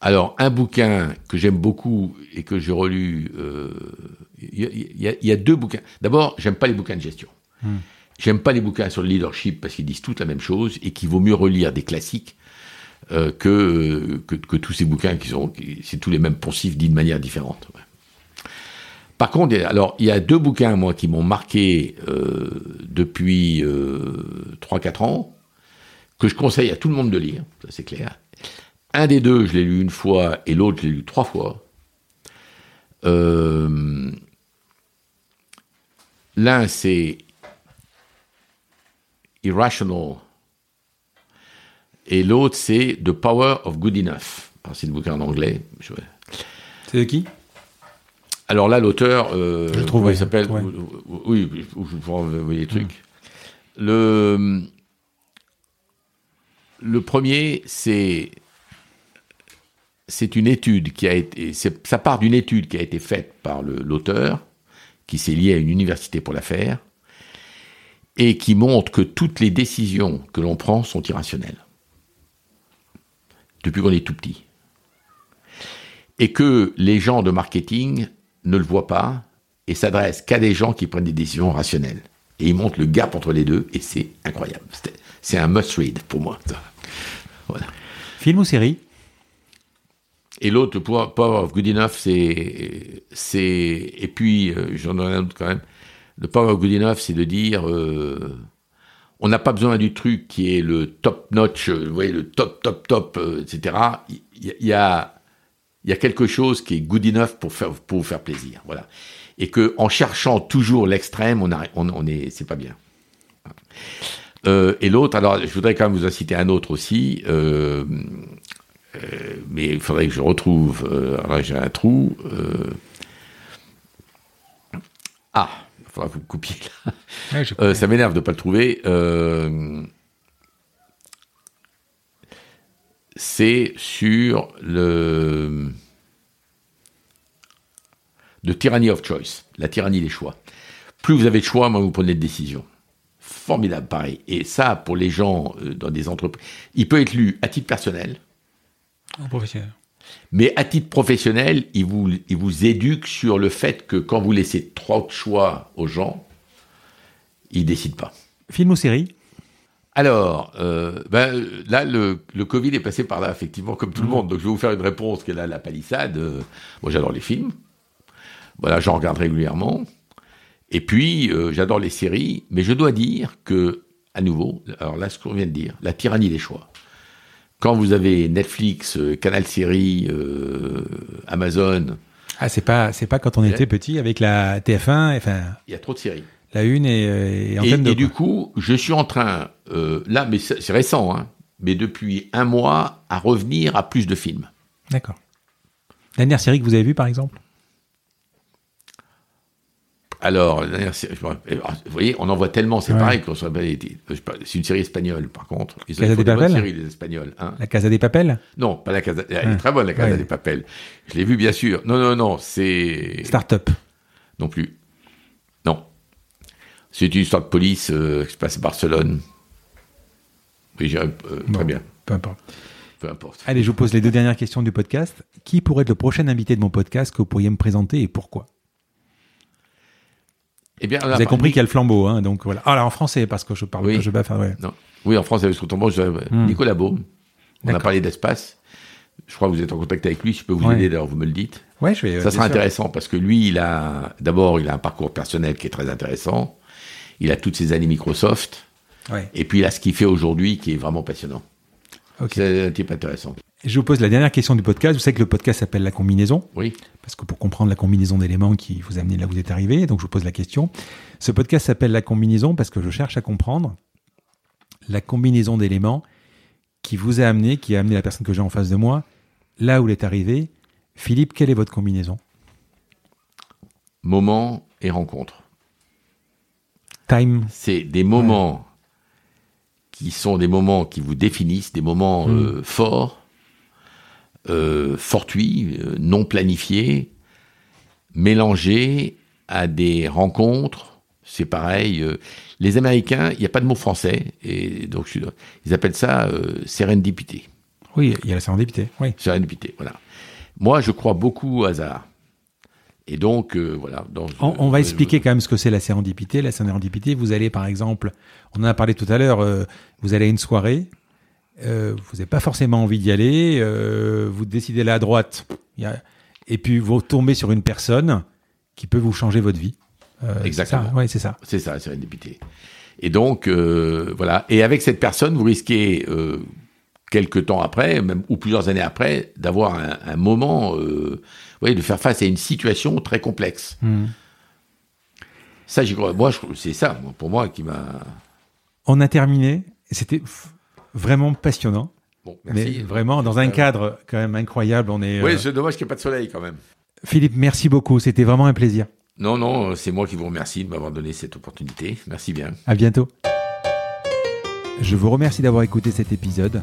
Alors, un bouquin que j'aime beaucoup et que j'ai relu, il euh, y, a deux bouquins. D'abord, j'aime pas les bouquins de gestion. Hmm. J'aime pas les bouquins sur le leadership parce qu'ils disent toutes la même chose et qu'il vaut mieux relire des classiques euh, que, que, tous ces bouquins qui sont, c'est tous les mêmes poncifs dits de manière différente. Par contre, alors, il y a deux bouquins, moi, qui m'ont marqué euh, depuis 3-4 euh, ans, que je conseille à tout le monde de lire, ça c'est clair. Un des deux, je l'ai lu une fois, et l'autre, je l'ai lu trois fois. Euh, l'un, c'est Irrational, et l'autre, c'est The Power of Good Enough. C'est le bouquin en anglais. C'est de qui? Alors là, l'auteur, euh, je trouve, il s'appelle. Oui, je vous envoyer les trucs. Le, le premier, c'est c'est une étude qui a été, ça part d'une étude qui a été faite par l'auteur, qui s'est lié à une université pour la faire, et qui montre que toutes les décisions que l'on prend sont irrationnelles. Depuis qu'on est tout petit. Et que les gens de marketing ne le voit pas et s'adresse qu'à des gens qui prennent des décisions rationnelles. Et il montre le gap entre les deux et c'est incroyable. C'est un must-read pour moi. Voilà. Film ou série? Et l'autre, Power of Good Enough, c'est. c'est et puis, euh, j'en ai un autre quand même. Le Power of Good Enough, c'est de dire. Euh, on n'a pas besoin du truc qui est le top notch, euh, vous voyez, le top, top, top, etc. Il y, a, il y a quelque chose qui est good enough pour, faire, pour vous faire plaisir. Voilà. Et que en cherchant toujours l'extrême, on, on, on est, c'est pas bien. Euh, et l'autre, alors je voudrais quand même vous inciter un autre aussi, euh, euh, mais il faudrait que je retrouve. alors j'ai un trou. ah, il faudra que vous me coupiez là. ça m'énerve de ne pas le trouver. C'est sur le. de tyranny of choice, la tyrannie des choix. Plus vous avez de choix, moins vous prenez de décisions formidable, pareil. Et ça, pour les gens euh, dans des entreprises, il peut être lu à titre personnel. professionnel. Mais à titre professionnel, il vous, il vous éduque sur le fait que quand vous laissez trop de choix aux gens, ils décident pas. Film ou série? Alors, euh, ben, là, le, le, Covid est passé par là, effectivement, comme tout le mmh. monde. Donc, je vais vous faire une réponse qui est là, la palissade. Euh, moi, j'adore les films. Voilà, j'en regarde régulièrement. Et puis, euh, j'adore les séries, mais je dois dire que, à nouveau, alors là, ce qu'on vient de dire, la tyrannie des choix. Quand vous avez Netflix, euh, Canal Série, Amazon. Ah, c'est pas, c'est pas quand on était petit avec la TF1. Enfin, il y a trop de séries. La une et, et Antenne Et, du coup, je suis en train, là, mais c'est récent, hein, mais depuis un mois, à revenir à plus de films. D'accord. Dernière série que vous avez vue, par exemple? Alors, vous voyez, on en voit tellement, c'est pareil qu'on C'est une série espagnole, par contre. Ils Casa des Papel? série, les Espagnols. Hein. La Casa des Papel? Non, pas la Casa. Elle est très bonne, la Casa des Papel. Je l'ai vue, bien sûr. Non, non, non, c'est. Start-up. Non plus. C'est une histoire de police euh, qui se passe à Barcelone. Oui, euh, très bien. Peu importe. Peu importe. Allez, je vous pose les deux dernières questions du podcast. Qui pourrait être le prochain invité de mon podcast que vous pourriez me présenter et pourquoi? Eh bien, Vous avez compris qu'il y a le flambeau, hein, donc voilà. Ah, là, en français, parce que je parle, oui. je baffe, ouais. Non. Oui, en français, parce que ton je... Hmm. Nicolas Beau. On a parlé d'espace. Je crois que vous êtes en contact avec lui. Je peux vous aider, d'ailleurs, vous me le dites. Ouais, je vais. Ça sera intéressant parce que lui, il a d'abord, il a un parcours personnel qui est très intéressant. Il a toutes ses années Microsoft. Ouais. Et puis il a ce qu'il fait aujourd'hui qui est vraiment passionnant. C'est un type intéressant. Je vous pose la dernière question du podcast. Vous savez que le podcast s'appelle La combinaison. Oui. Parce que pour comprendre la combinaison d'éléments qui vous a amené là où vous êtes arrivé, donc je vous pose la question. Ce podcast s'appelle La combinaison parce que je cherche à comprendre la combinaison d'éléments qui vous a amené, qui a amené la personne que j'ai en face de moi, là où il est arrivé. Philippe, quelle est votre combinaison? Moment et rencontre. Time. C'est des moments qui sont des moments qui vous définissent, des moments hmm. euh, forts euh, fortuits, euh, non planifiés, mélangés à des rencontres. C'est pareil. Les Américains, il n'y a pas de mot français, et donc ils appellent ça sérendipité. Oui, il y a la sérendipité. Oui. Sérendipité, voilà. Moi, je crois beaucoup au hasard. Et donc, voilà. on, va expliquer quand même ce que c'est la sérendipité. La sérendipité, vous allez par exemple, on en a parlé tout à l'heure, vous allez à une soirée, euh, vous n'avez pas forcément envie d'y aller, euh, vous décidez là à droite, et puis vous tombez sur une personne qui peut vous changer votre vie. Euh, Exactement. Oui, c'est ça. C'est ça, c'est député. Et donc, voilà. Et avec cette personne, vous risquez, quelques temps après, même, ou plusieurs années après, d'avoir un, moment, voyez, de faire face à une situation très complexe. Hmm. Ça, j'y crois. Moi, c'est ça, pour moi, qui m'a. On a terminé. C'était vraiment passionnant. Bon, merci. Mais vraiment dans un cadre quand même incroyable. On est. Oui, euh, c'est dommage qu'il n'y ait pas de soleil quand même. Philippe, merci beaucoup. C'était vraiment un plaisir. Non, non, c'est moi qui vous remercie de m'avoir donné cette opportunité. Merci bien. À bientôt. Je vous remercie d'avoir écouté cet épisode.